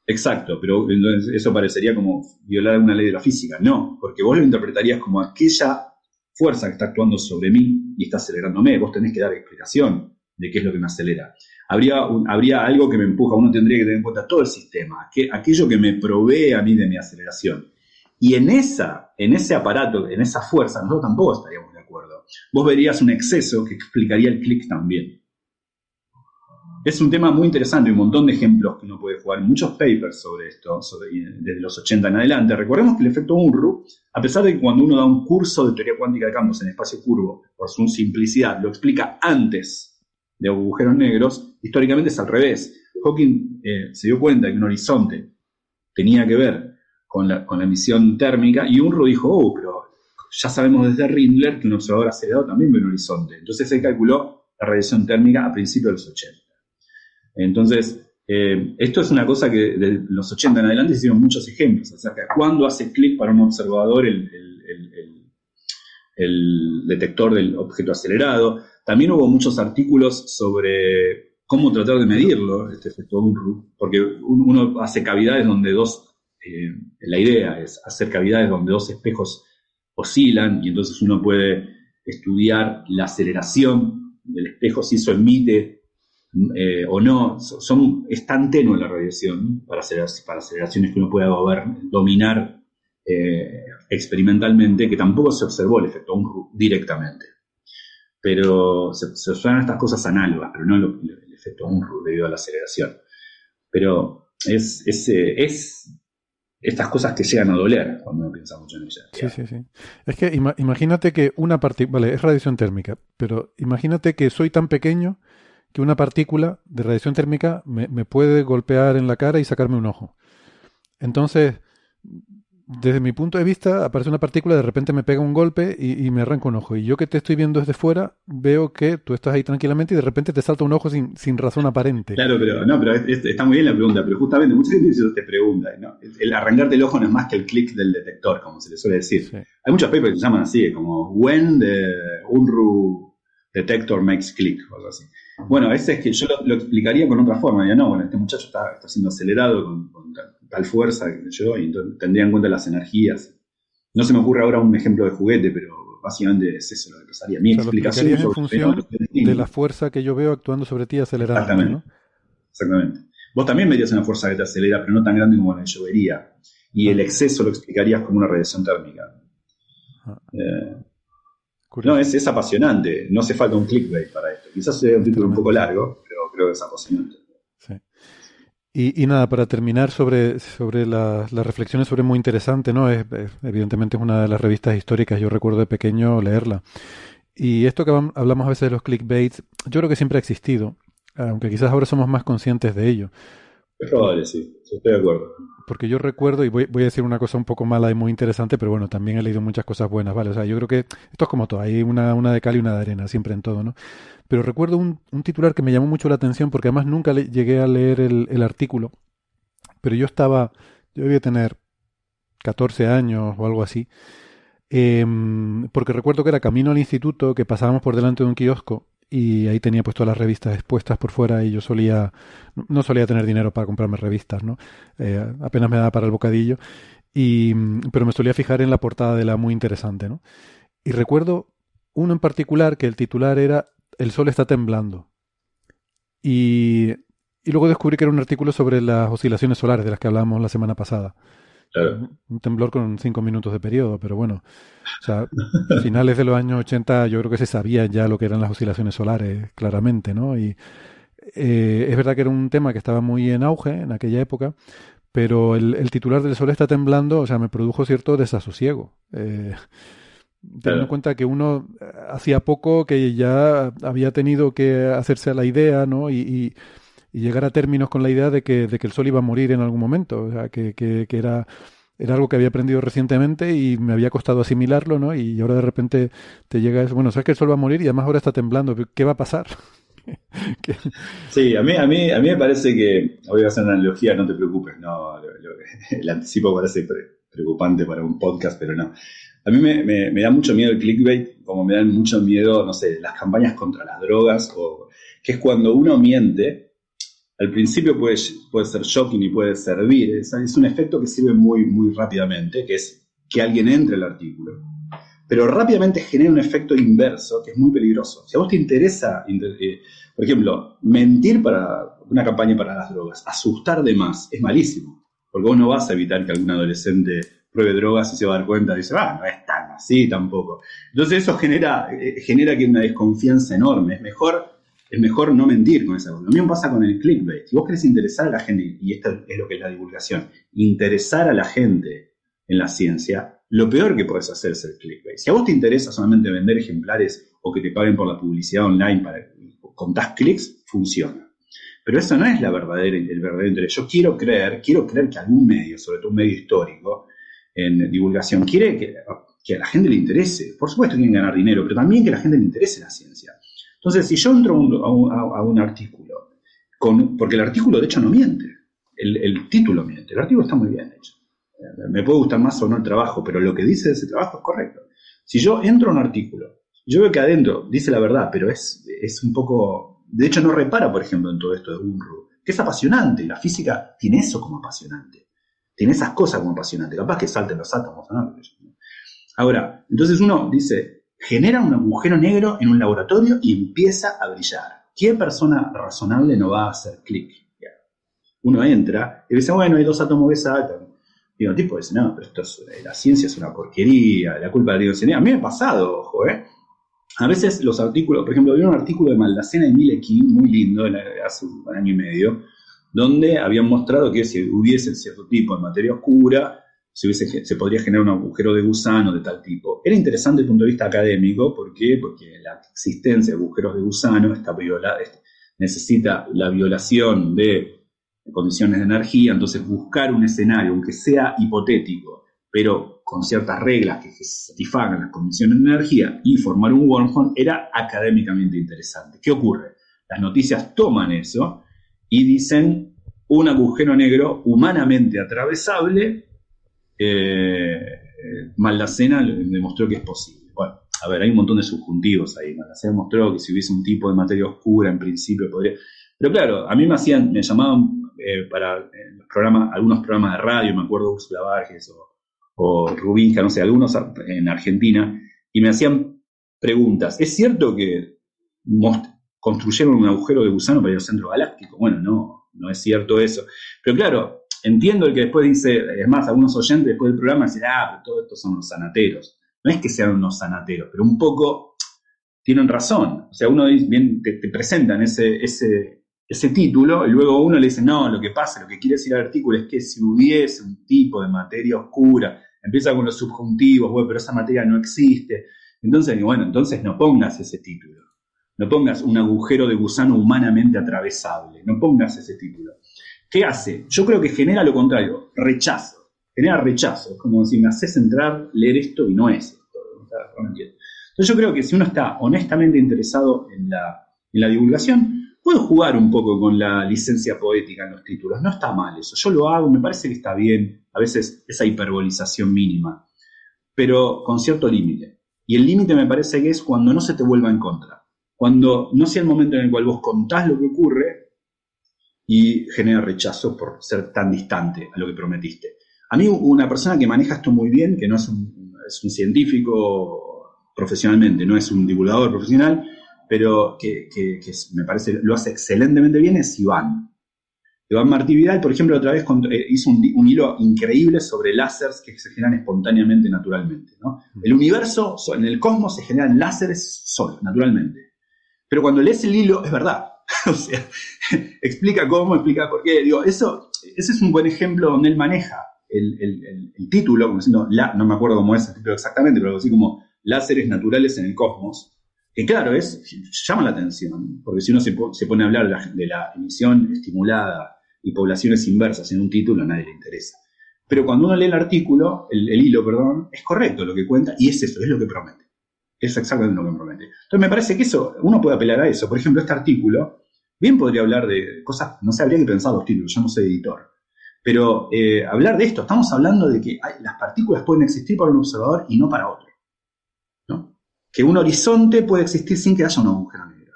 Exacto, pero eso parecería como violar una ley de la física. No, porque vos lo interpretarías como aquella fuerza que está actuando sobre mí y está acelerándome. Vos tenés que dar explicación de qué es lo que me acelera. Habría, habría algo que me empuja, uno tendría que tener en cuenta todo el sistema, que, aquello que me provee a mí de mi aceleración. Y en, esa, en ese aparato, en esa fuerza, nosotros tampoco estaríamos de acuerdo. Vos verías un exceso que explicaría el clic también. Es un tema muy interesante, un montón de ejemplos que uno puede jugar, muchos papers sobre esto, desde los 80 en adelante. Recordemos que el efecto Unruh, a pesar de que cuando uno da un curso de teoría cuántica de campos en espacio curvo, por su simplicidad, lo explica antes de agujeros negros, históricamente es al revés. Hawking eh, se dio cuenta que un horizonte tenía que ver con la, con la emisión térmica y Unruh dijo, oh, pero ya sabemos desde Rindler que un observador acelerado también ve un horizonte. Entonces se calculó la radiación térmica a principios de los 80. Entonces, eh, esto es una cosa que de los 80 en adelante hicieron muchos ejemplos acerca de cuándo hace clic para un observador el, detector del objeto acelerado. También hubo muchos artículos sobre cómo tratar de medirlo, este efecto Unruh, porque uno hace cavidades donde dos, eh, la idea es hacer cavidades donde dos espejos oscilan y entonces uno puede estudiar la aceleración del espejo si eso emite eh, o no, son, es tan tenue la radiación para, para aceleraciones que uno pueda dominar eh, experimentalmente que tampoco se observó el efecto Unruh directamente. Pero se, se usan estas cosas análogas, pero no el, efecto Unruh debido a la aceleración. Pero eh, es estas cosas que llegan a doler cuando uno piensa mucho en ellas. Sí, sí, sí. Es que imagínate que una partícula, vale, es radiación térmica, pero imagínate que soy tan pequeño que una partícula de radiación térmica me, puede golpear en la cara y sacarme un ojo. Entonces, desde mi punto de vista, aparece una partícula, de repente me pega un golpe y, me arranca un ojo. Y yo que te estoy viendo desde fuera, veo que tú estás ahí tranquilamente y de repente te salta un ojo sin, sin razón aparente. Claro, pero no, pero está muy bien la pregunta, pero justamente muchas veces te preguntan, ¿no? El arrancarte el ojo no es más que el clic del detector, como se le suele decir. Hay muchos papers que se llaman así, como when the Unruh detector makes click o algo así. Bueno, ese es que yo lo, explicaría con otra forma. Ya no, bueno, este muchacho está, está siendo acelerado con, tal, fuerza que yo, y tendría en cuenta las energías. No se me ocurre ahora un ejemplo de juguete, pero básicamente es eso lo que pasaría. Mi explicación es en función de la fuerza que yo veo actuando sobre ti acelerando. Exactamente. Exactamente. Vos también verías una fuerza que te acelera, pero no tan grande como la que yo vería. Y el exceso lo explicarías como una radiación térmica. Ah. Eh, no, es, es, apasionante. No hace falta un clickbait para esto. Quizás sea un título un poco largo, pero creo que es apasionante. Sí. Y, nada, para terminar sobre, sobre las reflexiones sobre muy interesante, ¿no? Es, evidentemente es una de las revistas históricas, yo recuerdo de pequeño leerla. Y esto que hablamos a veces de los clickbaits, yo creo que siempre ha existido, aunque quizás ahora somos más conscientes de ello. Es probable, sí, estoy de acuerdo. Porque yo recuerdo, y voy, voy, a decir una cosa un poco mala y muy interesante, pero bueno, también he leído muchas cosas buenas, ¿vale? O sea, yo creo que esto es como todo, hay una, una de cal y una de arena, siempre en todo, ¿no? Pero recuerdo un, titular que me llamó mucho la atención porque además nunca llegué a leer el, artículo, pero yo estaba, yo debía tener 14 años o algo así, eh, porque recuerdo que era camino al instituto, que pasábamos por delante de un kiosco y ahí tenía pues todas las revistas expuestas por fuera y yo solía, no solía tener dinero para comprarme revistas, ¿no? Eh, apenas me daba para el bocadillo, y, pero me solía fijar en la portada de la muy interesante, ¿no? Y recuerdo uno en particular que el titular era El sol está temblando. Y, y luego descubrí que era un artículo sobre las oscilaciones solares de las que hablábamos la semana pasada. Un temblor con cinco minutos de periodo, pero bueno, o sea, finales de los años 80 yo creo que se sabía ya lo que eran las oscilaciones solares, claramente, ¿no? Y eh, es verdad que era un tema que estaba muy en auge en aquella época, pero el, titular del Sol está temblando, o sea, me produjo cierto desasosiego. Eh, teniendo en cuenta que uno eh, hacía poco que ya había tenido que hacerse a la idea, ¿no? y y llegar a términos con la idea de que, de que el sol iba a morir en algún momento, o sea, que, que, era, era algo que había aprendido recientemente y me había costado asimilarlo, ¿no? Y ahora de repente te llega eso, bueno, sabes que el sol va a morir y además ahora está temblando, ¿qué va a pasar? sí, a mí, a, mí, a mí me parece que, voy a hacer una analogía, no te preocupes, no, el anticipo parece preocupante para un podcast, pero no. A mí me, da mucho miedo el clickbait, como me dan mucho miedo, no sé, las campañas contra las drogas, o que es cuando uno miente al principio puede, puede ser shocking y puede servir. Es, es, un efecto que sirve muy, muy rápidamente, que es que alguien entre al artículo. Pero rápidamente genera un efecto inverso que es muy peligroso. Si a vos te interesa, eh, por ejemplo, mentir para una campaña para las drogas, asustar de más, es malísimo. Porque vos no vas a evitar que algún adolescente pruebe drogas y se va a dar cuenta dice, ah, no es tan así tampoco. Entonces eso genera, eh, genera que una desconfianza enorme. Es mejor es mejor no mentir con esa cosa. Lo mismo pasa con el clickbait. Si vos querés interesar a la gente, y esto es lo que es la divulgación, interesar a la gente en la ciencia, lo peor que puedes hacer es el clickbait. Si a vos te interesa solamente vender ejemplares o que te paguen por la publicidad online para contás clics, funciona. Pero eso no es la verdadera, el verdadero interés. Yo quiero creer, quiero creer que algún medio, sobre todo un medio histórico, en divulgación, quiere que, que a la gente le interese. Por supuesto quieren ganar dinero, pero también que a la gente le interese la ciencia. Entonces, si yo entro a un, artículo, con, porque el artículo de hecho no miente, el, título miente, el artículo está muy bien hecho. Me puede gustar más o no el trabajo, pero lo que dice de ese trabajo es correcto. Si yo entro a un artículo, yo veo que adentro dice la verdad, pero es, es un poco... De hecho, no repara, por ejemplo, en todo esto de Unruh, que es apasionante. La física tiene eso como apasionante. Tiene esas cosas como apasionante. Capaz que salten los átomos, ¿no? Ahora, entonces uno dice, genera un agujero negro en un laboratorio y empieza a brillar. ¿Qué persona razonable no va a hacer clic? Uno entra y dice, bueno, hay dos átomos que saltan. Y un tipo dice, no, pero esto es, la ciencia es una porquería, la culpa de la dioxina. A mí me ha pasado, ojo, ¿eh? A veces los artículos, por ejemplo, había un artículo de Maldacena y Milekin, muy lindo, hace un año y medio, donde habían mostrado que si hubiese cierto tipo de materia oscura, se, podría generar un agujero de gusano de tal tipo. Era interesante desde el punto de vista académico, ¿por qué? Porque la existencia de agujeros de gusano está violada, necesita la violación de condiciones de energía, entonces buscar un escenario, aunque sea hipotético, pero con ciertas reglas que satisfagan las condiciones de energía y formar un wormhole era académicamente interesante. ¿Qué ocurre? Las noticias toman eso y dicen un agujero negro humanamente atravesable eh, Maldacena demostró que es posible. Bueno, a ver, hay un montón de subjuntivos ahí. Maldacena mostró que si hubiese un tipo de materia oscura, en principio podría. Pero claro, a mí me hacían, me llamaban eh, para los programas, algunos programas de radio, me acuerdo Úrsula Vargas o, o Rubinska, no sé, algunos en Argentina, y me hacían preguntas. ¿Es cierto que construyeron un agujero de gusano para ir al centro galáctico? Bueno, no, no es cierto eso. Pero claro, Entiendo el que después dice, es más, algunos oyentes después del programa dicen, ah, pero todos estos son los sanateros. No es que sean unos sanateros, pero un poco tienen razón. O sea, uno bien, te, presentan ese, ese, ese título y luego uno le dice, no, lo que pasa, lo que quiere decir el artículo es que si hubiese un tipo de materia oscura, empieza con los subjuntivos, bueno, pero esa materia no existe. Entonces, bueno, entonces no pongas ese título. No pongas un agujero de gusano humanamente atravesable. No pongas ese título. ¿Qué hace? Yo creo que genera lo contrario, rechazo. Genera rechazo. Es como si me haces entrar, leer esto y no es esto. Entonces yo creo que si uno está honestamente interesado en la, en la divulgación, puedo jugar un poco con la licencia poética en los títulos. No está mal eso. Yo lo hago, me parece que está bien. A veces esa hiperbolización mínima. Pero con cierto límite. Y el límite me parece que es cuando no se te vuelva en contra. Cuando no sea el momento en el cual vos contás lo que ocurre y genera rechazo por ser tan distante a lo que prometiste. A mí una persona que maneja esto muy bien, que no es un, es un científico profesionalmente, no es un divulgador profesional, pero que, que, me parece lo hace excelentemente bien, es Iván. Iván Martí Vidal, por ejemplo, otra vez eh, hizo un, un, hilo increíble sobre láseres que se generan espontáneamente, naturalmente. ¿no? El universo, en el cosmos se generan láseres solo, naturalmente. Pero cuando lees el hilo, es verdad. o sea, explica cómo, explica por qué. Digo, eso, ese es un buen ejemplo donde él maneja el, título, como diciendo, no me acuerdo cómo es el título exactamente, pero así como láseres naturales en el cosmos. Que claro, es, llama la atención, porque si uno se, pone a hablar de la, emisión estimulada y poblaciones inversas en un título, a nadie le interesa. Pero cuando uno lee el artículo, el, el, hilo, perdón, es correcto lo que cuenta y es eso, es lo que promete. Es exactamente lo que promete. Entonces me parece que eso, uno puede apelar a eso. Por ejemplo, este artículo Bien podría hablar de cosas, no sé, habría que pensar los títulos, yo no soy editor. Pero eh, hablar de esto, estamos hablando de que las partículas pueden existir para un observador y no para otro. ¿no? Que un horizonte puede existir sin que haya un agujero negro.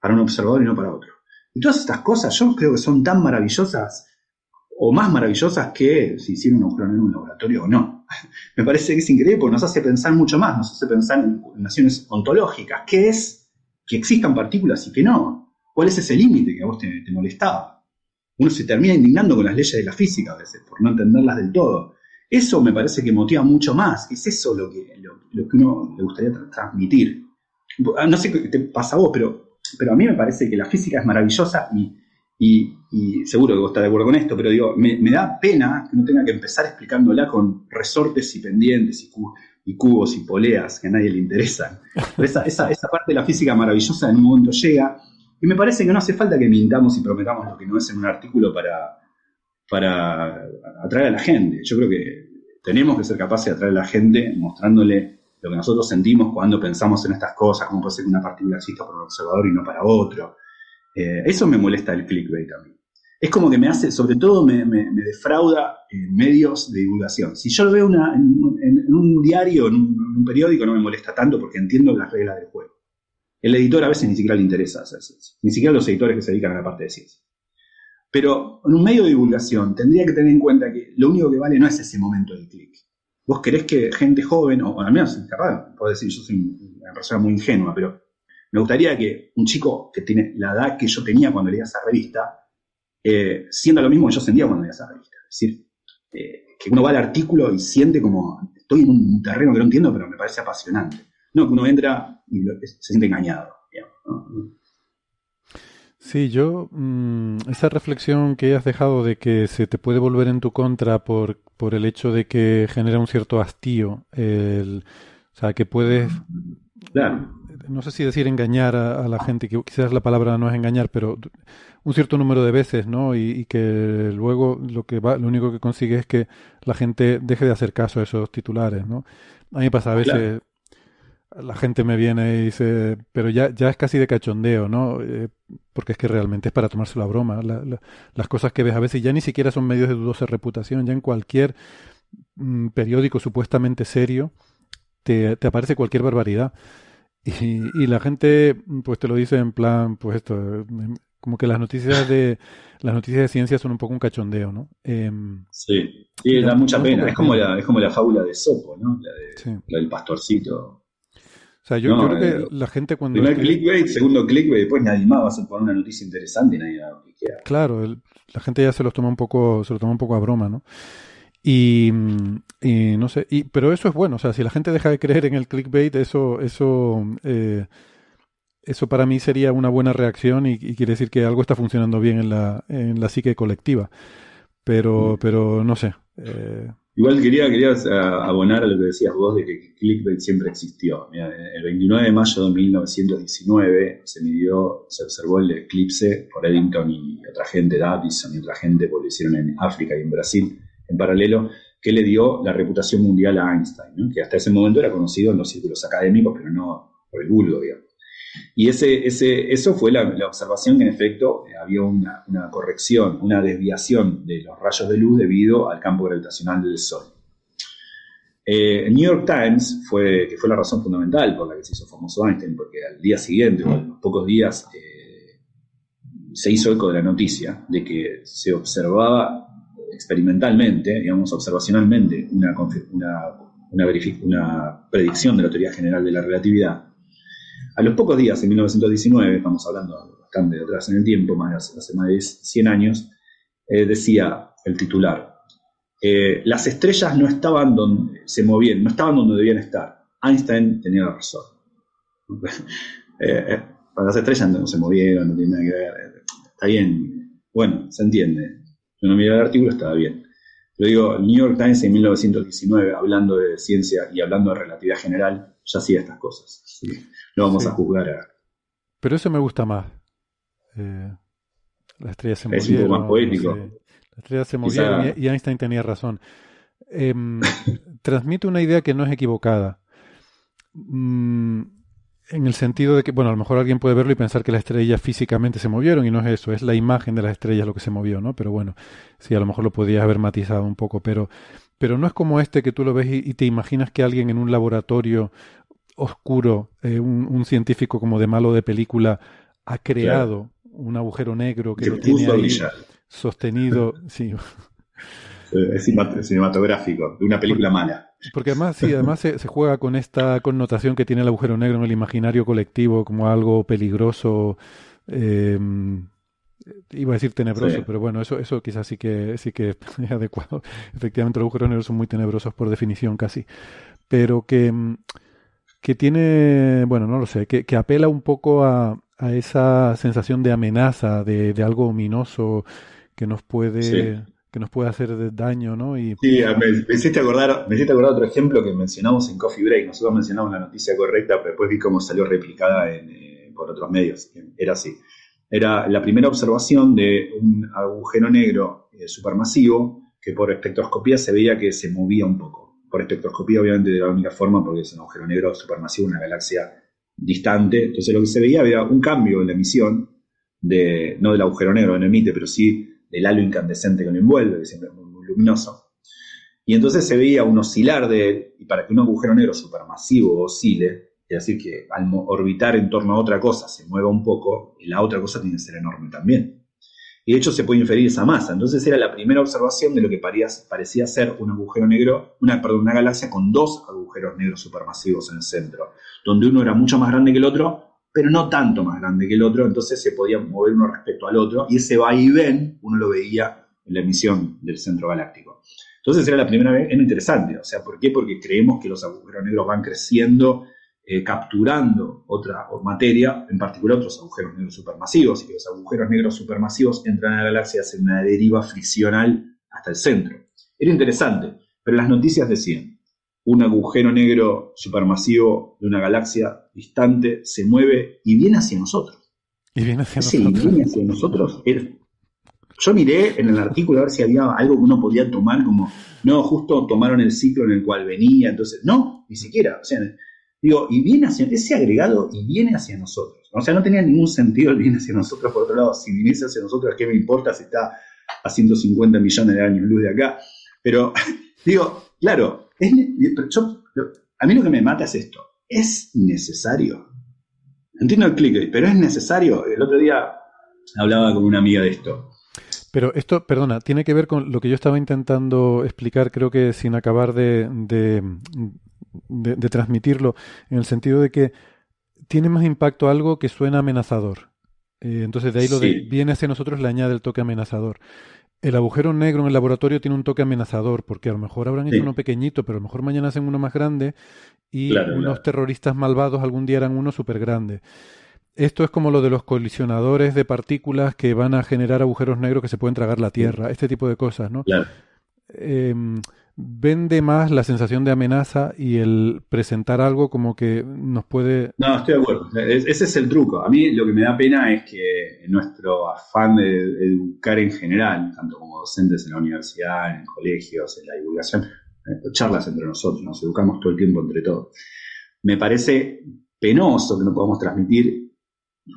Para un observador y no para otro. Y todas estas cosas yo creo que son tan maravillosas o más maravillosas que si hicieron un agujero en un laboratorio o no. Me parece que es increíble porque nos hace pensar mucho más, nos hace pensar en naciones ontológicas. ¿Qué es que existan partículas y que no? ¿Cuál es ese límite que a vos te, molestaba? Uno se termina indignando con las leyes de la física a veces, por no entenderlas del todo. Eso me parece que motiva mucho más. Es eso lo que, lo, que uno le gustaría transmitir. Ah, no sé qué te pasa a vos, pero, pero a mí me parece que la física es maravillosa y y, seguro que vos estás de acuerdo con esto, pero digo, me, da pena que no tenga que empezar explicándola con resortes y pendientes y, cubos y poleas que a nadie le interesan. esa, esa, parte de la física maravillosa en un momento llega y me parece que no hace falta que mintamos y prometamos lo que no es en un artículo para, para atraer a la gente. Yo creo que tenemos que ser capaces de atraer a la gente mostrándole lo que nosotros sentimos cuando pensamos en estas cosas, como puede ser que una partícula exista para un observador y no para otro eh, eso me molesta el clickbait a mí. Es como que me hace, sobre todo me, defrauda en medios de divulgación. Si yo lo veo en, un diario, en un, periódico, no me molesta tanto porque entiendo las reglas del juego. El editor a veces ni siquiera le interesa hacer eso. Ni siquiera los editores que se dedican a la parte de ciencia. Pero en un medio de divulgación tendría que tener en cuenta que lo único que vale no es ese momento del clic. Vos querés que gente joven, o, al menos, capaz, puedo decir, yo soy una persona muy ingenua, pero me gustaría que un chico que tiene la edad que yo tenía cuando leía esa revista, eh, sienta lo mismo que yo sentía cuando leía esa revista. Es decir, eh, que uno va al artículo y siente como, estoy en un terreno que no entiendo, pero me parece apasionante. No, que uno entra y se siente engañado. Sí, yo, mm, esa reflexión que has dejado de que se te puede volver en tu contra por, por el hecho de que genera un cierto hastío, el, o sea, que puedes Claro no sé si decir engañar a, la gente, que quizás la palabra no es engañar, pero un cierto número de veces, ¿no? Y, que luego lo que va, lo único que consigue es que la gente deje de hacer caso a esos titulares, ¿no? A mí me pasa a veces, la gente me viene y dice, pero ya, ya es casi de cachondeo, ¿no? Eh, porque es que realmente es para tomarse la broma. las cosas que ves a veces ya ni siquiera son medios de dudosa reputación, ya en cualquier mm, periódico supuestamente serio te, te aparece cualquier barbaridad. Y, la gente pues te lo dice en plan, pues esto, em, como que las noticias de las noticias de ciencia son un poco un cachondeo, ¿no? Em, sí, sí, da mucha pena. Es como la, es como la fábula de Sopo, ¿no? La, del pastorcito. O sea, yo, creo que eh, la gente cuando... Primer clickbait, segundo clickbait, después nadie más va a poner una noticia interesante y nadie va a Claro, la gente ya se los toma un poco, se lo toma un poco a broma, ¿no? Y, no sé, y, pero eso es bueno, o sea, si la gente deja de creer en el clickbait, eso, eso, eh, eso para mí sería una buena reacción y, quiere decir que algo está funcionando bien en la, en la psique colectiva. Pero, mm. pero no sé. Eh. Igual quería, quería abonar a lo que decías vos de que clickbait siempre existió. el 29 de mayo de 1919 se midió, se observó el eclipse por Eddington y otra gente, Davison y otra gente, porque lo hicieron en África y en Brasil en paralelo, que le dio la reputación mundial a Einstein, que hasta ese momento era conocido en los círculos académicos, pero no por el vulgo, digamos. Y ese, ese, eso fue la, observación que en efecto eh, había una, corrección, una desviación de los rayos de luz debido al campo gravitacional del Sol. Eh, New York Times fue, que fue la razón fundamental por la que se hizo famoso Einstein, porque al día siguiente, o a los pocos días, eh, se hizo eco de la noticia de que se observaba experimentalmente, digamos, observacionalmente, una, una, una, predicción de la teoría general de la relatividad, a los pocos días, en 1919, estamos hablando bastante de atrás en el tiempo, más, hace más de 100 años, eh, decía el titular, eh, las estrellas no estaban donde se movían, no estaban donde debían estar. Einstein tenía razón. eh, las estrellas no se movieron, no tiene nada que ver. Está bien, bueno, se entiende. Yo no miré el artículo, estaba bien. Pero digo, el New York Times en 1919, hablando de ciencia y hablando de relatividad general, ya hacía estas cosas. No vamos a juzgar a... Pero eso me gusta más. Eh, la estrella se Es un poco más poético. La estrella se movieron y, Einstein tenía razón. Em, transmite una idea que no es equivocada. Mm, en el sentido de que, bueno, a lo mejor alguien puede verlo y pensar que las estrellas físicamente se movieron y no es eso, es la imagen de las estrellas lo que se movió, ¿no? Pero bueno, sí, a lo mejor lo podías haber matizado un poco, pero, pero no es como este que tú lo ves y, te imaginas que alguien en un laboratorio oscuro, eh, un, científico como de malo de película, ha creado un agujero negro que lo tiene ahí sostenido. Sí. Es cinematográfico, de una película mala. Porque además, sí, además se, juega con esta connotación que tiene el agujero negro en el imaginario colectivo como algo peligroso. Eh, iba a decir tenebroso, pero bueno, eso, eso quizás sí que, sí que es adecuado. Efectivamente, los agujeros negros son muy tenebrosos por definición casi. Pero que, que tiene, bueno, no lo sé, que, que apela un poco a, a esa sensación de amenaza, de, de algo ominoso que nos puede que nos puede hacer daño, ¿no? Y... Sí, me, hiciste acordar, me hiciste acordar otro ejemplo que mencionamos en Coffee Break. Nosotros mencionamos la noticia correcta, pero después vi cómo salió replicada eh, por otros medios. Era así. Era la primera observación de un agujero negro eh, supermasivo que por espectroscopía se veía que se movía un poco. Por espectroscopía, obviamente, de la única forma, porque es un agujero negro supermasivo, una galaxia distante. Entonces, lo que se veía era un cambio en la emisión, de, no del agujero negro no emite, pero sí del halo incandescente que lo envuelve, que siempre es muy, luminoso. Y entonces se veía un oscilar de y para que un agujero negro supermasivo oscile, es decir, que al orbitar en torno a otra cosa se mueva un poco, la otra cosa tiene que ser enorme también. Y de hecho se puede inferir esa masa. Entonces era la primera observación de lo que parecía, ser un agujero negro, una, perdón, una galaxia con dos agujeros negros supermasivos en el centro, donde uno era mucho más grande que el otro, pero no tanto más grande que el otro, entonces se podía mover uno respecto al otro, y ese va y ven uno lo veía en la emisión del centro galáctico. Entonces era la primera vez, era interesante, o sea, ¿por qué? Porque creemos que los agujeros negros van creciendo, eh, capturando otra materia, en particular otros agujeros negros supermasivos, y que los agujeros negros supermasivos entran a la galaxia, hacen una deriva friccional hasta el centro. Era interesante, pero las noticias decían, un agujero negro supermasivo de una galaxia distante se mueve y viene hacia nosotros. Y viene hacia nosotros. viene hacia nosotros. Yo miré en el artículo a ver si había algo que uno podía tomar como, no, justo tomaron el ciclo en el cual venía, entonces, no, ni siquiera. O sea, digo, y viene hacia, ese agregado y viene hacia nosotros. O sea, no tenía ningún sentido el viene hacia nosotros. Por otro lado, si viniese hacia nosotros, ¿qué me importa si está a 150 millones de años luz de acá? Pero, digo, claro, a mí lo que me mata es esto. ¿Es necesario? Entiendo el click, pero es necesario. El otro día hablaba con una amiga de esto. Pero esto, perdona, tiene que ver con lo que yo estaba intentando explicar, creo que sin acabar de, de, transmitirlo, en el sentido de que tiene más impacto algo que suena amenazador. Eh, entonces de ahí lo de viene hacia nosotros le añade el toque amenazador. El agujero negro en el laboratorio tiene un toque amenazador, porque a lo mejor habrán hecho uno pequeñito, pero a lo mejor mañana hacen uno más grande y unos terroristas malvados algún día harán uno súper grande. Esto es como lo de los colisionadores de partículas que van a generar agujeros negros que se pueden tragar la Tierra, este tipo de cosas, ¿no? Claro. Em, vende más la sensación de amenaza y el presentar algo como que nos puede... No, estoy de acuerdo. ese es el truco. A mí lo que me da pena es que nuestro afán de educar en general, tanto como docentes en la universidad, en colegios, en la divulgación, eh, charlas entre nosotros, nos educamos todo el tiempo entre todos. Me parece penoso que no podamos transmitir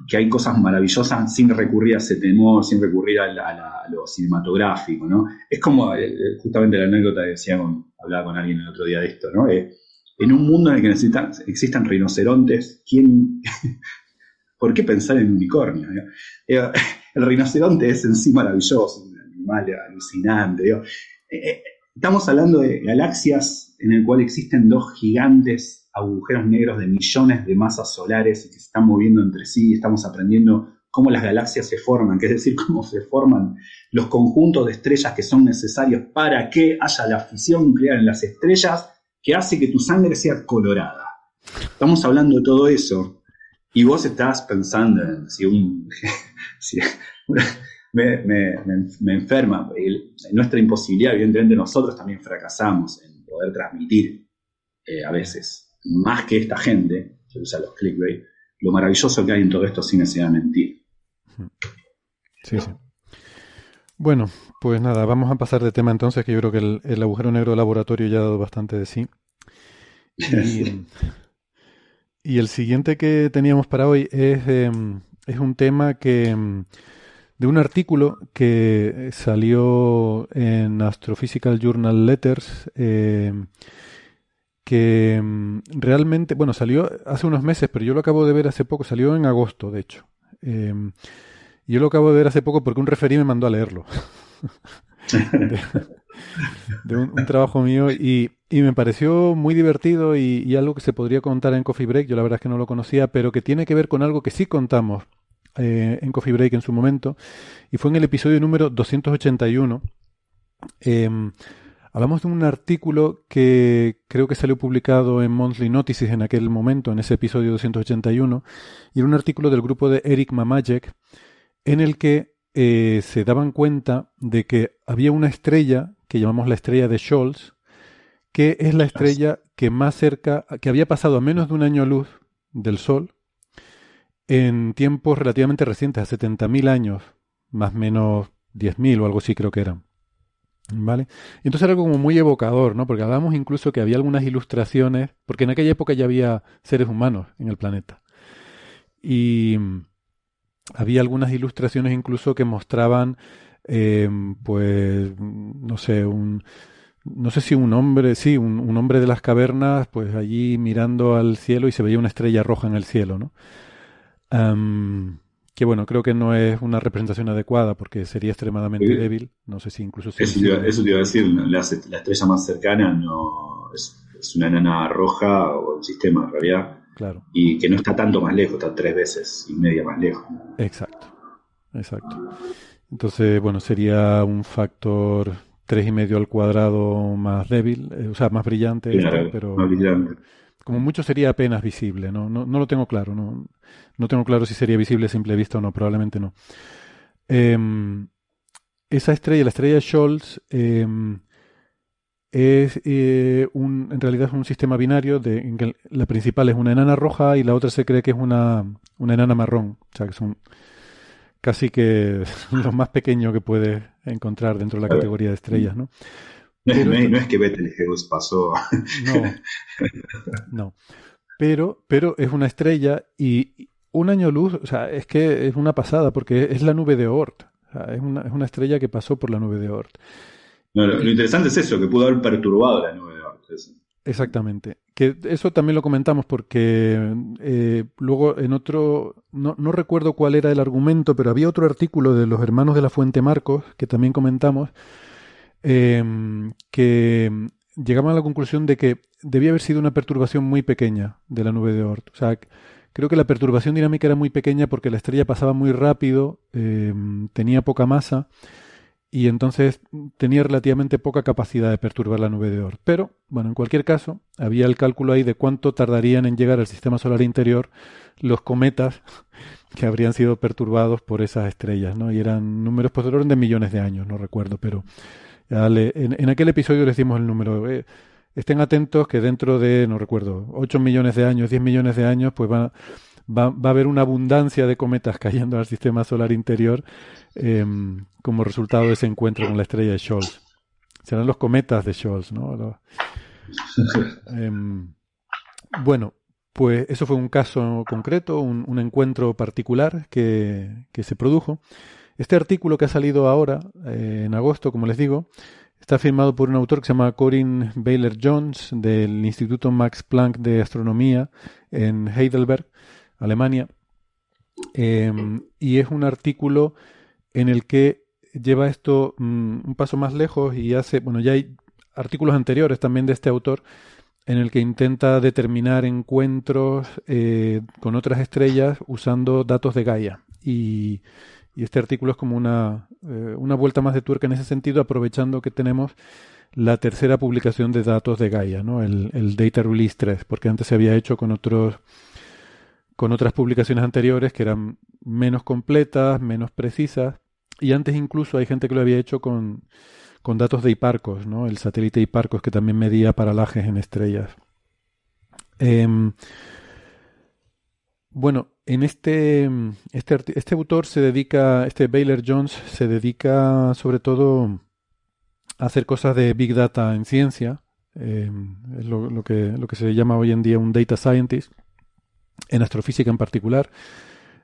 que hay cosas maravillosas sin recurrir a ese temor, sin recurrir a, lo cinematográfico, ¿no? Es como eh, eh, justamente la anécdota que decía hablaba con alguien el otro día de esto, ¿no? Eh, en un mundo en el que existan rinocerontes, ¿quién, ¿por qué pensar en unicornio? el rinoceronte es en sí maravilloso, un animal alucinante. Estamos hablando de galaxias en el cual existen dos gigantes agujeros negros de millones de masas solares y que se están moviendo entre sí. Estamos aprendiendo cómo las galaxias se forman, que es decir, cómo se forman los conjuntos de estrellas que son necesarios para que haya la fisión nuclear en las estrellas que hace que tu sangre sea colorada. Estamos hablando de todo eso y vos estás pensando en si un... me, enferma. nuestra imposibilidad, evidentemente nosotros también fracasamos en poder transmitir eh, a veces más que esta gente, que usa los clickbait, lo maravilloso que hay en todo esto sin necesidad de mentir. Sí, sí. Bueno, pues nada, vamos a pasar de tema entonces, que yo creo que el, agujero negro de laboratorio ya ha dado bastante de sí. Y, el siguiente que teníamos para hoy es, em, es un tema que em, de un artículo que salió en Astrophysical Journal Letters em, que mm, realmente, bueno, salió hace unos meses, pero yo lo acabo de ver hace poco, salió en agosto, de hecho. Y yo lo acabo de ver hace poco porque un referí me mandó a leerlo. de, un, trabajo mío y, me pareció muy divertido y, algo que se podría contar en Coffee Break. Yo la verdad es que no lo conocía, pero que tiene que ver con algo que sí contamos eh, en Coffee Break en su momento. Y fue en el episodio número 281. Em, hablamos de un artículo que creo que salió publicado en Monthly Notices en aquel momento, en ese episodio 281, y era un artículo del grupo de Eric Mamajek, en el que eh, se daban cuenta de que había una estrella que llamamos la estrella de Scholz, que es la estrella que más cerca, que había pasado a menos de un año luz del Sol en tiempos relativamente recientes, a 70.000 años, más o menos 10.000 o algo así creo que eran. ¿Vale? Entonces era algo como muy evocador, ¿no? Porque hablábamos incluso que había algunas ilustraciones, porque en aquella época ya había seres humanos en el planeta. Y había algunas ilustraciones incluso que mostraban, em, pues, no sé, un, no sé si un hombre, sí, un, hombre de las cavernas, pues allí mirando al cielo y se veía una estrella roja en el cielo, ¿no? Que bueno, creo que no es una representación adecuada porque sería extremadamente débil. No sé si incluso... eso, te iba, eso, te iba, a decir, la, estrella más cercana no es, es, una enana roja o un sistema en realidad y que no está tanto más lejos, está tres veces y media más lejos. Exacto, exacto. Entonces, bueno, sería un factor tres y medio al cuadrado más débil, eh, o sea, más brillante, pero como mucho sería apenas visible, ¿no? No, no lo tengo claro, no, no tengo claro si sería visible a simple vista o no, probablemente no. Em, esa estrella, la estrella de Scholz, em, es eh, un, en realidad es un sistema binario de, en que la principal es una enana roja y la otra se cree que es una, una enana marrón. O sea, que son casi que lo más pequeño que puedes encontrar dentro de la categoría de estrellas, ¿no? No, es que Betelgeuse pasó. No, no. Pero, pero es una estrella y un año luz, o sea, es que es una pasada porque es la nube de Oort. O sea, es, una, es una estrella que pasó por la nube de Oort lo, interesante es eso, que pudo haber perturbado la nube de Exactamente. Que eso también lo comentamos porque eh, luego en otro, no, no, recuerdo cuál era el argumento, pero había otro artículo de los hermanos de la Fuente Marcos que también comentamos, em, que llegaban a la conclusión de que debía haber sido una perturbación muy pequeña de la nube de Oort. O sea, creo que la perturbación dinámica era muy pequeña porque la estrella pasaba muy rápido, em, tenía poca masa y entonces tenía relativamente poca capacidad de perturbar la nube de Oort. Pero, bueno, en cualquier caso, había el cálculo ahí de cuánto tardarían en llegar al sistema solar interior los cometas que habrían sido perturbados por esas estrellas, ¿no? Y eran números pues de millones de años, no recuerdo, pero en, aquel episodio le decimos el número. Eh, estén atentos que dentro de, no recuerdo, 8 millones de años, 10 millones de años, pues van va, va, a haber una abundancia de cometas cayendo al sistema solar interior em, como resultado de ese encuentro con la estrella de Scholz. Serán los cometas de Scholz, ¿no? Em, bueno, pues eso fue un caso concreto, un, encuentro particular que, que, se produjo. Este artículo que ha salido ahora, eh, en agosto, como les digo, está firmado por un autor que se llama Corinne Baylor Jones del Instituto Max Planck de Astronomía en Heidelberg. Alemania. Em, y es un artículo en el que lleva esto mm, un paso más lejos y hace, bueno, ya hay artículos anteriores también de este autor en el que intenta determinar encuentros eh, con otras estrellas usando datos de Gaia. Y, este artículo es como una, eh, una vuelta más de tuerca en ese sentido, aprovechando que tenemos la tercera publicación de datos de Gaia, ¿no? el, el Data Release 3, porque antes se había hecho con otros con otras publicaciones anteriores que eran menos completas, menos precisas, y antes incluso hay gente que lo había hecho con, con datos de Hiparcos, ¿no? el satélite Hiparcos que también medía paralajes en estrellas. Em, bueno, en este, este, este, autor se dedica, este Baylor Jones, se dedica sobre todo a hacer cosas de Big Data en ciencia, em, es lo, que, lo que se llama hoy en día un Data Scientist en astrofísica en particular,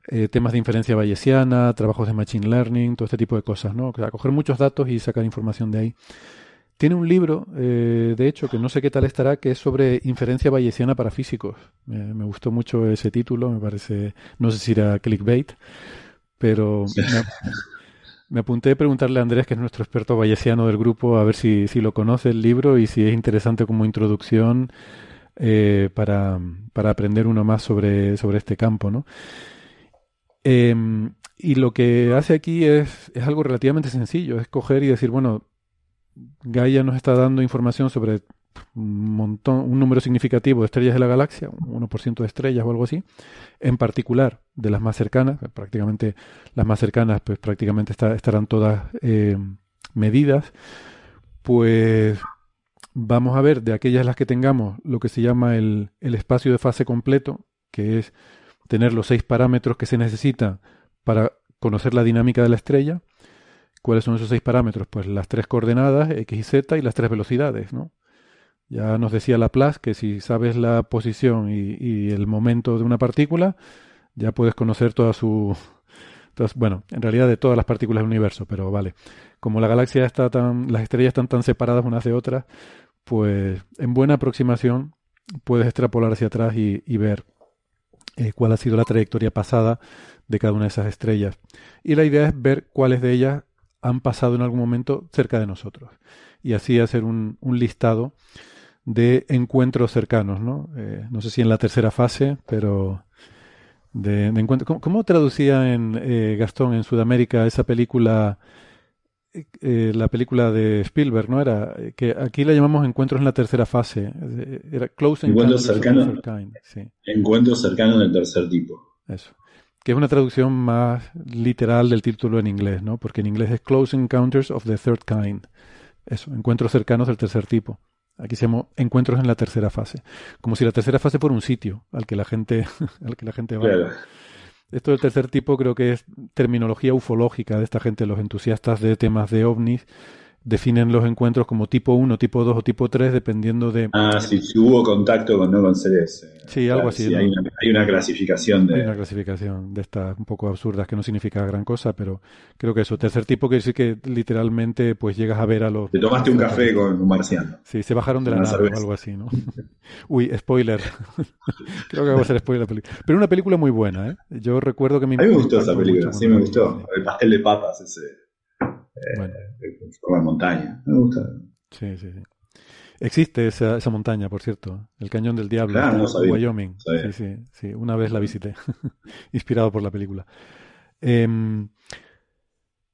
eh, temas de inferencia bayesiana, trabajos de machine learning, todo este tipo de cosas, ¿no? O sea, coger muchos datos y sacar información de ahí. Tiene un libro, eh, de hecho, que no sé qué tal estará, que es sobre inferencia bayesiana para físicos. me gustó mucho ese título, me parece, no sé si era clickbait, pero me, apunté a preguntarle a Andrés, que es nuestro experto bayesiano del grupo, a ver si, si lo conoce el libro y si es interesante como introducción eh, para, para, aprender uno más sobre, sobre este campo, ¿no? Em, y lo que hace aquí es, es algo relativamente sencillo, es coger y decir, bueno, Gaia nos está dando información sobre un montón, un número significativo de estrellas de la galaxia, un 1% de estrellas o algo así, en particular de las más cercanas, prácticamente las más cercanas, pues prácticamente estarán todas eh, medidas, pues vamos a ver de aquellas las que tengamos lo que se llama el, el espacio de fase completo, que es tener los seis parámetros que se necesitan para conocer la dinámica de la estrella. ¿Cuáles son esos seis parámetros? Pues las tres coordenadas, x y z, y las tres velocidades, ¿no? Ya nos decía Laplace que si sabes la posición y, el momento de una partícula, ya puedes conocer toda su... bueno, en realidad de todas las partículas del universo, pero vale. Como la galaxia está tan... las estrellas están tan separadas unas de otras, pues en buena aproximación puedes extrapolar hacia atrás y, ver eh, cuál ha sido la trayectoria pasada de cada una de esas estrellas. Y la idea es ver cuáles de ellas han pasado en algún momento cerca de nosotros. Y así hacer un, un listado de encuentros cercanos, ¿no? Eh, no sé si en la tercera fase, pero de, encuentro. ¿Cómo, traducía en eh, Gastón en Sudamérica esa película, eh, la película de Spielberg, no era que aquí la llamamos encuentros en la tercera fase, era close encuentros cercanos, sí. encuentros cercanos del tercer tipo. Eso. Que es una traducción más literal del título en inglés, ¿no? Porque en inglés es Close Encounters of the Third Kind. Eso, encuentros cercanos del tercer tipo. Aquí se llama encuentros en la tercera fase. Como si la tercera fase fuera un sitio al que la gente, al que la gente va. Esto del tercer tipo creo que es terminología ufológica de esta gente, los entusiastas de temas de ovnis, definen los encuentros como tipo 1, tipo 2 o tipo 3 dependiendo de... Ah, sí, si hubo contacto con no con seres. Eh, sí, algo así. hay, una, clasificación de... Hay una clasificación de estas un poco absurdas que no significa gran cosa, pero creo que eso, tercer tipo quiere decir que literalmente pues llegas a ver a los... Te tomaste un café con un marciano. Sí, se bajaron de la nave o algo así, ¿no? Uy, spoiler. creo que va a ser spoiler. Pero una película muy buena, ¿eh? Yo recuerdo que me... A mí me gustó esa película, sí me gustó. El pastel de papas ese bueno. Eh, montaña. Me gusta. Sí, sí, sí. Existe esa, esa montaña, por cierto, el Cañón del Diablo, Wyoming. Sí, sí, sí, una vez la visité, inspirado por la película. Em,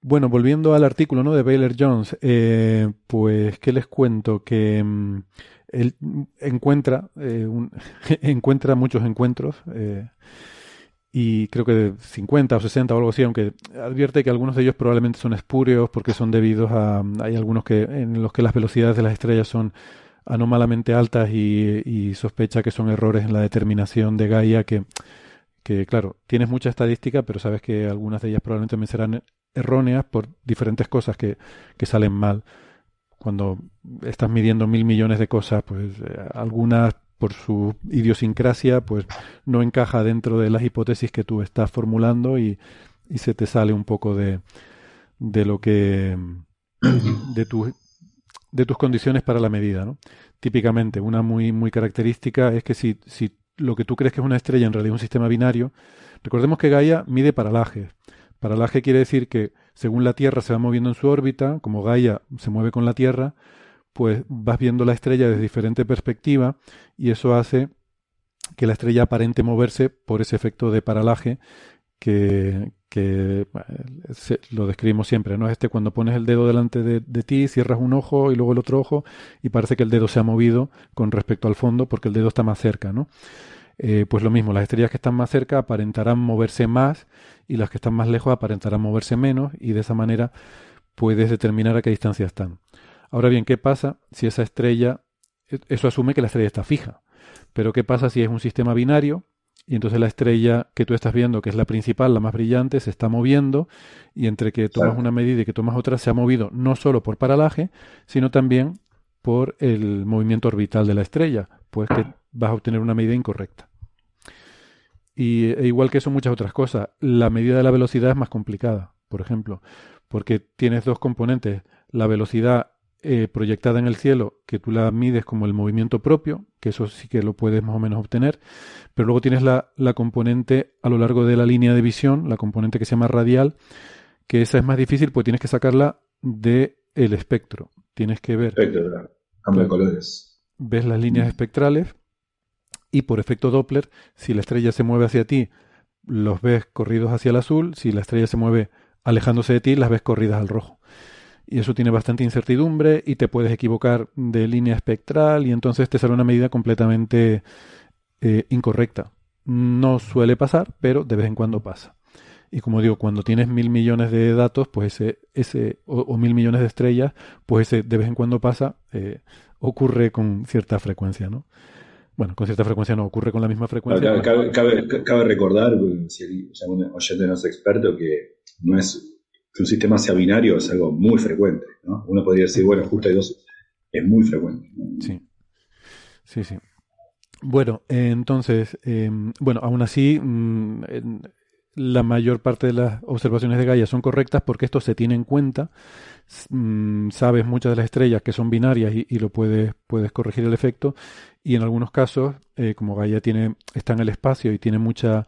bueno, volviendo al artículo ¿no? de Baylor Jones, eh, pues, ¿qué les cuento? Que em, él encuentra, eh, encuentra muchos encuentros y creo que de 50 o 60 o algo así, aunque advierte que algunos de ellos probablemente son espurios porque son debidos a... Hay algunos que en los que las velocidades de las estrellas son anómalamente altas y, sospecha que son errores en la determinación de Gaia que, que, claro, tienes mucha estadística, pero sabes que algunas de ellas probablemente también serán erróneas por diferentes cosas que, que salen mal. Cuando estás midiendo mil millones de cosas, pues eh, algunas por su idiosincrasia, pues no encaja dentro de las hipótesis que tú estás formulando y, se te sale un poco de, de lo que de, tu, de tus condiciones para la medida, ¿no? Típicamente, una muy, muy característica es que si, si lo que tú crees que es una estrella en realidad es un sistema binario, recordemos que Gaia mide paralaje. Paralaje quiere decir que según la Tierra se va moviendo en su órbita, como Gaia se mueve con la Tierra, pues vas viendo la estrella desde diferente perspectiva y eso hace que la estrella aparente moverse por ese efecto de paralaje que, que lo describimos siempre, ¿no? Este cuando pones el dedo delante de, ti, cierras un ojo y luego el otro ojo y parece que el dedo se ha movido con respecto al fondo porque el dedo está más cerca, ¿no? Eh, pues lo mismo, las estrellas que están más cerca aparentarán moverse más y las que están más lejos aparentarán moverse menos y de esa manera puedes determinar a qué distancia están. Ahora bien, ¿qué pasa si esa estrella, e, eso asume que la estrella está fija, pero ¿qué pasa si es un sistema binario? Y entonces la estrella que tú estás viendo, que es la principal, la más brillante, se está moviendo y entre que tomas una medida y que tomas otra, se ha movido no solo por paralaje, sino también por el movimiento orbital de la estrella, pues que vas a obtener una medida incorrecta. Y e igual que eso, muchas otras cosas. La medida de la velocidad es más complicada, por ejemplo, porque tienes dos componentes, la velocidad eh, proyectada en el cielo, que tú la mides como el movimiento propio, que eso sí que lo puedes más o menos obtener, pero luego tienes la, la componente a lo largo de la línea de visión, la componente que se llama radial, que esa es más difícil porque tienes que sacarla del el espectro. Tienes que ver. Espectro, cambio de colores. Ves las líneas espectrales y por efecto Doppler, si la estrella se mueve hacia ti, los ves corridos hacia el azul, si la estrella se mueve alejándose de ti, las ves corridas al rojo. Y eso tiene bastante incertidumbre y te puedes equivocar de línea espectral y entonces te sale una medida completamente eh, incorrecta. No suele pasar, pero de vez en cuando pasa. Y como digo, cuando tienes mil millones de datos, pues ese, ese o, mil millones de estrellas, pues ese de vez en cuando pasa, eh, ocurre con cierta frecuencia, ¿no? Bueno, con cierta frecuencia no, ocurre con la misma frecuencia. Cabe, recordar, si un oyente no es experto, que no es que un sistema sea binario, es algo muy frecuente, ¿no? Uno podría decir, bueno, justo hay dos, es muy frecuente. Sí, sí, sí. Bueno, entonces, em, bueno, aún así, mm, la mayor parte de las observaciones de Gaia son correctas porque esto se tiene en cuenta. Mm, sabes muchas de las estrellas que son binarias y, lo puedes, puedes corregir el efecto. Y en algunos casos, eh, como Gaia tiene, está en el espacio y tiene mucha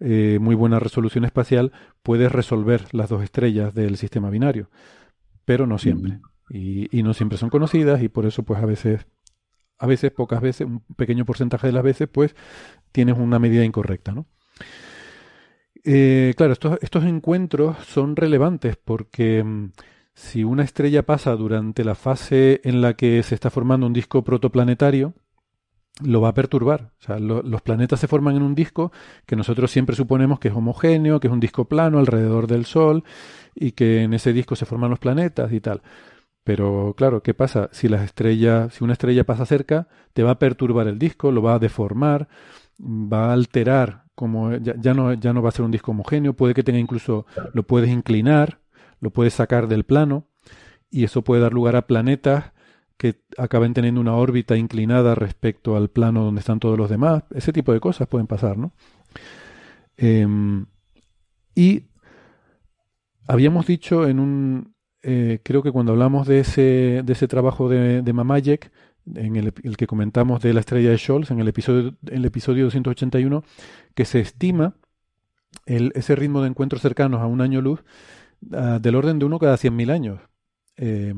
eh, muy buena resolución espacial, puedes resolver las dos estrellas del sistema binario. Pero no siempre. Y, y no siempre son conocidas y por eso pues a veces a veces, pocas veces, un pequeño porcentaje de las veces, pues tienes una medida incorrecta, ¿no? Eh, claro, estos, estos, encuentros son relevantes porque mm, si una estrella pasa durante la fase en la que se está formando un disco protoplanetario, lo va a perturbar. O sea, los planetas se forman en un disco que nosotros siempre suponemos que es homogéneo, que es un disco plano alrededor del Sol y que en ese disco se forman los planetas y tal. Pero claro, ¿qué pasa? Si las estrellas, si una estrella pasa cerca, te va a perturbar el disco, lo va a deformar, va a alterar como ya, no, ya no va a ser un disco homogéneo, puede que tenga incluso, lo puedes inclinar, lo puedes sacar del plano, y eso puede dar lugar a planetas que acaben teniendo una órbita inclinada respecto al plano donde están todos los demás. Ese tipo de cosas pueden pasar, ¿no? Em, y habíamos dicho en un, eh, creo que cuando hablamos de ese, de ese trabajo de, de en el, que comentamos de la estrella de Scholz, en el episodio, el episodio 281, que se estima el, ese ritmo de encuentros cercanos a un año luz uh, del orden de uno cada 100.000 años. Eh,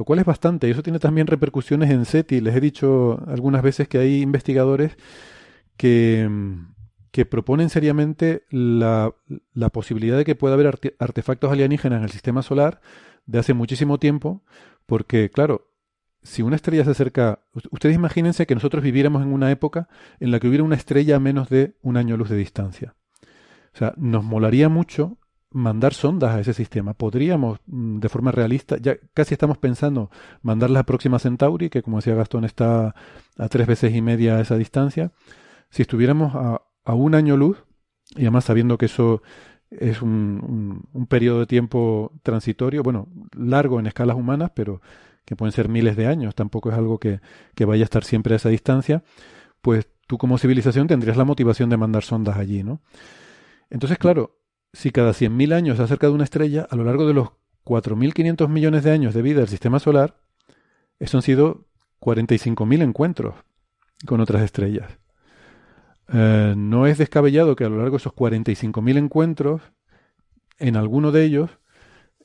lo cual es bastante. Y eso tiene también repercusiones en SETI. Les he dicho algunas veces que hay investigadores que, que proponen seriamente la, la, posibilidad de que pueda haber artefactos alienígenas en el sistema solar de hace muchísimo tiempo, porque, claro, si una estrella se acerca, ustedes imagínense que nosotros viviéramos en una época en la que hubiera una estrella a menos de un año luz de distancia. O sea, nos molaría mucho mandar sondas a ese sistema. Podríamos, mm, de forma realista, ya casi estamos pensando mandar la próxima Centauri, que como decía Gastón está a tres veces y media a esa distancia. Si estuviéramos a, un año luz, y además sabiendo que eso es un, un periodo de tiempo transitorio, bueno, largo en escalas humanas, pero que pueden ser miles de años, tampoco es algo que, vaya a estar siempre a esa distancia, pues tú como civilización tendrías la motivación de mandar sondas allí, ¿no? Entonces, claro, si cada 100.000 años se acerca de una estrella, a lo largo de los 4.500 millones de años de vida del sistema solar, eso han sido 45.000 encuentros con otras estrellas. Eh, no es descabellado que a lo largo de esos 45.000 encuentros, en alguno de ellos,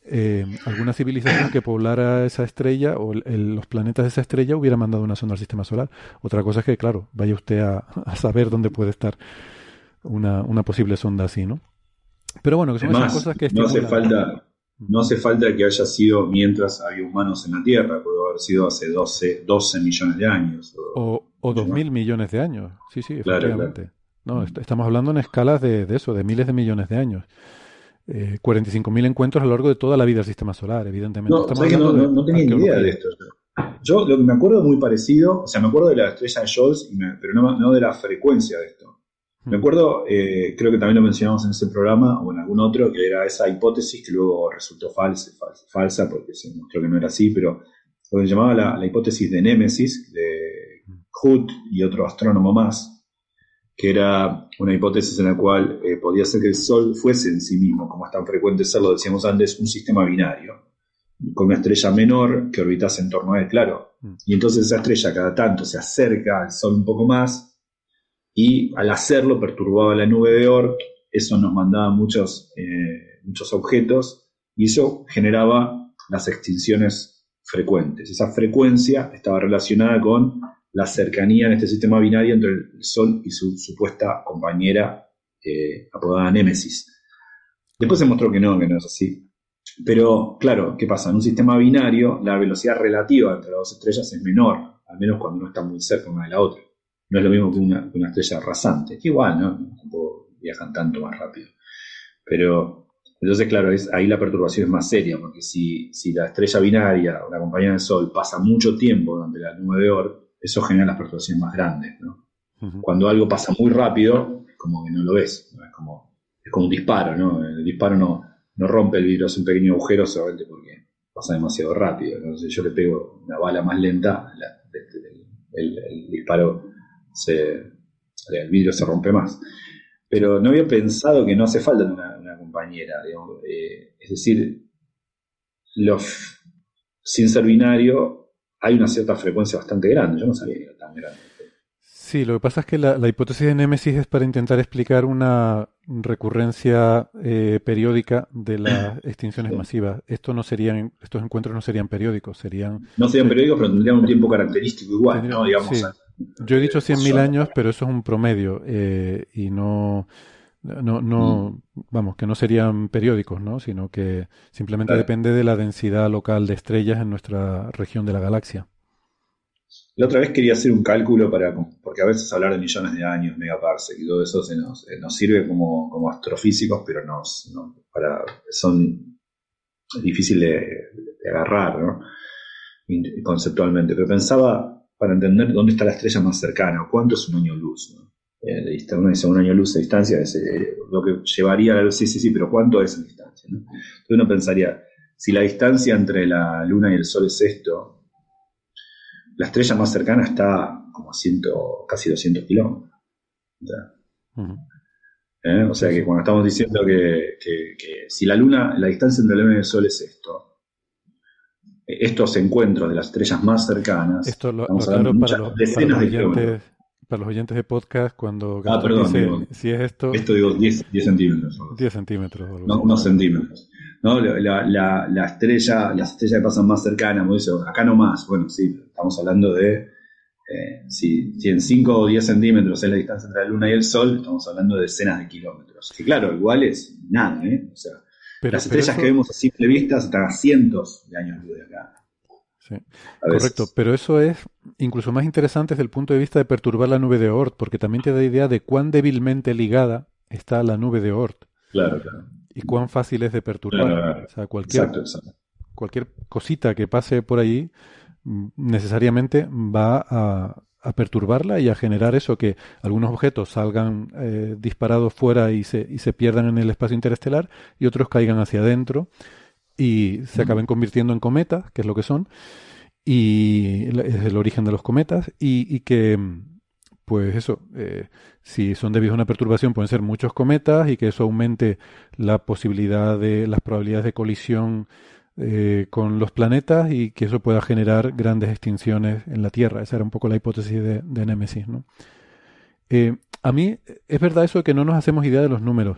eh, alguna civilización que poblara esa estrella o los planetas de esa estrella hubiera mandado una sonda al sistema solar. Otra cosa es que, claro, vaya usted a, saber dónde puede estar una, una, posible sonda así, ¿no? Pero bueno, que son esas cosas que... No hace, falta, no hace falta que haya sido mientras había humanos en la Tierra, puede haber sido hace 12, 12 millones de años. O, o, dos mil millones de años, sí, sí, efectivamente. No, estamos hablando en escalas de, de eso, de miles de millones de años eh, 45.000 encuentros a lo largo de toda la vida del sistema solar, evidentemente. No, no, tenía ni idea de esto. Yo lo que me acuerdo muy parecido, o sea, me acuerdo de la estrella de Scholz, pero no, de la frecuencia de esto. Me acuerdo, eh, creo que también lo mencionamos en ese programa o en algún otro, que era esa hipótesis que luego resultó falsa, falsa, porque se mostró que no era así, pero lo que se llamaba la, la hipótesis de Némesis, de Hood y otro astrónomo más, que era una hipótesis en la cual eh, podía ser que el Sol fuese en sí mismo, como es tan frecuente serlo, decíamos antes, un sistema binario. con una estrella menor que orbitase en torno a él, claro. Mm. Y entonces esa estrella cada tanto se acerca al Sol un poco más y al hacerlo perturbaba la nube de Oort, eso nos mandaba muchos, eh, muchos objetos y eso generaba las extinciones frecuentes. Esa frecuencia estaba relacionada con la cercanía en este sistema binario entre el Sol y su supuesta compañera eh, apodada Némesis. Después se mostró que no, que no es así. Pero, claro, ¿qué pasa? En un sistema binario, la velocidad relativa entre las dos estrellas es menor, al menos cuando no están muy cerca una de la otra. No es lo mismo que una, que una estrella rasante. Igual, ¿no? Tampoco viajan tanto más rápido. Pero, entonces, claro, es, ahí la perturbación es más seria, porque si, si la estrella binaria o la compañía del Sol pasa mucho tiempo durante la nube de Oort, eso genera las perturbaciones más grandes, ¿no? Cuando algo pasa muy rápido, es como que no lo ves, ¿no? es, como, es como un disparo, ¿no? El disparo no, no rompe el vidrio, es un pequeño agujero solamente porque pasa demasiado rápido. Si yo le pego una bala más lenta, la- el, el- el disparo, se, el vidrio se rompe más. Pero no había pensado que no hace falta una, una compañera, digamos, eh, es decir, los, sin ser binario hay una cierta frecuencia bastante grande, yo no sabía que era tan grande. Sí, lo que pasa es que la, la hipótesis de Némesis es para intentar explicar una recurrencia eh, periódica de las extinciones Sí. masivas. Esto no serían, estos encuentros no serían periódicos, serían... No serían periódicos, pero tendrían un tiempo característico igual, ¿no? Digamos, sí. Yo he dicho 100.000 años, pero eso es un promedio eh, y no, no, no, vamos, que no serían periódicos, ¿no? Sino que simplemente Claro. depende de la densidad local de estrellas en nuestra región de la galaxia. La otra vez quería hacer un cálculo para, porque a veces hablar de millones de años, megaparsec y todo eso se nos, eh, nos sirve como, como astrofísicos, pero nos, no, para, son es difícil de, de agarrar, ¿no? Conceptualmente. Pero pensaba, para entender dónde está la estrella más cercana, o cuánto es un año luz, ¿no? Eh, uno dice un año luz de distancia, es eh, lo que llevaría a la luz, sí, sí, sí, pero ¿cuánto es en distancia? ¿no? Entonces uno pensaría, si la distancia entre la Luna y el Sol es esto, la estrella más cercana está como a ciento, casi 200 kilómetros. O sea, Ujú. ¿eh? O sea que cuando estamos diciendo que, que- que si la Luna, la distancia entre la Luna y el Sol es esto, estos encuentros de las estrellas más cercanas, Esto lo, lo de para muchas los, para decenas los de kilómetros. oyentes, para los oyentes de podcast cuando Ah, perdón, dice digo, si es esto, Esto digo 10, 10 centímetros. solo. 10 centímetros. o no, unos centímetros. ¿no? La, la- la- la estrella, las estrellas que pasan más cercanas, dice, acá no más. Bueno, sí, estamos hablando de eh, si, si en 5 o 10 centímetros es la distancia entre la Luna y el Sol, estamos hablando de decenas de kilómetros. Que claro, igual es nada, ¿eh? O sea, Pero- las estrellas eso- que vemos a simple vista están a cientos de años luz de acá. Sí. Correcto, pero eso es incluso más interesante desde el punto de vista de perturbar la nube de Oort, porque también te da idea de cuán débilmente ligada está la nube de Oort Claro, claro. y cuán fácil es de perturbar. Claro, O sea, cualquier, Exacto, exacto. cualquier cosita que pase por allí mm, necesariamente va a, a perturbarla y a generar eso, que algunos objetos salgan eh, disparados fuera y se, y se pierdan en el espacio interestelar y otros caigan hacia adentro y se acaben convirtiendo en cometas, que es lo que son, y es el origen de los cometas, y, y que, pues eso, eh, si son debido a una perturbación pueden ser muchos cometas y que eso aumente la posibilidad de las probabilidades de colisión eh, con los planetas y que eso pueda generar grandes extinciones en la Tierra. Esa era un poco la hipótesis de, de Némesis, ¿no? Eh, a mí es verdad eso de que no nos hacemos idea de los números.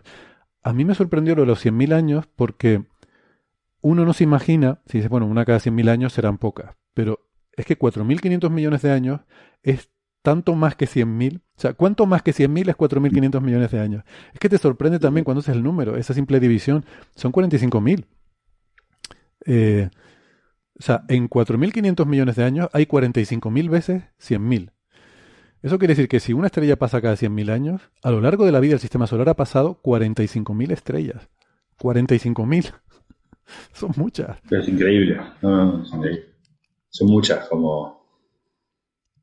A mí me sorprendió lo de los 100.000 años porque uno no se imagina, si dice, bueno, una cada 100.000 años serán pocas, pero es que 4.500 millones de años es tanto más que 100.000. O sea, ¿cuánto más que 100.000 es 4.500 millones de años? Es que te sorprende también cuando haces el número, esa simple división. Son 45.000. Eh, o sea, en 4.500 millones de años hay 45.000 veces 100.000. Eso quiere decir que si una estrella pasa cada 100.000 años, a lo largo de la vida del sistema solar ha pasado 45.000 estrellas. 45.000. Son muchas. Es increíble. No, no, no, es increíble. Son muchas, como.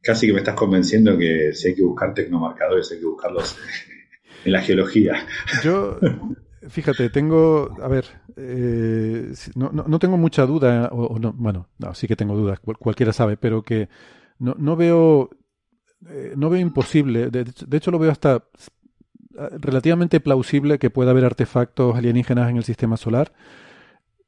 Casi que me estás convenciendo que si hay que buscar tecnomarcadores, hay que buscarlos en la geología. Yo, fíjate, tengo, a ver, eh, no, no, no tengo mucha duda, o, no, bueno, no, sí que tengo dudas, cual- cualquiera sabe, pero que no, no veo, eh, no veo imposible, de, hecho lo veo hasta eh, relativamente plausible que pueda haber artefactos alienígenas en el sistema solar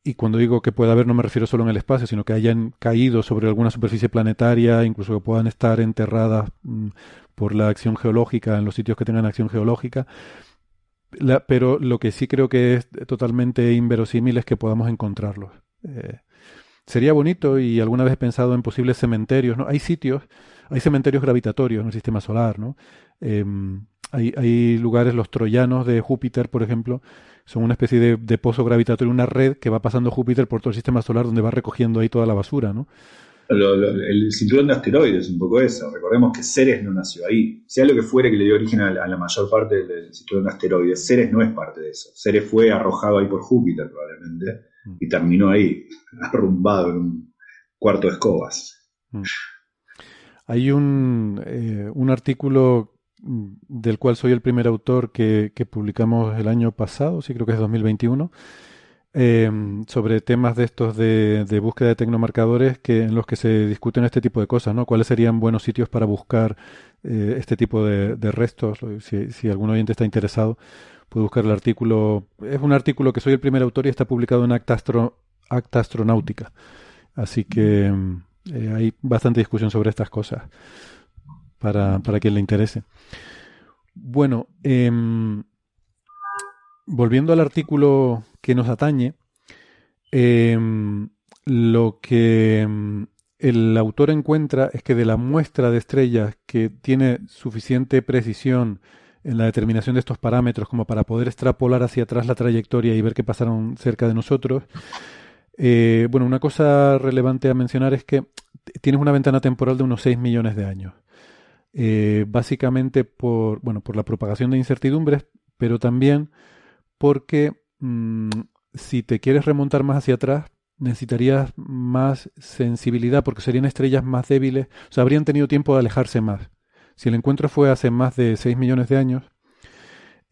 y cuando digo que pueda haber no me refiero solo en el espacio, sino que hayan caído sobre alguna superficie planetaria, incluso que puedan estar enterradas mm, por la acción geológica en los sitios que tengan acción geológica. Pero lo que sí creo que es totalmente inverosímil es que podamos encontrarlos. Eh, sería bonito y alguna vez he pensado en posibles cementerios. ¿no? Hay sitios, hay cementerios gravitatorios en el sistema solar. ¿no? Em, hay, hay lugares, los troyanos de Júpiter, por ejemplo, son una especie de, pozo gravitatorio, una red que va pasando Júpiter por todo el sistema solar donde va recogiendo ahí toda la basura, ¿no? El cinturón de asteroides, un poco eso. Recordemos que Ceres no nació ahí. Sea lo que fuere que le dio origen a la, mayor parte del cinturón de asteroides, Ceres no es parte de eso. Ceres fue arrojado ahí por Júpiter probablemente mm. y terminó ahí, arrumbado en un cuarto de escobas. Mm. Hay un, eh, un artículo del cual soy el primer autor que, publicamos el año pasado, sí creo que es 2021, eh, sobre temas de estos de, búsqueda de tecnomarcadores que, en los que se discuten este tipo de cosas, ¿no? ¿Cuáles serían buenos sitios para buscar eh, este tipo de, restos? Si, algún oyente está interesado, puede buscar el artículo. Es un artículo que soy el primer autor y está publicado en Acta, Acta Astronáutica. Así que eh, hay bastante discusión sobre estas cosas para, para quien le interese. Bueno, em, volviendo al artículo que nos atañe, em, lo que em, el autor encuentra es que de la muestra de estrellas que tiene suficiente precisión en la determinación de estos parámetros como para poder extrapolar hacia atrás la trayectoria y ver qué pasaron cerca de nosotros, eh, bueno, una cosa relevante a mencionar es que tienes una ventana temporal de unos 6 millones de años. Eh, básicamente por, bueno, por la propagación de incertidumbres, pero también porque mm, si te quieres remontar más hacia atrás, necesitarías más sensibilidad porque serían estrellas más débiles, o sea, habrían tenido tiempo de alejarse más. Si el encuentro fue hace más de 6 millones de años,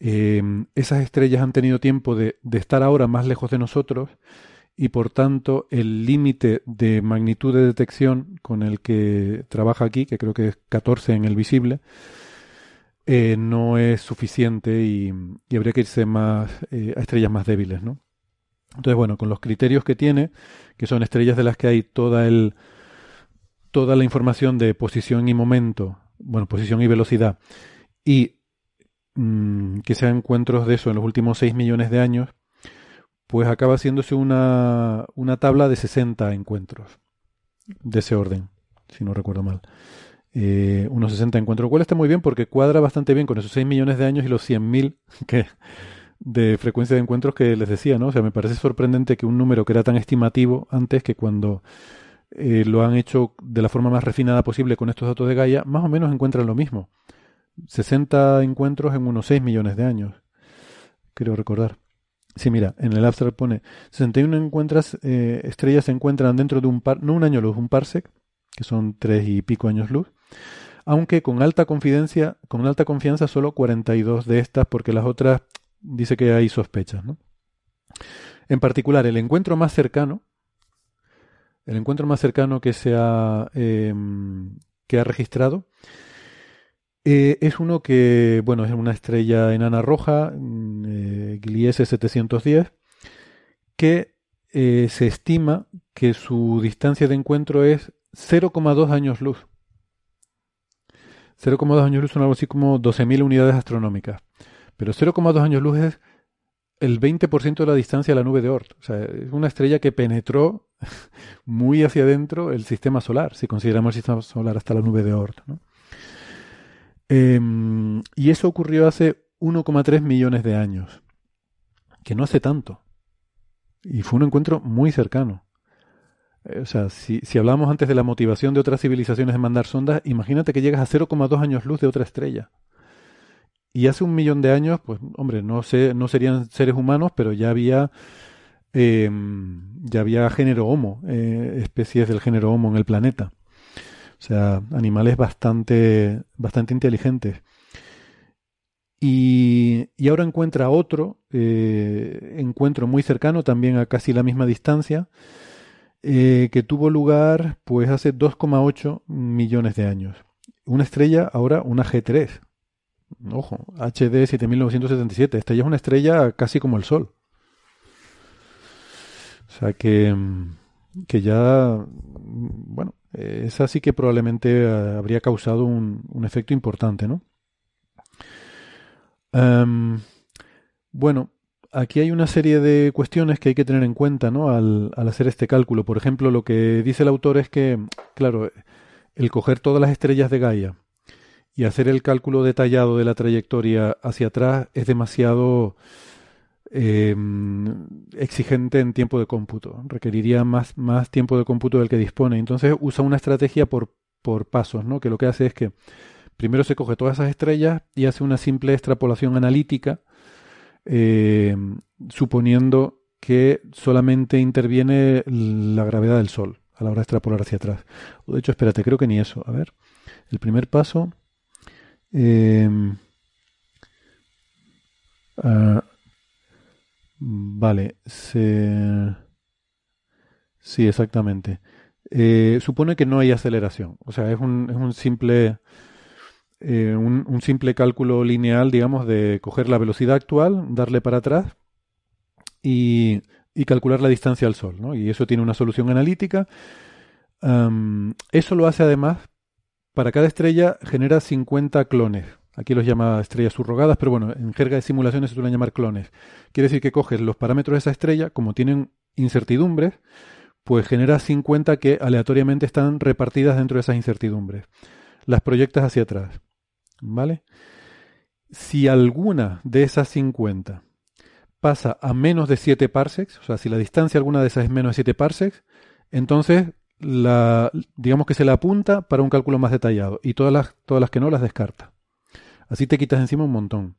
eh, esas estrellas han tenido tiempo de, de estar ahora más lejos de nosotros y por tanto el límite de magnitud de detección con el que trabaja aquí, que creo que es 14 en el visible, eh, no es suficiente y, habría que irse más eh, a estrellas más débiles, ¿no? Entonces, bueno, con los criterios que tiene, que son estrellas de las que hay toda el toda la información de posición y momento, bueno, posición y velocidad, y mm, que sean encuentros de eso en los últimos 6 millones de años, pues acaba haciéndose una, una tabla de 60 encuentros de ese orden, si no recuerdo mal. Eh, unos 60 encuentros, lo cual está muy bien porque cuadra bastante bien con esos 6 millones de años y los 100.000 que de frecuencia de encuentros que les decía, ¿no? O sea, me parece sorprendente que un número que era tan estimativo antes que cuando eh, lo han hecho de la forma más refinada posible con estos datos de Gaia, más o menos encuentran lo mismo. 60 encuentros en unos 6 millones de años, creo recordar. Sí, mira, en el abstract pone 61 encuentras, eh, estrellas se encuentran dentro de un par, no un año luz, un parsec, que son tres y pico años luz, aunque con alta confidencia, con alta confianza solo 42 de estas, porque las otras dice que hay sospechas, ¿no? En particular, el encuentro más cercano, el encuentro más cercano que se ha, em, que ha registrado eh, es uno que, bueno, es una estrella enana roja, mm, eh, Gliese 710, que eh, se estima que su distancia de encuentro es 0,2 años luz. 0,2 años luz son algo así como 12.000 unidades astronómicas. Pero 0,2 años luz es el 20% de la distancia de la nube de Oort. O sea, es una estrella que penetró muy hacia adentro el sistema solar, si consideramos el sistema solar hasta la nube de Oort. Em, y eso ocurrió hace 1,3 millones de años, que no hace tanto. Y fue un encuentro muy cercano. Eh, o sea, si, si hablamos antes de la motivación de otras civilizaciones de mandar sondas, imagínate que llegas a 0,2 años luz de otra estrella. Y hace un millón de años, pues, hombre, no, sé, no serían seres humanos, pero ya había, em, ya había género Homo, eh, especies del género Homo en el planeta. O sea, animales bastante, bastante inteligentes. Y, ahora encuentra otro eh, encuentro muy cercano, también a casi la misma distancia, eh, que tuvo lugar pues hace 2,8 millones de años. Una estrella, ahora una G3. Ojo, HD 7977. Esta ya es una estrella casi como el Sol. O sea que, que ya, bueno, esa sí que probablemente eh, habría causado un, un efecto importante, ¿no? Em, bueno, aquí hay una serie de cuestiones que hay que tener en cuenta ¿no? al, hacer este cálculo. Por ejemplo, lo que dice el autor es que, claro, el coger todas las estrellas de Gaia y hacer el cálculo detallado de la trayectoria hacia atrás es demasiado eh, exigente en tiempo de cómputo. Requeriría más, más tiempo de cómputo del que dispone. Entonces usa una estrategia por, por pasos, ¿no? que lo que hace es que primero se coge todas esas estrellas y hace una simple extrapolación analítica, eh, suponiendo que solamente interviene la gravedad del Sol a la hora de extrapolar hacia atrás. De hecho, espérate, creo que ni eso. A ver, el primer paso... Eh, uh, Vale. Sí, exactamente. Eh, supone que no hay aceleración. O sea, es un, es un simple... Eh, un, simple cálculo lineal, digamos, de coger la velocidad actual, darle para atrás y, calcular la distancia al Sol. ¿no? Y eso tiene una solución analítica. Eso lo hace además, para cada estrella genera 50 clones. Aquí los llama estrellas subrogadas, pero bueno, en jerga de simulaciones se suelen llamar clones. Quiere decir que coges los parámetros de esa estrella, como tienen incertidumbres, pues genera 50 que aleatoriamente están repartidas dentro de esas incertidumbres. Las proyectas hacia atrás. ¿Vale? Si alguna de esas 50 pasa a menos de 7 parsecs, o sea, si la distancia alguna de esas es menos de 7 parsecs, entonces digamos que se la apunta para un cálculo más detallado y todas las, todas las que no las descarta. Así te quitas encima un montón.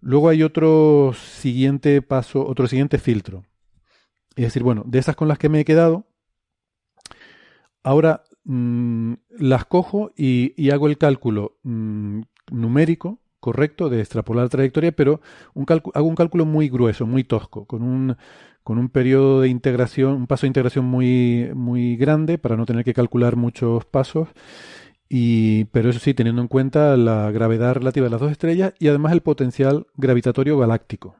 Luego hay otro siguiente paso, otro siguiente filtro. Es decir, bueno, de esas con las que me he quedado, ahora mmm, las cojo y, hago el cálculo mmm, numérico correcto de extrapolar la trayectoria, pero hago un cálculo muy grueso, muy tosco, con un, con un periodo de integración, un paso de integración muy, muy grande para no tener que calcular muchos pasos y, pero eso sí, teniendo en cuenta la gravedad relativa de las dos estrellas y además el potencial gravitatorio galáctico.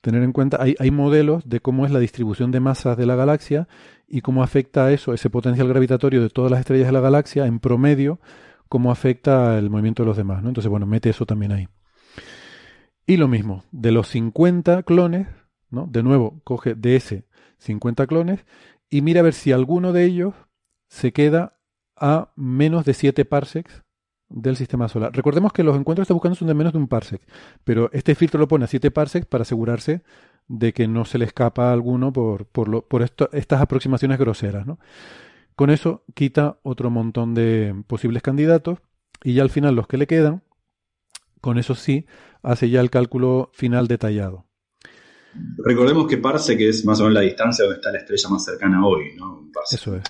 Tener en cuenta, hay, hay, modelos de cómo es la distribución de masas de la galaxia y cómo afecta eso, ese potencial gravitatorio de todas las estrellas de la galaxia en promedio, cómo afecta el movimiento de los demás. ¿no? Entonces, bueno, mete eso también ahí. Y lo mismo, de los 50 clones, ¿no? de nuevo, coge de ese 50 clones y mira a ver si alguno de ellos se queda a menos de 7 parsecs del sistema solar. Recordemos que los encuentros que está buscando son de menos de un parsec, pero este filtro lo pone a 7 parsecs para asegurarse de que no se le escapa a alguno por, por, lo, por esto, estas aproximaciones groseras. ¿no? Con eso quita otro montón de posibles candidatos y ya al final los que le quedan, con eso sí, hace ya el cálculo final detallado. Recordemos que parsec es más o menos la distancia donde está la estrella más cercana hoy, ¿no? Eso es.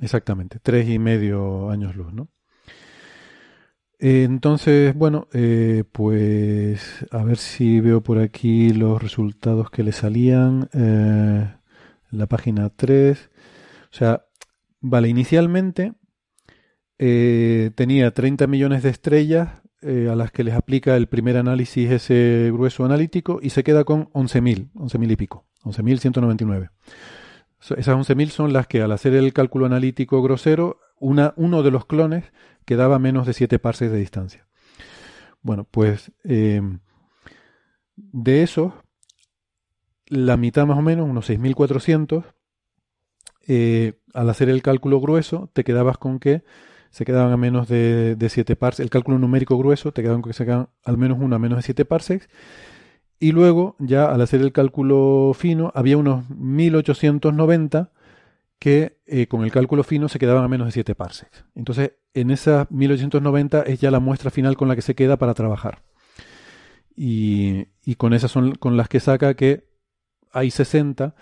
Exactamente, tres y medio años luz, ¿no? Entonces, bueno, eh, pues a ver si veo por aquí los resultados que le salían. Eh, la página 3. O sea, vale, inicialmente eh, tenía 30 millones de estrellas eh, a las que les aplica el primer análisis ese grueso analítico y se queda con 11.000, 11.000 y pico, 11.199. Esas 11.000 son las que al hacer el cálculo analítico grosero, una, uno de los clones quedaba a menos de 7 parsecs de distancia. Bueno, pues eh, de esos, la mitad más o menos, unos 6.400, eh, al hacer el cálculo grueso, te quedabas con que se quedaban a menos de, de 7 parsecs. El cálculo numérico grueso te quedaban con que se quedaban al menos uno a menos de 7 parsecs. Y luego, ya al hacer el cálculo fino, había unos 1890 que eh, con el cálculo fino se quedaban a menos de 7 parsecs. Entonces, en esas 1890 es ya la muestra final con la que se queda para trabajar. Y, y con esas son con las que saca que hay 60,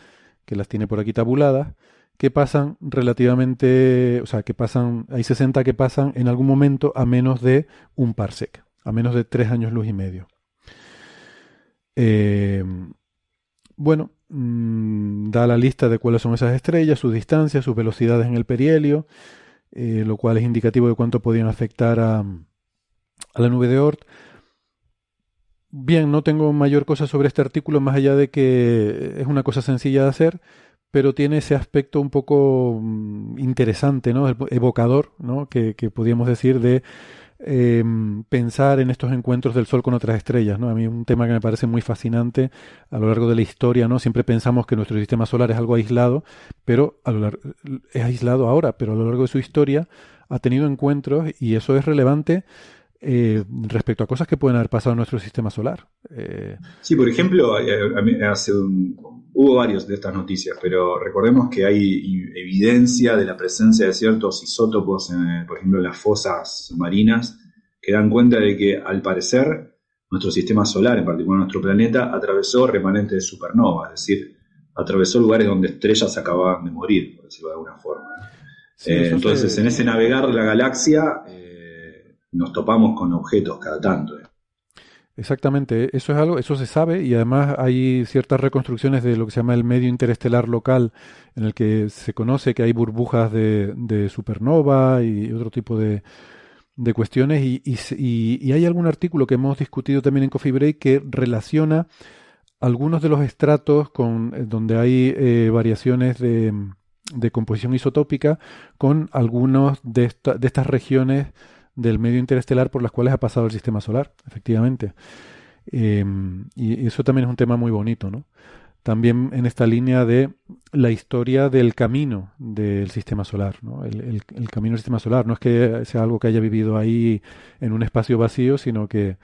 que las tiene por aquí tabuladas, que pasan relativamente, o sea, que pasan, hay 60 que pasan en algún momento a menos de un parsec, a menos de 3 años luz y medio. Eh, bueno, mmm, da la lista de cuáles son esas estrellas, sus distancias, sus velocidades en el perihelio, eh, lo cual es indicativo de cuánto podían afectar a, a la nube de Oort. bien, no tengo mayor cosa sobre este artículo más allá de que es una cosa sencilla de hacer, pero tiene ese aspecto un poco mm, interesante, ¿no? evocador, ¿no? Que, que podríamos decir de eh, pensar en estos encuentros del Sol con otras estrellas, ¿no? A mí un tema que me parece muy fascinante a lo largo de la historia, ¿no? Siempre pensamos que nuestro sistema solar es algo aislado, pero a lo largo, es aislado ahora, pero a lo largo de su historia ha tenido encuentros y eso es relevante eh, respecto a cosas que pueden haber pasado en nuestro sistema solar. Eh, sí, por ejemplo, eh, hace hubo varios de estas noticias, pero recordemos que hay evidencia de la presencia de ciertos isótopos, en, por ejemplo, en las fosas marinas, que dan cuenta de que al parecer nuestro sistema solar, en particular nuestro planeta, atravesó remanentes de supernova, es decir, atravesó lugares donde estrellas acababan de morir, por decirlo de alguna forma. entonces, en ese navegar de la galaxia, nos topamos con objetos cada tanto. ¿eh? Exactamente, eso es algo, eso se sabe y además hay ciertas reconstrucciones de lo que se llama el medio interestelar local en el que se conoce que hay burbujas de, supernova y otro tipo de, de cuestiones y, hay algún artículo que hemos discutido también en Coffee Break que relaciona algunos de los estratos con eh, donde hay eh, variaciones de, composición isotópica con algunos de, de estas regiones del medio interestelar por las cuales ha pasado el sistema solar, efectivamente. Em, y eso también es un tema muy bonito, ¿no? También en esta línea de la historia del camino del sistema solar, ¿no? El, camino del sistema solar. No es que sea algo que haya vivido ahí en un espacio vacío, sino que,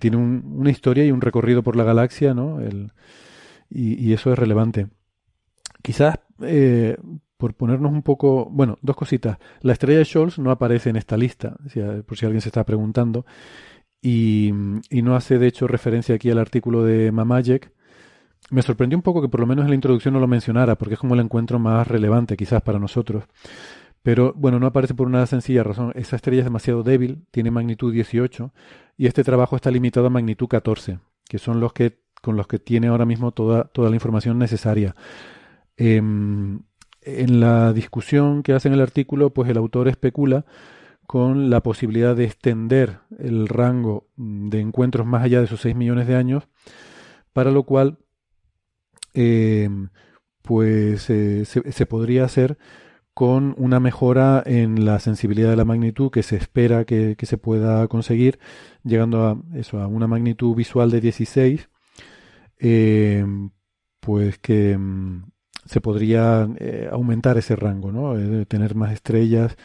tiene una historia y un recorrido por la galaxia, ¿no? El, y, eso es relevante. Quizás eh, por ponernos un poco, bueno, dos cositas. La estrella de Scholz no aparece en esta lista, por si alguien se está preguntando, y, no hace de hecho referencia aquí al artículo de Mamayek. Me sorprendió un poco que por lo menos en la introducción no lo mencionara, porque es como el encuentro más relevante quizás para nosotros. Pero bueno, no aparece por una sencilla razón. Esa estrella es demasiado débil, tiene magnitud 18, y este trabajo está limitado a magnitud 14, que son los que con los que tiene ahora mismo toda, toda la información necesaria. Em, en la discusión que hace en el artículo, pues el autor especula con la posibilidad de extender el rango de encuentros más allá de esos 6 millones de años, para lo cual eh, pues eh, se, podría hacer con una mejora en la sensibilidad de la magnitud que se espera que, se pueda conseguir, llegando a eso, a una magnitud visual de 16, eh, pues que mm, se podría eh, aumentar ese rango, ¿no? Eh, tener más estrellas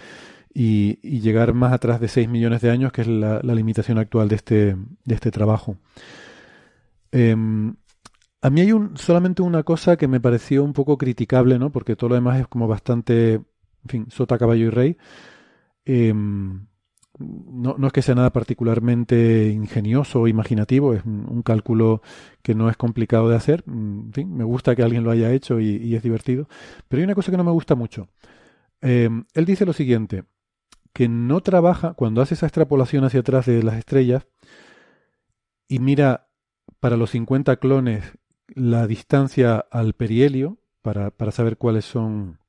y, llegar más atrás de 6 millones de años, que es la, limitación actual de este, de este trabajo. Em, a mí hay un, solamente una cosa que me pareció un poco criticable, ¿no? Porque todo lo demás es como bastante, en fin, sota, caballo y rey. No, no, es que sea nada particularmente ingenioso o imaginativo, es un, cálculo que no es complicado de hacer. Mm, en fin, me gusta que alguien lo haya hecho y, es divertido. Pero hay una cosa que no me gusta mucho. Em, él dice lo siguiente, que no trabaja, cuando hace esa extrapolación hacia atrás de las estrellas y mira para los 50 clones la distancia al perihelio, para, para saber cuáles son,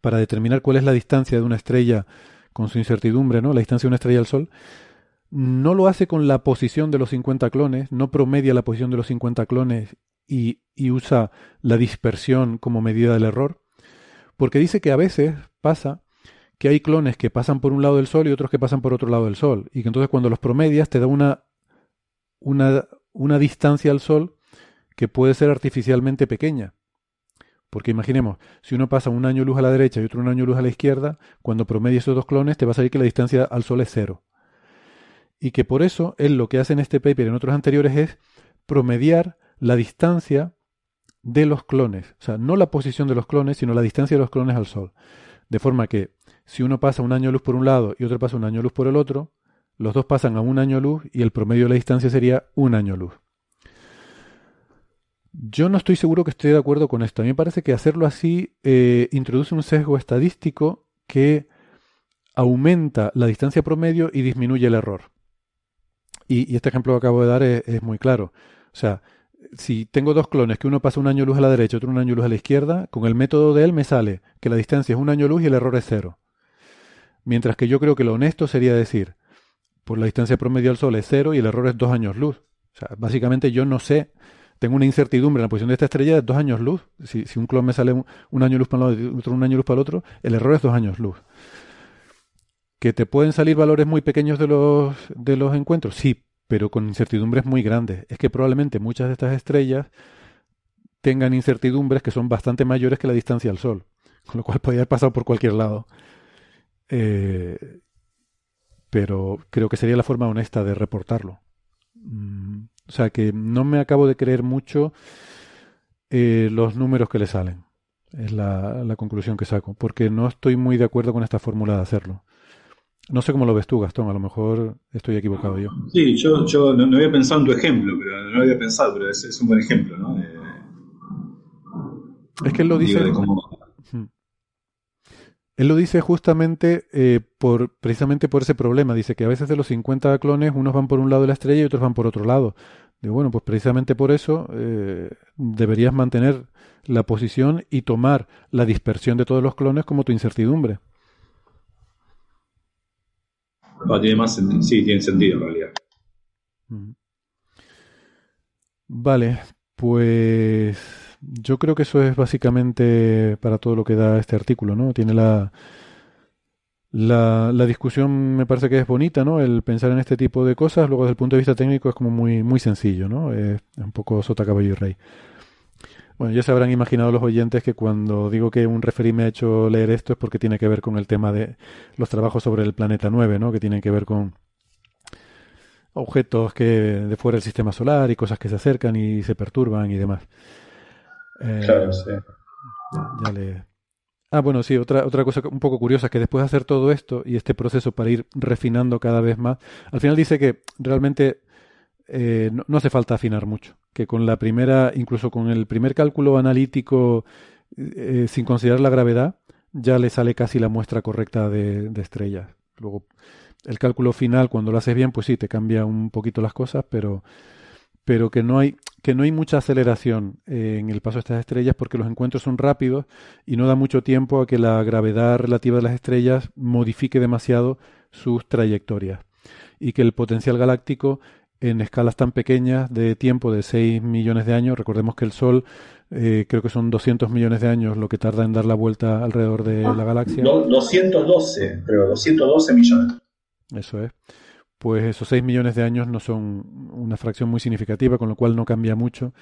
para determinar cuál es la distancia de una estrella con su incertidumbre, ¿no? La distancia de una estrella al Sol, no lo hace con la posición de los 50 clones, no promedia la posición de los 50 clones y, usa la dispersión como medida del error, porque dice que a veces pasa que hay clones que pasan por un lado del Sol y otros que pasan por otro lado del Sol, y que entonces cuando los promedias te da una, una, una distancia al Sol que puede ser artificialmente pequeña. Porque imaginemos, si uno pasa un año luz a la derecha y otro un año luz a la izquierda, cuando promedies esos dos clones te va a salir que la distancia al Sol es cero. Y que por eso él lo que hace en este paper y en otros anteriores es promediar la distancia de los clones. O sea, no la posición de los clones, sino la distancia de los clones al Sol. De forma que si uno pasa un año luz por un lado y otro pasa un año luz por el otro, los dos pasan a un año luz y el promedio de la distancia sería un año luz. Yo no estoy seguro que esté de acuerdo con esto. A mí me parece que hacerlo así eh, introduce un sesgo estadístico que aumenta la distancia promedio y disminuye el error. Y, este ejemplo que acabo de dar es, muy claro. O sea, si tengo dos clones, que uno pasa un año luz a la derecha y otro un año luz a la izquierda, con el método de él me sale que la distancia es un año luz y el error es cero. Mientras que yo creo que lo honesto sería decir, por la distancia promedio al Sol es cero y el error es dos años luz. O sea, básicamente yo no sé, tengo una incertidumbre en la posición de esta estrella de dos años luz. Si, un clon me sale un, año luz para un lado y otro un año luz para el otro, el error es dos años luz. ¿Que te pueden salir valores muy pequeños de los, de los encuentros? Sí, pero con incertidumbres muy grandes. Es que probablemente muchas de estas estrellas tengan incertidumbres que son bastante mayores que la distancia al Sol, con lo cual podría haber pasado por cualquier lado. Eh, pero creo que sería la forma honesta de reportarlo. Mm, o sea que no me acabo de creer mucho eh, los números que le salen. Es la, la, conclusión que saco, porque no estoy muy de acuerdo con esta fórmula de hacerlo. No sé cómo lo ves tú, Gastón, a lo mejor estoy equivocado yo. Sí, yo, yo no, había pensado en tu ejemplo, pero no lo había pensado, pero es, es un buen ejemplo, ¿no? Eh, es que él lo dice. Él lo dice justamente eh, por, precisamente por ese problema. Dice que a veces de los 50 clones, unos van por un lado de la estrella y otros van por otro lado. Digo, bueno, pues precisamente por eso eh, deberías mantener la posición y tomar la dispersión de todos los clones como tu incertidumbre. tiene más sí, tiene sentido en realidad. Vale, pues yo creo que eso es básicamente para todo lo que da este artículo, ¿no? Tiene la, la, la, discusión me parece que es bonita, ¿no? El pensar en este tipo de cosas, luego desde el punto de vista técnico es como muy, muy sencillo, ¿no? Es un poco sota, caballo y rey. Bueno, ya se habrán imaginado los oyentes que cuando digo que un referí me ha hecho leer esto es porque tiene que ver con el tema de los trabajos sobre el planeta 9, ¿no? Que tienen que ver con objetos que de fuera del sistema solar y cosas que se acercan y se perturban y demás. Eh, claro, sí. Ah, bueno, sí, otra, otra cosa un poco curiosa es que después de hacer todo esto y este proceso para ir refinando cada vez más, al final dice que realmente eh, no, hace falta afinar mucho, que con la primera, incluso con el primer cálculo analítico eh, sin considerar la gravedad, ya le sale casi la muestra correcta de, de estrellas. Luego, el cálculo final, cuando lo haces bien, pues sí, te cambia un poquito las cosas, pero pero que no hay que no hay mucha aceleración en el paso de estas estrellas porque los encuentros son rápidos y no da mucho tiempo a que la gravedad relativa de las estrellas modifique demasiado sus trayectorias y que el potencial galáctico en escalas tan pequeñas de tiempo de 6 millones de años, recordemos que el Sol eh, creo que son 200 millones de años lo que tarda en dar la vuelta alrededor de la galaxia. 212, creo, 212 millones. Eso es pues esos 6 millones de años no son una fracción muy significativa, con lo cual no cambia mucho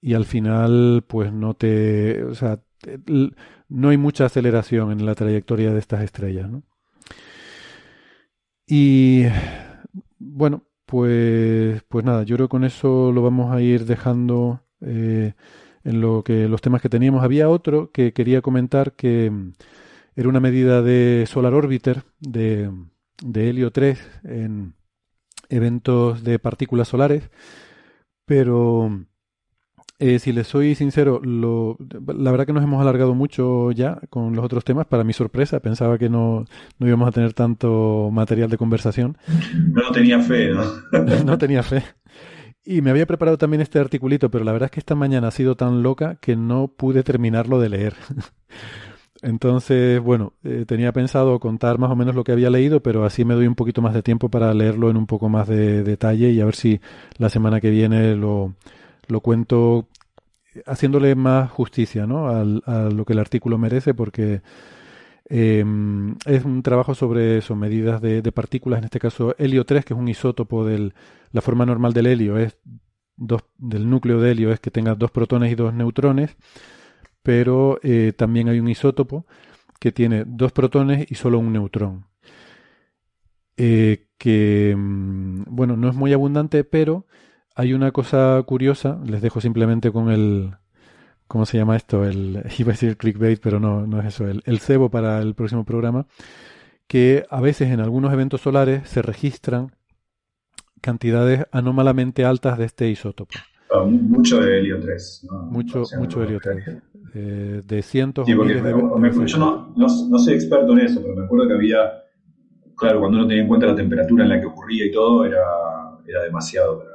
y al final pues no te, o sea, no hay mucha aceleración en la trayectoria de estas estrellas, ¿no? Y bueno, pues pues nada, yo creo que con eso lo vamos a ir dejando eh, en lo que los temas que teníamos. Había otro que quería comentar que era una medida de Solar Orbiter de de helio 3 en eventos de partículas solares, pero eh, si les soy sincero, lo, la verdad que nos hemos alargado mucho ya con los otros temas, para mi sorpresa, pensaba que no, no íbamos a tener tanto material de conversación. No tenía fe, ¿no? no tenía fe. Y me había preparado también este articulito, pero la verdad es que esta mañana ha sido tan loca que no pude terminarlo de leer. Entonces, bueno, eh, tenía pensado contar más o menos lo que había leído, pero así me doy un poquito más de tiempo para leerlo en un poco más de detalle y a ver si la semana que viene lo, lo cuento haciéndole más justicia ¿no? Al, a lo que el artículo merece, porque eh, es un trabajo sobre eso, medidas de, partículas, en este caso helio 3, que es un isótopo de la forma normal del helio, es dos, del núcleo de helio es que tenga dos protones y dos neutrones pero eh, también hay un isótopo que tiene dos protones y solo un neutrón. Eh, que, mm, bueno, no es muy abundante, pero hay una cosa curiosa, les dejo simplemente con el, ¿cómo se llama esto? El, iba a decir clickbait, pero no, no es eso, el, el cebo para el próximo programa, que a veces en algunos eventos solares se registran cantidades anómalamente altas de este isótopo. Ah, mucho de helio 3. Mucho, mucho helio 3. Eh, de cientos sí, porque de, Yo no, no, soy experto en eso, pero me acuerdo que había, claro, cuando uno tenía en cuenta la temperatura en la que ocurría y todo, era, era demasiado para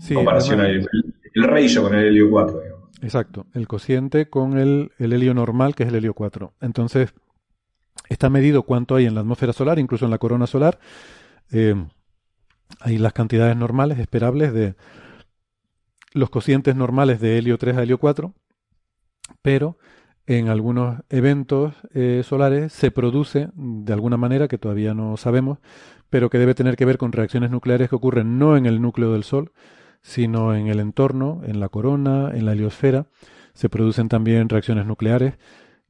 sí, comparación al el, el ratio con el helio 4. Digamos. Exacto, el cociente con el, el helio normal, que es el helio 4. Entonces, está medido cuánto hay en la atmósfera solar, incluso en la corona solar. Eh, hay las cantidades normales esperables de los cocientes normales de helio 3 a helio 4, pero en algunos eventos eh, solares se produce de alguna manera que todavía no sabemos, pero que debe tener que ver con reacciones nucleares que ocurren no en el núcleo del Sol, sino en el entorno, en la corona, en la heliosfera. Se producen también reacciones nucleares,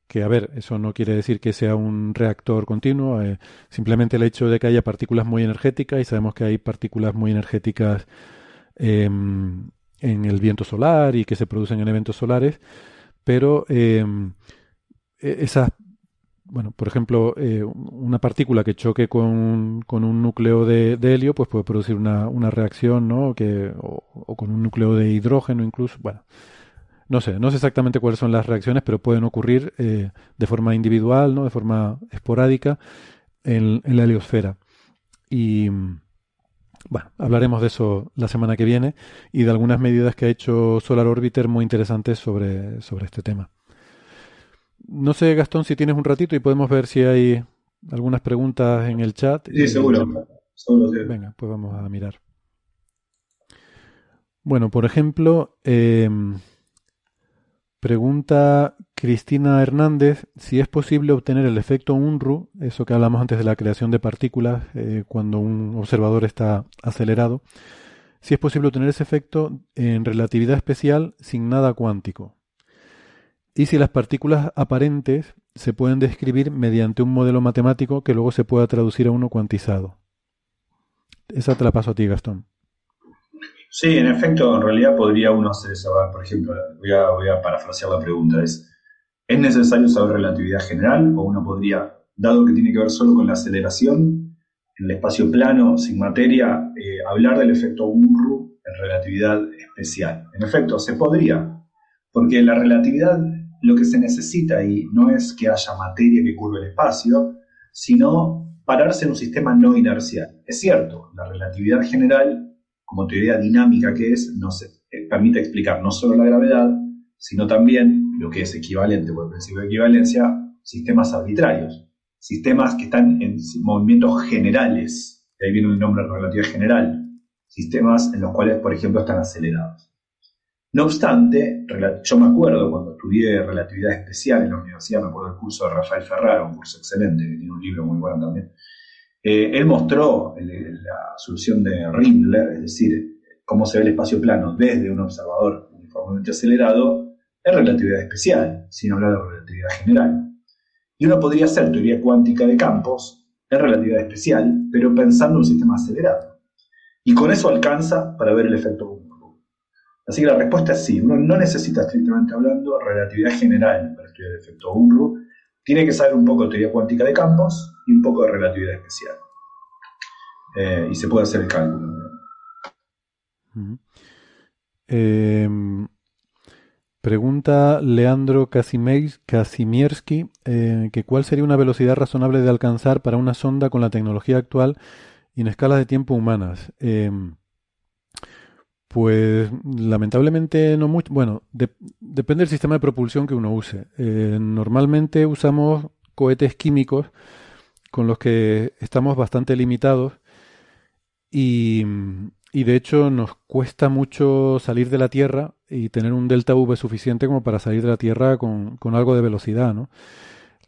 que a ver, eso no quiere decir que sea un reactor continuo, eh, simplemente el hecho de que haya partículas muy energéticas, y sabemos que hay partículas muy energéticas em, en el viento solar y que se producen en eventos solares, pero em, e, esas, bueno, por ejemplo, eh, una partícula que choque con, con un núcleo de, helio, pues puede producir una, una reacción, ¿no? Que, o, con un núcleo de hidrógeno incluso, bueno. No sé, no sé exactamente cuáles son las reacciones, pero pueden ocurrir eh, de forma individual, ¿no? de forma esporádica en, en la heliosfera. Y, bueno, hablaremos de eso la semana que viene y de algunas medidas que ha hecho Solar Orbiter muy interesantes sobre, sobre este tema. No sé, Gastón, si tienes un ratito y podemos ver si hay algunas preguntas en el chat. Sí, seguro. Venga, pues vamos a mirar. Bueno, por ejemplo, eh, Pregunta Cristina Hernández si es posible obtener el efecto UNRU, eso que hablamos antes de la creación de partículas eh, cuando un observador está acelerado, si es posible obtener ese efecto en relatividad especial sin nada cuántico. Y si las partículas aparentes se pueden describir mediante un modelo matemático que luego se pueda traducir a uno cuantizado. Esa te la paso a ti, Gastón. Sí, en efecto, en realidad podría uno hacer eso. Por ejemplo, voy a, voy a parafrasear la pregunta. ¿Es, ¿Es necesario saber relatividad general o uno podría, dado que tiene que ver solo con la aceleración, en el espacio plano, sin materia, eh, hablar del efecto Unruh en relatividad especial? En efecto, se podría, porque la relatividad lo que se necesita ahí no es que haya materia que curve el espacio, sino pararse en un sistema no inercial. Es cierto, la relatividad general como teoría dinámica que es, nos eh, permite explicar no solo la gravedad, sino también lo que es equivalente por el principio de equivalencia, sistemas arbitrarios, sistemas que están en movimientos generales, de ahí viene el nombre de relatividad general, sistemas en los cuales, por ejemplo, están acelerados. No obstante, yo me acuerdo cuando estudié relatividad especial en la universidad, me acuerdo del curso de Rafael Ferraro, un curso excelente, que tiene un libro muy bueno también, eh, él mostró la solución de Rindler, es decir, cómo se ve el espacio plano desde un observador uniformemente acelerado, en relatividad especial, sin hablar de relatividad general. Y uno podría hacer teoría cuántica de campos en relatividad especial, pero pensando en un sistema acelerado. Y con eso alcanza para ver el efecto Unruh. Así que la respuesta es sí, uno no necesita estrictamente hablando relatividad general para estudiar el efecto Unruh, tiene que saber un poco de teoría cuántica de campos y un poco de relatividad especial. Eh, y se puede hacer el cálculo. Em, pregunta Leandro Kasimierski eh, que cuál sería una velocidad razonable de alcanzar para una sonda con la tecnología actual y en escalas de tiempo humanas. Em, pues lamentablemente no mucho. Bueno, depende del sistema de propulsión que uno use. Eh, normalmente usamos cohetes químicos con los que estamos bastante limitados y, de hecho nos cuesta mucho salir de la Tierra y tener un delta V suficiente como para salir de la Tierra con, algo de velocidad, ¿no?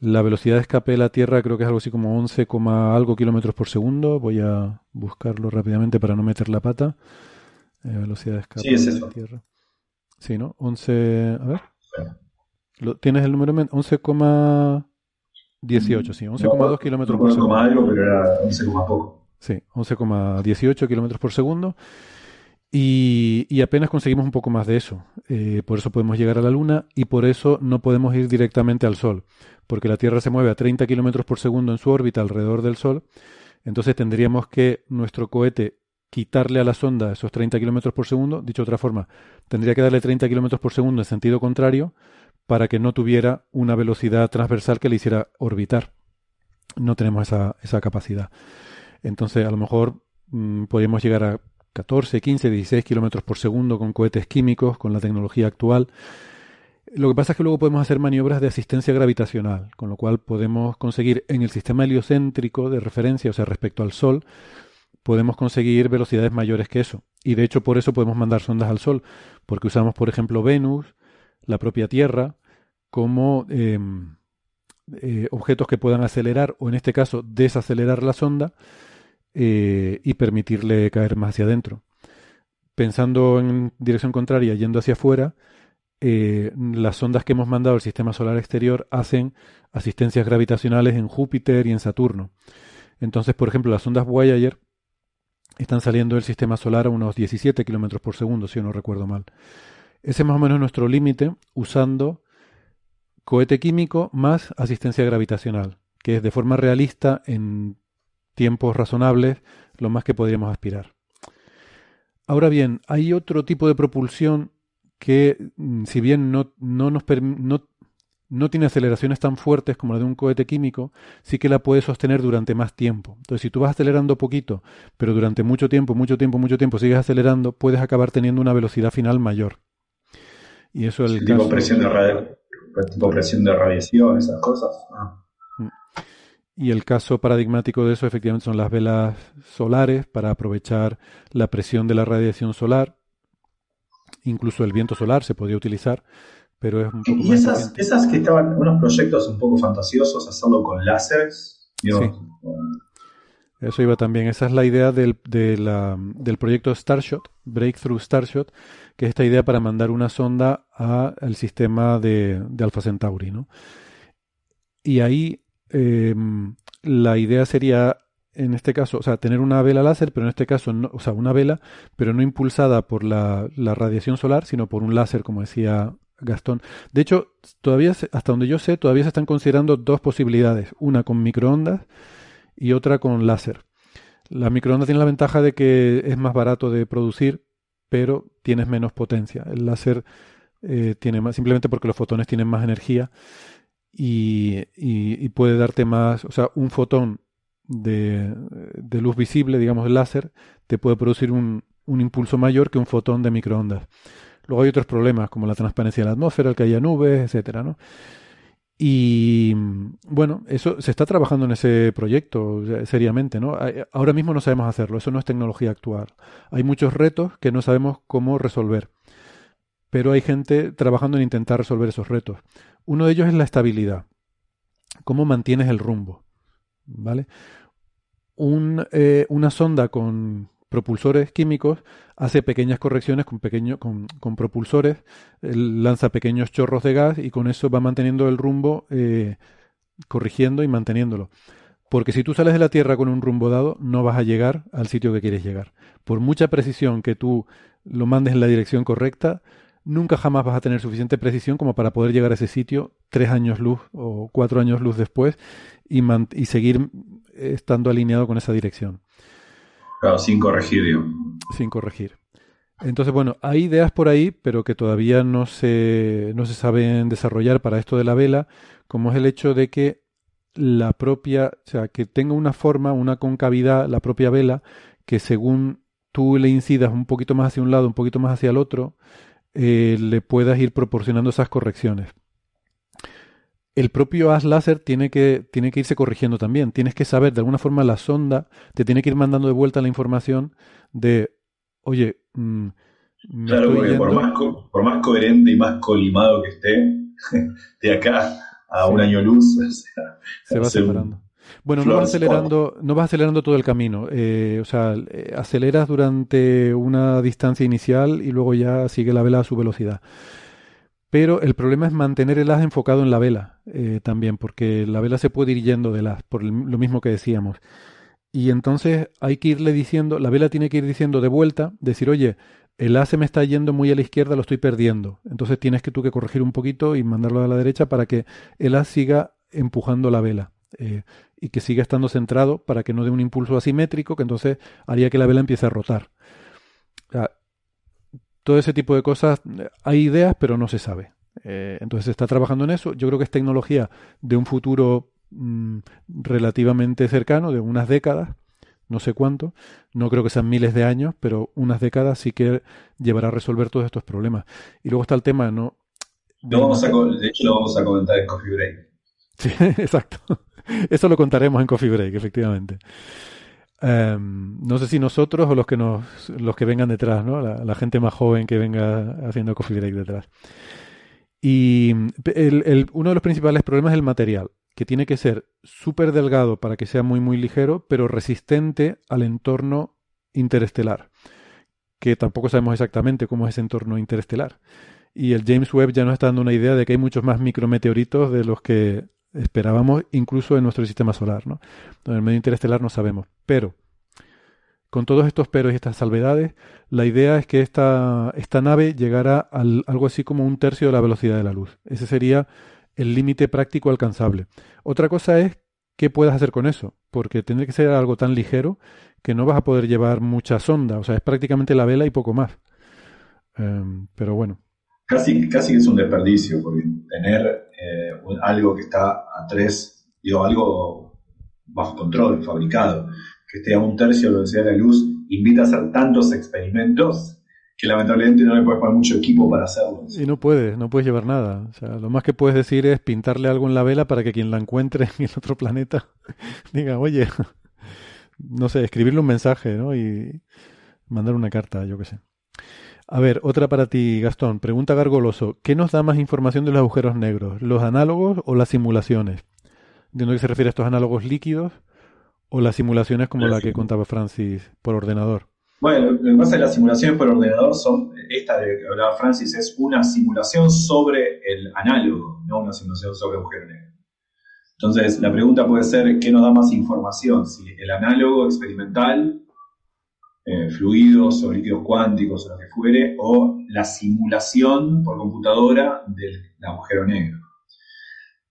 La velocidad de escape de la Tierra creo que es algo así como 11, algo kilómetros por segundo. Voy a buscarlo rápidamente para no meter la pata. Eh, velocidad de escape sí, es eso. Tierra. Sí, ¿no? 11, a ver. ¿Tienes el número? 11,18, sí, 11,2 kilómetros por segundo. algo, pero era 11, poco. Sí, 11,18 kilómetros por segundo. Y, apenas conseguimos un poco más de eso. Eh, por eso podemos llegar a la Luna y por eso no podemos ir directamente al Sol. Porque la Tierra se mueve a 30 kilómetros por segundo en su órbita alrededor del Sol. Entonces tendríamos que nuestro cohete quitarle a la sonda esos 30 kilómetros por segundo, dicho de otra forma, tendría que darle 30 kilómetros por segundo en sentido contrario para que no tuviera una velocidad transversal que le hiciera orbitar. No tenemos esa, esa capacidad. Entonces, a lo mejor mm, podríamos llegar a 14, 15, 16 kilómetros por segundo con cohetes químicos, con la tecnología actual. Lo que pasa es que luego podemos hacer maniobras de asistencia gravitacional, con lo cual podemos conseguir en el sistema heliocéntrico de referencia, o sea, respecto al Sol, podemos conseguir velocidades mayores que eso. Y de hecho por eso podemos mandar sondas al Sol, porque usamos, por ejemplo, Venus, la propia Tierra, como em, eh, objetos que puedan acelerar o en este caso desacelerar la sonda eh, y permitirle caer más hacia adentro. Pensando en dirección contraria, yendo hacia afuera, eh, las sondas que hemos mandado al sistema solar exterior hacen asistencias gravitacionales en Júpiter y en Saturno. Entonces, por ejemplo, las sondas Voyager están saliendo del sistema solar a unos 17 kilómetros por segundo, si no recuerdo mal. Ese es más o menos nuestro límite usando cohete químico más asistencia gravitacional, que es de forma realista en tiempos razonables lo más que podríamos aspirar. Ahora bien, hay otro tipo de propulsión que, mm, si bien no, no, nos no, no tiene aceleraciones tan fuertes como la de un cohete químico, sí que la puede sostener durante más tiempo. Entonces, si tú vas acelerando poquito, pero durante mucho tiempo, mucho tiempo, mucho tiempo sigues acelerando, puedes acabar teniendo una velocidad final mayor. Y eso es el tipo presión de tipo presión de radiación, esas cosas. Ah. Y el caso paradigmático de eso efectivamente son las velas solares para aprovechar la presión de la radiación solar. Incluso el viento solar se podría utilizar, pero es un poco ¿Y esas, esas, que estaban, unos proyectos un poco fantasiosos, hacerlo con láseres? sí. Eso iba también. Esa es la idea del, del proyecto Starshot, Breakthrough Starshot, que es esta idea para mandar una sonda al sistema de, de Alpha Centauri. ¿no? Y ahí em, la idea sería, en este caso, o sea, tener una vela láser, pero en este caso, o sea, una vela, pero no impulsada por la, la radiación solar, sino por un láser, como decía Gastón. De hecho, todavía, hasta donde yo sé, todavía se están considerando dos posibilidades. Una con microondas y otra con láser. La microondas tiene la ventaja de que es más barato de producir, pero tienes menos potencia. El láser eh, tiene más, simplemente porque los fotones tienen más energía y, puede darte más, o sea, un fotón de, luz visible, digamos láser, te puede producir un, un impulso mayor que un fotón de microondas. Luego hay otros problemas como la transparencia de la atmósfera, el que haya nubes, etcétera, ¿no? Y bueno, eso se está trabajando en ese proyecto seriamente, ¿no? Ahora mismo no sabemos hacerlo, eso no es tecnología actual. Hay muchos retos que no sabemos cómo resolver, pero hay gente trabajando en intentar resolver esos retos. Uno de ellos es la estabilidad. ¿Cómo mantienes el rumbo? ¿Vale? Eh, una sonda con, propulsores químicos, hace pequeñas correcciones con, con, propulsores, lanza pequeños chorros de gas y con eso va manteniendo el rumbo, eh, corrigiendo y manteniéndolo. Porque si tú sales de la Tierra con un rumbo dado, no vas a llegar al sitio que quieres llegar. Por mucha precisión que tú lo mandes en la dirección correcta, nunca jamás vas a tener suficiente precisión como para poder llegar a ese sitio tres años luz o cuatro años luz después y, y seguir estando alineado con esa dirección sin corregir, Sin corregir. Entonces, bueno, hay ideas por ahí, pero que todavía no se, no se saben desarrollar para esto de la vela, como es el hecho de que la propia, o sea, que tenga una forma, una concavidad, la propia vela, que según tú le incidas un poquito más hacia un lado, un poquito más hacia el otro, eh, le puedas ir proporcionando esas correcciones el propio haz láser tiene que, tiene que irse corrigiendo también. Tienes que saber, de alguna forma, la sonda te tiene que ir mandando de vuelta la información de, oye, mm, claro, porque por, más por más coherente y más colimado que esté, de acá a un año luz, se va separando. Bueno, no vas, acelerando, no vas acelerando todo el camino. Eh, o sea, eh, aceleras durante una distancia inicial y luego ya sigue la vela a su velocidad. Pero el problema es mantener el haz enfocado en la vela eh, también, porque la vela se puede ir yendo del haz, por lo mismo que decíamos. Y entonces hay que irle diciendo, la vela tiene que ir diciendo de vuelta, decir, oye, el haz se me está yendo muy a la izquierda, lo estoy perdiendo. Entonces tienes que tú que corregir un poquito y mandarlo a la derecha para que el haz siga empujando la vela eh, y que siga estando centrado para que no dé un impulso asimétrico que entonces haría que la vela empiece a rotar todo ese tipo de cosas, hay ideas, pero no se sabe. Eh, entonces se está trabajando en eso. Yo creo que es tecnología de un futuro mm, relativamente cercano, de unas décadas, no sé cuánto, no creo que sean miles de años, pero unas décadas sí que llevará a resolver todos estos problemas. Y luego está el tema, ¿no? De, vamos a, de hecho, lo vamos a comentar en Coffee Break. Sí, exacto. Eso lo contaremos en Coffee Break, efectivamente. Em, no sé si nosotros o los que nos, los que vengan detrás, ¿no? La, gente más joven que venga haciendo Coffee Break detrás. Y uno de los principales problemas es el material, que tiene que ser súper delgado para que sea muy muy ligero, pero resistente al entorno interestelar, que tampoco sabemos exactamente cómo es ese entorno interestelar. Y el James Webb ya nos está dando una idea de que hay muchos más micrometeoritos de los que esperábamos, incluso en nuestro sistema solar. ¿no? En el medio interestelar no sabemos. Pero, con todos estos peros y estas salvedades, la idea es que esta, esta nave llegara al, algo así como un tercio de la velocidad de la luz. Ese sería el límite práctico alcanzable. Otra cosa es qué puedas hacer con eso, porque tendría que ser algo tan ligero que no vas a poder llevar mucha sonda, o sea, es prácticamente la vela y poco más. Em, pero bueno. Casi, casi es un desperdicio, porque tener eh, algo que está a tres, digo, algo bajo control, fabricado, que esté a un tercio de la velocidad de la luz, invita a hacer tantos experimentos que lamentablemente no le puedes poner mucho equipo para hacerlo. Y no puedes, no puedes llevar nada. O sea, lo más que puedes decir es pintarle algo en la vela para que quien la encuentre en el otro planeta diga, oye, no sé, escribirle un mensaje, ¿no? Y mandar una carta, yo qué sé. A ver, otra para ti, Gastón. Pregunta Gargoloso. ¿Qué nos da más información de los agujeros negros? ¿Los análogos o las simulaciones? ¿De que se refiere a estos análogos líquidos o las simulaciones como la que contaba Francis por ordenador? Bueno, lo que pasa es que las simulaciones por ordenador son, esta de que hablaba Francis, es una simulación sobre el análogo, no una simulación sobre agujero negro. Entonces, la pregunta puede ser, ¿qué nos da más información? Si el análogo experimental, eh, fluidos o líquidos cuánticos o lo que fuere, o la simulación por computadora del, agujero negro.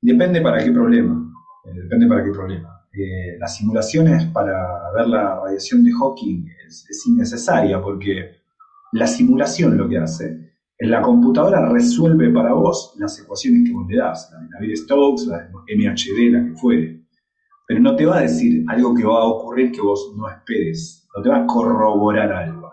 Depende para qué problema. Eh, depende para qué problema. Eh, las simulaciones para ver la radiación de Hawking es, innecesaria porque la simulación lo que hace la computadora resuelve para vos las ecuaciones que vos le das, la de Navier-Stokes, la de MHD, la que fuere. Pero no te va a decir algo que va a ocurrir que vos no esperes, te va a corroborar algo.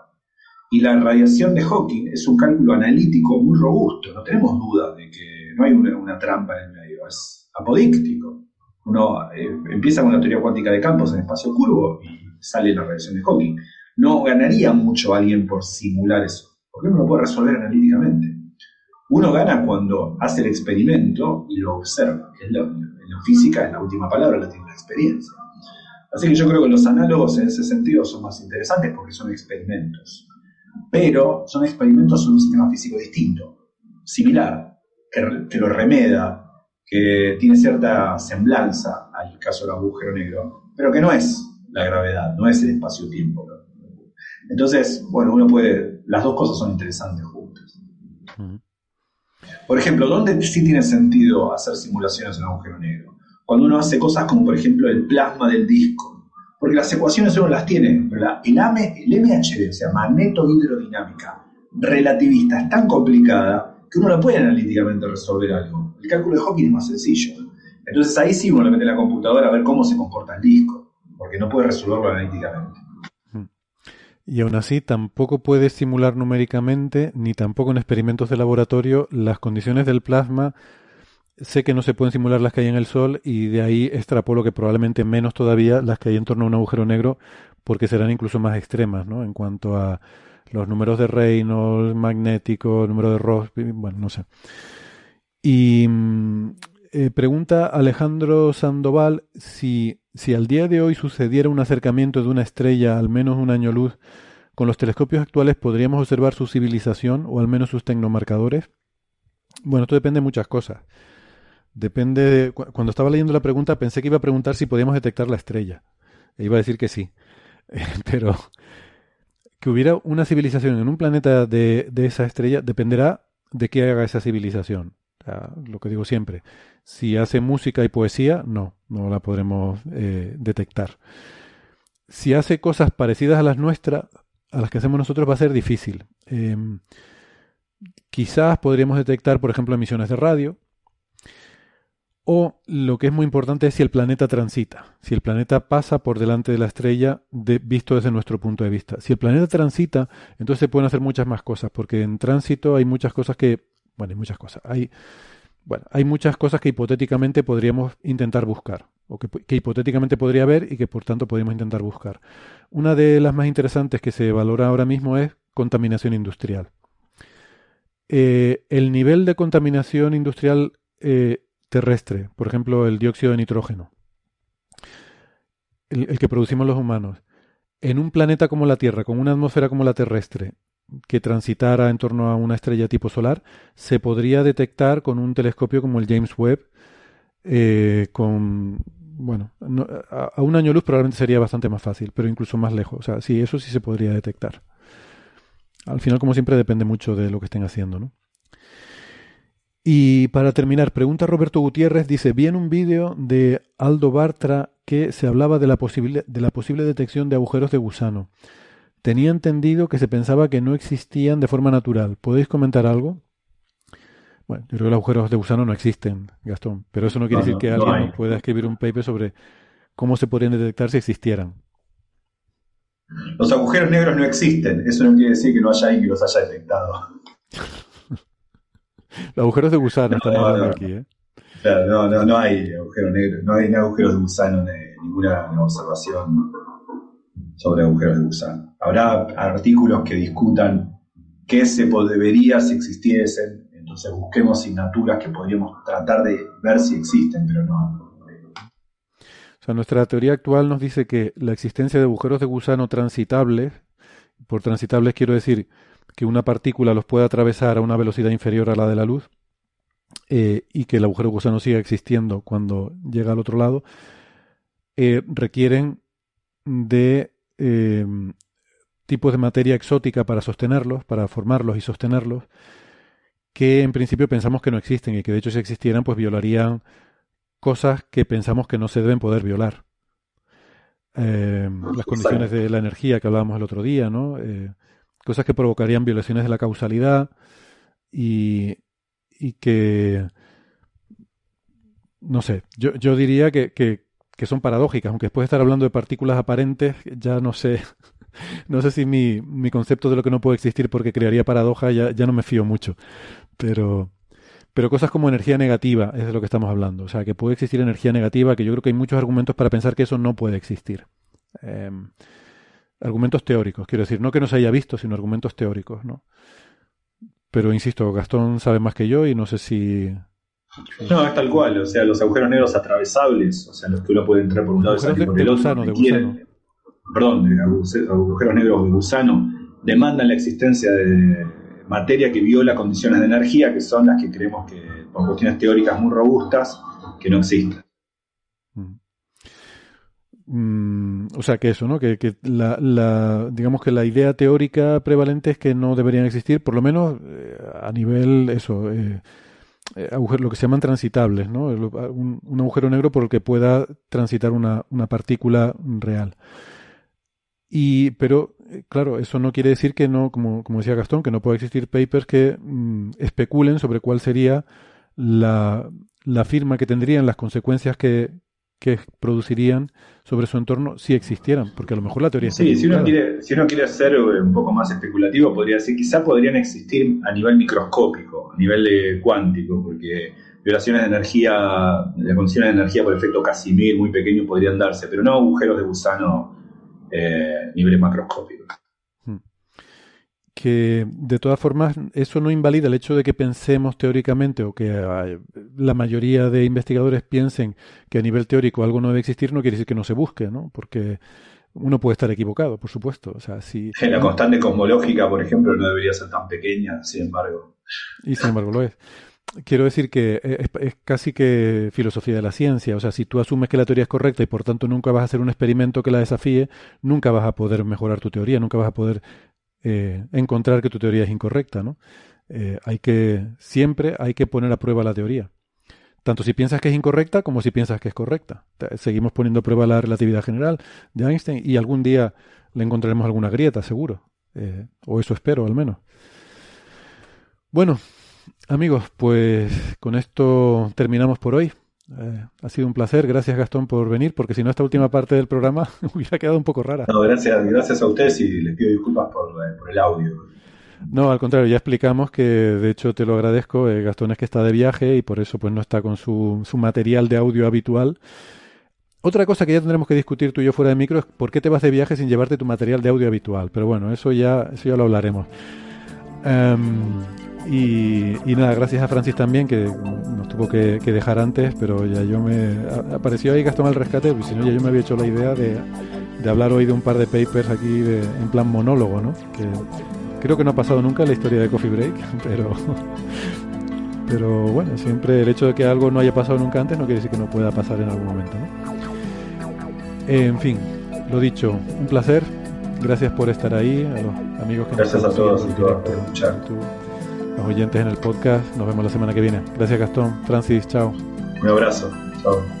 Y la radiación de Hawking es un cálculo analítico muy robusto, no tenemos duda de que no hay una, trampa en el medio, es apodíctico. Uno eh, empieza con la teoría cuántica de campos en espacio curvo y sale la radiación de Hawking. No ganaría mucho alguien por simular eso, porque uno lo puede resolver analíticamente. Uno gana cuando hace el experimento y lo observa, que es en la física es la última palabra, la tiene la experiencia. Así que yo creo que los análogos en ese sentido son más interesantes porque son experimentos. Pero son experimentos en un sistema físico distinto, similar, que, que lo remeda, que tiene cierta semblanza al caso del agujero negro, pero que no es la gravedad, no es el espacio-tiempo. Entonces, bueno, uno puede, las dos cosas son interesantes juntas. Por ejemplo, ¿dónde sí tiene sentido hacer simulaciones en agujero negro? Cuando uno hace cosas como, por ejemplo, el plasma del disco. Porque las ecuaciones uno las tiene, pero el, el MHD, o sea, magneto-hidrodinámica relativista, es tan complicada que uno no puede analíticamente resolver algo. El cálculo de Hawking es más sencillo. Entonces ahí sí uno le mete la computadora a ver cómo se comporta el disco, porque no puede resolverlo analíticamente. Y aún así tampoco puede simular numéricamente, ni tampoco en experimentos de laboratorio, las condiciones del plasma. Sé que no se pueden simular las que hay en el Sol y de ahí extrapolo que probablemente menos todavía las que hay en torno a un agujero negro, porque serán incluso más extremas, ¿no? En cuanto a los números de Reynolds, magnético, número de Rossby, bueno, no sé. Y mm, eh, pregunta Alejandro Sandoval si, si al día de hoy sucediera un acercamiento de una estrella al menos un año luz, con los telescopios actuales podríamos observar su civilización o al menos sus tecnomarcadores. Bueno, esto depende de muchas cosas. Depende de, cuando estaba leyendo la pregunta pensé que iba a preguntar si podíamos detectar la estrella. E iba a decir que sí. Pero que hubiera una civilización en un planeta de, esa estrella dependerá de qué haga esa civilización. lo que digo siempre, si hace música y poesía, no, no la podremos eh, detectar. Si hace cosas parecidas a las nuestras, a las que hacemos nosotros, va a ser difícil. Em, quizás podríamos detectar, por ejemplo, emisiones de radio, o lo que es muy importante es si el planeta transita, si el planeta pasa por delante de la estrella visto desde nuestro punto de vista. Si el planeta transita, entonces se pueden hacer muchas más cosas, porque en tránsito hay muchas cosas que, bueno, hay muchas cosas. Hay Bueno, hay muchas cosas que hipotéticamente podríamos intentar buscar, o que, que, hipotéticamente podría haber y que por tanto podríamos intentar buscar. Una de las más interesantes que se valora ahora mismo es contaminación industrial. Eh, el nivel de contaminación industrial eh, terrestre, por ejemplo, el dióxido de nitrógeno, el, que producimos los humanos, en un planeta como la Tierra, con una atmósfera como la terrestre, que transitara en torno a una estrella tipo solar, se podría detectar con un telescopio como el James Webb, eh, con, bueno, no, a, a, un año luz probablemente sería bastante más fácil, pero incluso más lejos. O sea, sí, eso sí se podría detectar. Al final, como siempre, depende mucho de lo que estén haciendo, ¿no? Y para terminar, pregunta Roberto Gutiérrez, dice, vi en un vídeo de Aldo Bartra que se hablaba de la, posible, de la posible detección de agujeros de gusano. Tenía entendido que se pensaba que no existían de forma natural. ¿Podéis comentar algo? Bueno, yo creo que los agujeros de gusano no existen, Gastón, pero eso no quiere no, decir que no, alguien no pueda escribir un paper sobre cómo se podrían detectar si existieran. Los agujeros negros no existen, eso no quiere decir que no haya alguien que los haya detectado. los agujeros de gusano están hablando aquí, ¿eh? Claro, no, no, no hay agujeros negros, no hay agujeros de gusano, ninguna observación sobre agujeros de gusano. Habrá artículos que discutan qué se debería si existiesen, entonces busquemos asignaturas que podríamos tratar de ver si existen, pero no. O sea, nuestra teoría actual nos dice que la existencia de agujeros de gusano transitables, por transitables quiero decir que una partícula los puede atravesar a una velocidad inferior a la de la luz, eh, y que el agujero gusano siga existiendo cuando llega al otro lado, eh, requieren de eh, tipos de materia exótica para sostenerlos, para formarlos y sostenerlos, que en principio pensamos que no existen y que de hecho si existieran pues violarían cosas que pensamos que no se deben poder violar. Eh, las condiciones de la energía que hablábamos el otro día, ¿no? Eh, cosas que provocarían violaciones de la causalidad y, y que, no sé, yo, yo diría que, que, que son paradójicas, aunque después de estar hablando de partículas aparentes, ya no sé, no sé si mi, mi concepto de lo que no puede existir porque crearía paradoja ya, ya no me fío mucho. Pero, pero cosas como energía negativa es de lo que estamos hablando. O sea, que puede existir energía negativa, que yo creo que hay muchos argumentos para pensar que eso no puede existir. Eh, argumentos teóricos, quiero decir, no que no se haya visto, sino argumentos teóricos, ¿no? Pero insisto, Gastón sabe más que yo y no sé si, no, es tal cual, o sea, los agujeros negros atravesables, o sea, los que uno puede entrar por un lado y salir por el otro, gusano, de gusano. perdón, de agujeros negros de gusano, demandan la existencia de materia que viola condiciones de energía, que son las que creemos que, por cuestiones teóricas muy robustas, que no existen. Mm, o sea que eso, ¿no? Que, que la, la, digamos que la idea teórica prevalente es que no deberían existir, por lo menos eh, a nivel eso, eh, lo que se llaman transitables, ¿no? Un, un, agujero negro por el que pueda transitar una, una partícula real. Y, pero, claro, eso no quiere decir que no, como, como decía Gastón, que no pueda existir papers que mmm, especulen sobre cuál sería la, la firma que tendrían, las consecuencias que, que producirían sobre su entorno si existieran, porque a lo mejor la teoría Sí, si uno, quiere, si uno quiere ser un poco más especulativo, podría decir, quizá podrían existir a nivel microscópico, a nivel de cuántico, porque violaciones de energía, las condiciones de energía por efecto Casimir muy pequeños podrían darse, pero no agujeros de gusano eh, a niveles macroscópicos que de todas formas eso no invalida el hecho de que pensemos teóricamente o que la mayoría de investigadores piensen que a nivel teórico algo no debe existir, no quiere decir que no se busque, ¿no? Porque uno puede estar equivocado, por supuesto. O sea, si, la constante cosmológica, por ejemplo, no debería ser tan pequeña, sin embargo. Y sin embargo lo es. Quiero decir que es, es, casi que filosofía de la ciencia. O sea, si tú asumes que la teoría es correcta y por tanto nunca vas a hacer un experimento que la desafíe, nunca vas a poder mejorar tu teoría, nunca vas a poder eh, encontrar que tu teoría es incorrecta, ¿no? Eh, hay que, siempre hay que poner a prueba la teoría. Tanto si piensas que es incorrecta como si piensas que es correcta. Seguimos poniendo a prueba la relatividad general de Einstein y algún día le encontraremos alguna grieta, seguro. Eh, o eso espero, al menos. Bueno, amigos, pues con esto terminamos por hoy. Eh, ha sido un placer, gracias Gastón por venir, porque si no esta última parte del programa hubiera quedado un poco rara. No, gracias, gracias a ustedes y les pido disculpas por, eh, por el audio. No, al contrario, ya explicamos que de hecho te lo agradezco. Eh, Gastón es que está de viaje y por eso pues no está con su, su material de audio habitual. Otra cosa que ya tendremos que discutir tú y yo fuera de micro es por qué te vas de viaje sin llevarte tu material de audio habitual. Pero bueno, eso ya, eso ya lo hablaremos. Em, y, nada, gracias a Francis también, que nos tuvo que, dejar antes, pero ya yo me... Apareció ahí Gastón al rescate, pues si no ya yo me había hecho la idea de, hablar hoy de un par de papers aquí de, en plan monólogo, ¿no? Que creo que no ha pasado nunca en la historia de Coffee Break, pero... Pero bueno, siempre el hecho de que algo no haya pasado nunca antes no quiere decir que no pueda pasar en algún momento, ¿no? En fin, lo dicho, un placer. Gracias por estar ahí, a los amigos que Gracias nos a todos y por escuchar. Oyentes en el podcast. Nos vemos la semana que viene. Gracias Gastón. Francis, chao. Un abrazo. Chao.